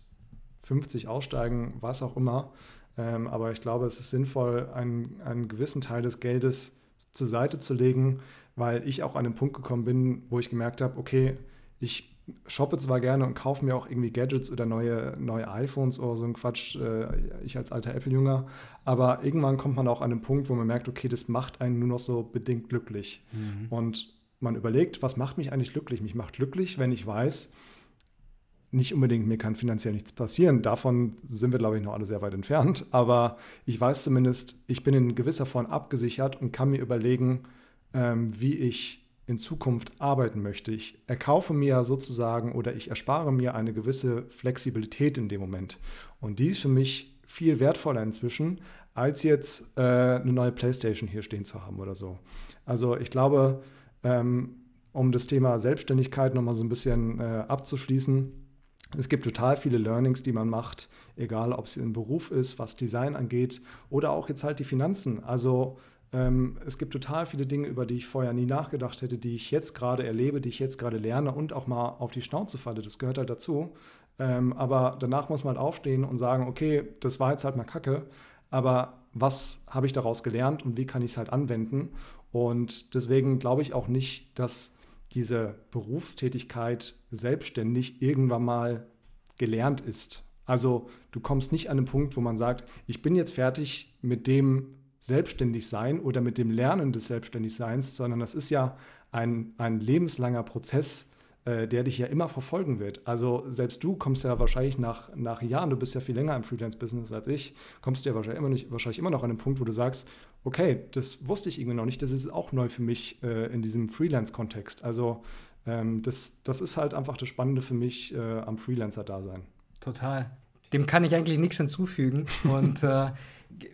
50 aussteigen, was auch immer. Ähm, aber ich glaube, es ist sinnvoll, einen, einen gewissen Teil des Geldes zur Seite zu legen, weil ich auch an den Punkt gekommen bin, wo ich gemerkt habe, okay, ich shoppe zwar gerne und kaufe mir auch irgendwie Gadgets oder neue, neue iPhones oder so ein Quatsch, äh, ich als alter Apple-Jünger, aber irgendwann kommt man auch an den Punkt, wo man merkt, okay, das macht einen nur noch so bedingt glücklich. Mhm. Und man überlegt, was macht mich eigentlich glücklich? Mich macht glücklich, wenn ich weiß, nicht unbedingt, mir kann finanziell nichts passieren. Davon sind wir, glaube ich, noch alle sehr weit entfernt. Aber ich weiß zumindest, ich bin in gewisser Form abgesichert und kann mir überlegen, ähm, wie ich in Zukunft arbeiten möchte. Ich erkaufe mir sozusagen oder ich erspare mir eine gewisse Flexibilität in dem Moment. Und die ist für mich viel wertvoller inzwischen, als jetzt äh, eine neue Playstation hier stehen zu haben oder so. Also ich glaube, ähm, um das Thema Selbstständigkeit nochmal so ein bisschen äh, abzuschließen, es gibt total viele Learnings, die man macht, egal ob es ein Beruf ist, was Design angeht oder auch jetzt halt die Finanzen. Also ähm, es gibt total viele Dinge, über die ich vorher nie nachgedacht hätte, die ich jetzt gerade erlebe, die ich jetzt gerade lerne und auch mal auf die Schnauze falle. Das gehört halt dazu. Ähm, aber danach muss man halt aufstehen und sagen, okay, das war jetzt halt mal Kacke, aber was habe ich daraus gelernt und wie kann ich es halt anwenden? Und deswegen glaube ich auch nicht, dass diese Berufstätigkeit selbstständig irgendwann mal gelernt ist. Also du kommst nicht an den Punkt, wo man sagt, ich bin jetzt fertig mit dem Selbstständigsein oder mit dem Lernen des Selbstständigseins, sondern das ist ja ein, ein lebenslanger Prozess, äh, der dich ja immer verfolgen wird. Also selbst du kommst ja wahrscheinlich nach, nach Jahren, du bist ja viel länger im Freelance-Business als ich, kommst du ja wahrscheinlich immer, nicht, wahrscheinlich immer noch an den Punkt, wo du sagst, okay, das wusste ich irgendwie noch nicht, das ist auch neu für mich äh, in diesem Freelance-Kontext. Also ähm, das, das ist halt einfach das Spannende für mich äh, am Freelancer-Dasein. Total. Dem kann ich eigentlich nichts hinzufügen und äh,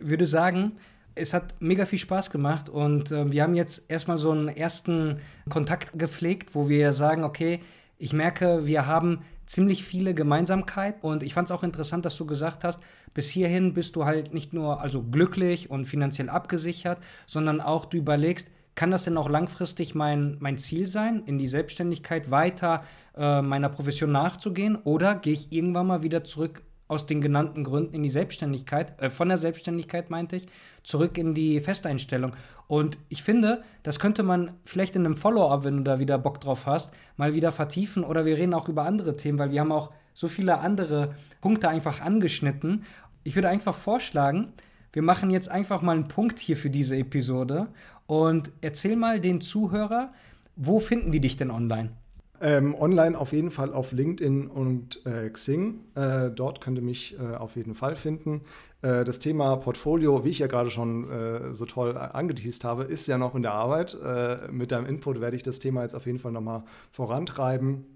würde sagen, es hat mega viel Spaß gemacht und äh, wir haben jetzt erstmal so einen ersten Kontakt gepflegt, wo wir sagen, okay, ich merke, wir haben ziemlich viele Gemeinsamkeiten und ich fand es auch interessant, dass du gesagt hast, bis hierhin bist du halt nicht nur also glücklich und finanziell abgesichert, sondern auch du überlegst, kann das denn auch langfristig mein, mein Ziel sein, in die Selbstständigkeit weiter äh, meiner Profession nachzugehen? Oder gehe ich irgendwann mal wieder zurück aus den genannten Gründen in die Selbstständigkeit, äh, von der Selbstständigkeit meinte ich, zurück in die Festeinstellung. Und ich finde, das könnte man vielleicht in einem Follow-up, wenn du da wieder Bock drauf hast, mal wieder vertiefen oder wir reden auch über andere Themen, weil wir haben auch so viele andere Punkte einfach angeschnitten. Ich würde einfach vorschlagen, wir machen jetzt einfach mal einen Punkt hier für diese Episode und erzähl mal den Zuhörer, wo finden die dich denn online? Ähm, online auf jeden Fall auf LinkedIn und äh, Xing. Äh, dort könnt ihr mich äh, auf jeden Fall finden. Äh, das Thema Portfolio, wie ich ja gerade schon äh, so toll angeteased habe, ist ja noch in der Arbeit. Äh, mit deinem Input werde ich das Thema jetzt auf jeden Fall nochmal vorantreiben.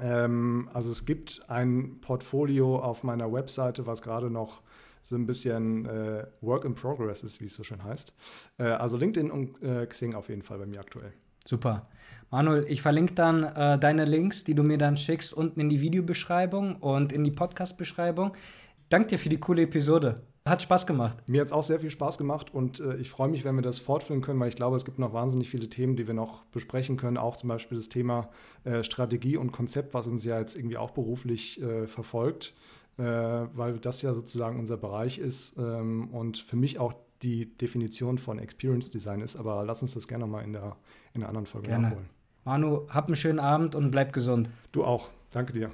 Ähm, also es gibt ein Portfolio auf meiner Webseite, was gerade noch so ein bisschen Work in Progress ist, wie es so schön heißt. also LinkedIn und Xing auf jeden Fall bei mir aktuell. Super. Manuel, ich verlinke dann äh, deine Links, die du mir dann schickst, unten in die Videobeschreibung und in die Podcast-Beschreibung. Danke dir für die coole Episode. Hat Spaß gemacht. Mir hat es auch sehr viel Spaß gemacht und äh, ich freue mich, wenn wir das fortführen können, weil ich glaube, es gibt noch wahnsinnig viele Themen, die wir noch besprechen können. Auch zum Beispiel das Thema äh, Strategie und Konzept, was uns ja jetzt irgendwie auch beruflich äh, verfolgt, äh, weil das ja sozusagen unser Bereich ist ähm, und für mich auch die Definition von Experience Design ist. Aber lass uns das gerne mal in der, in der anderen Folge gerne. nachholen. Manu, hab einen schönen Abend und bleib gesund. Du auch. Danke dir.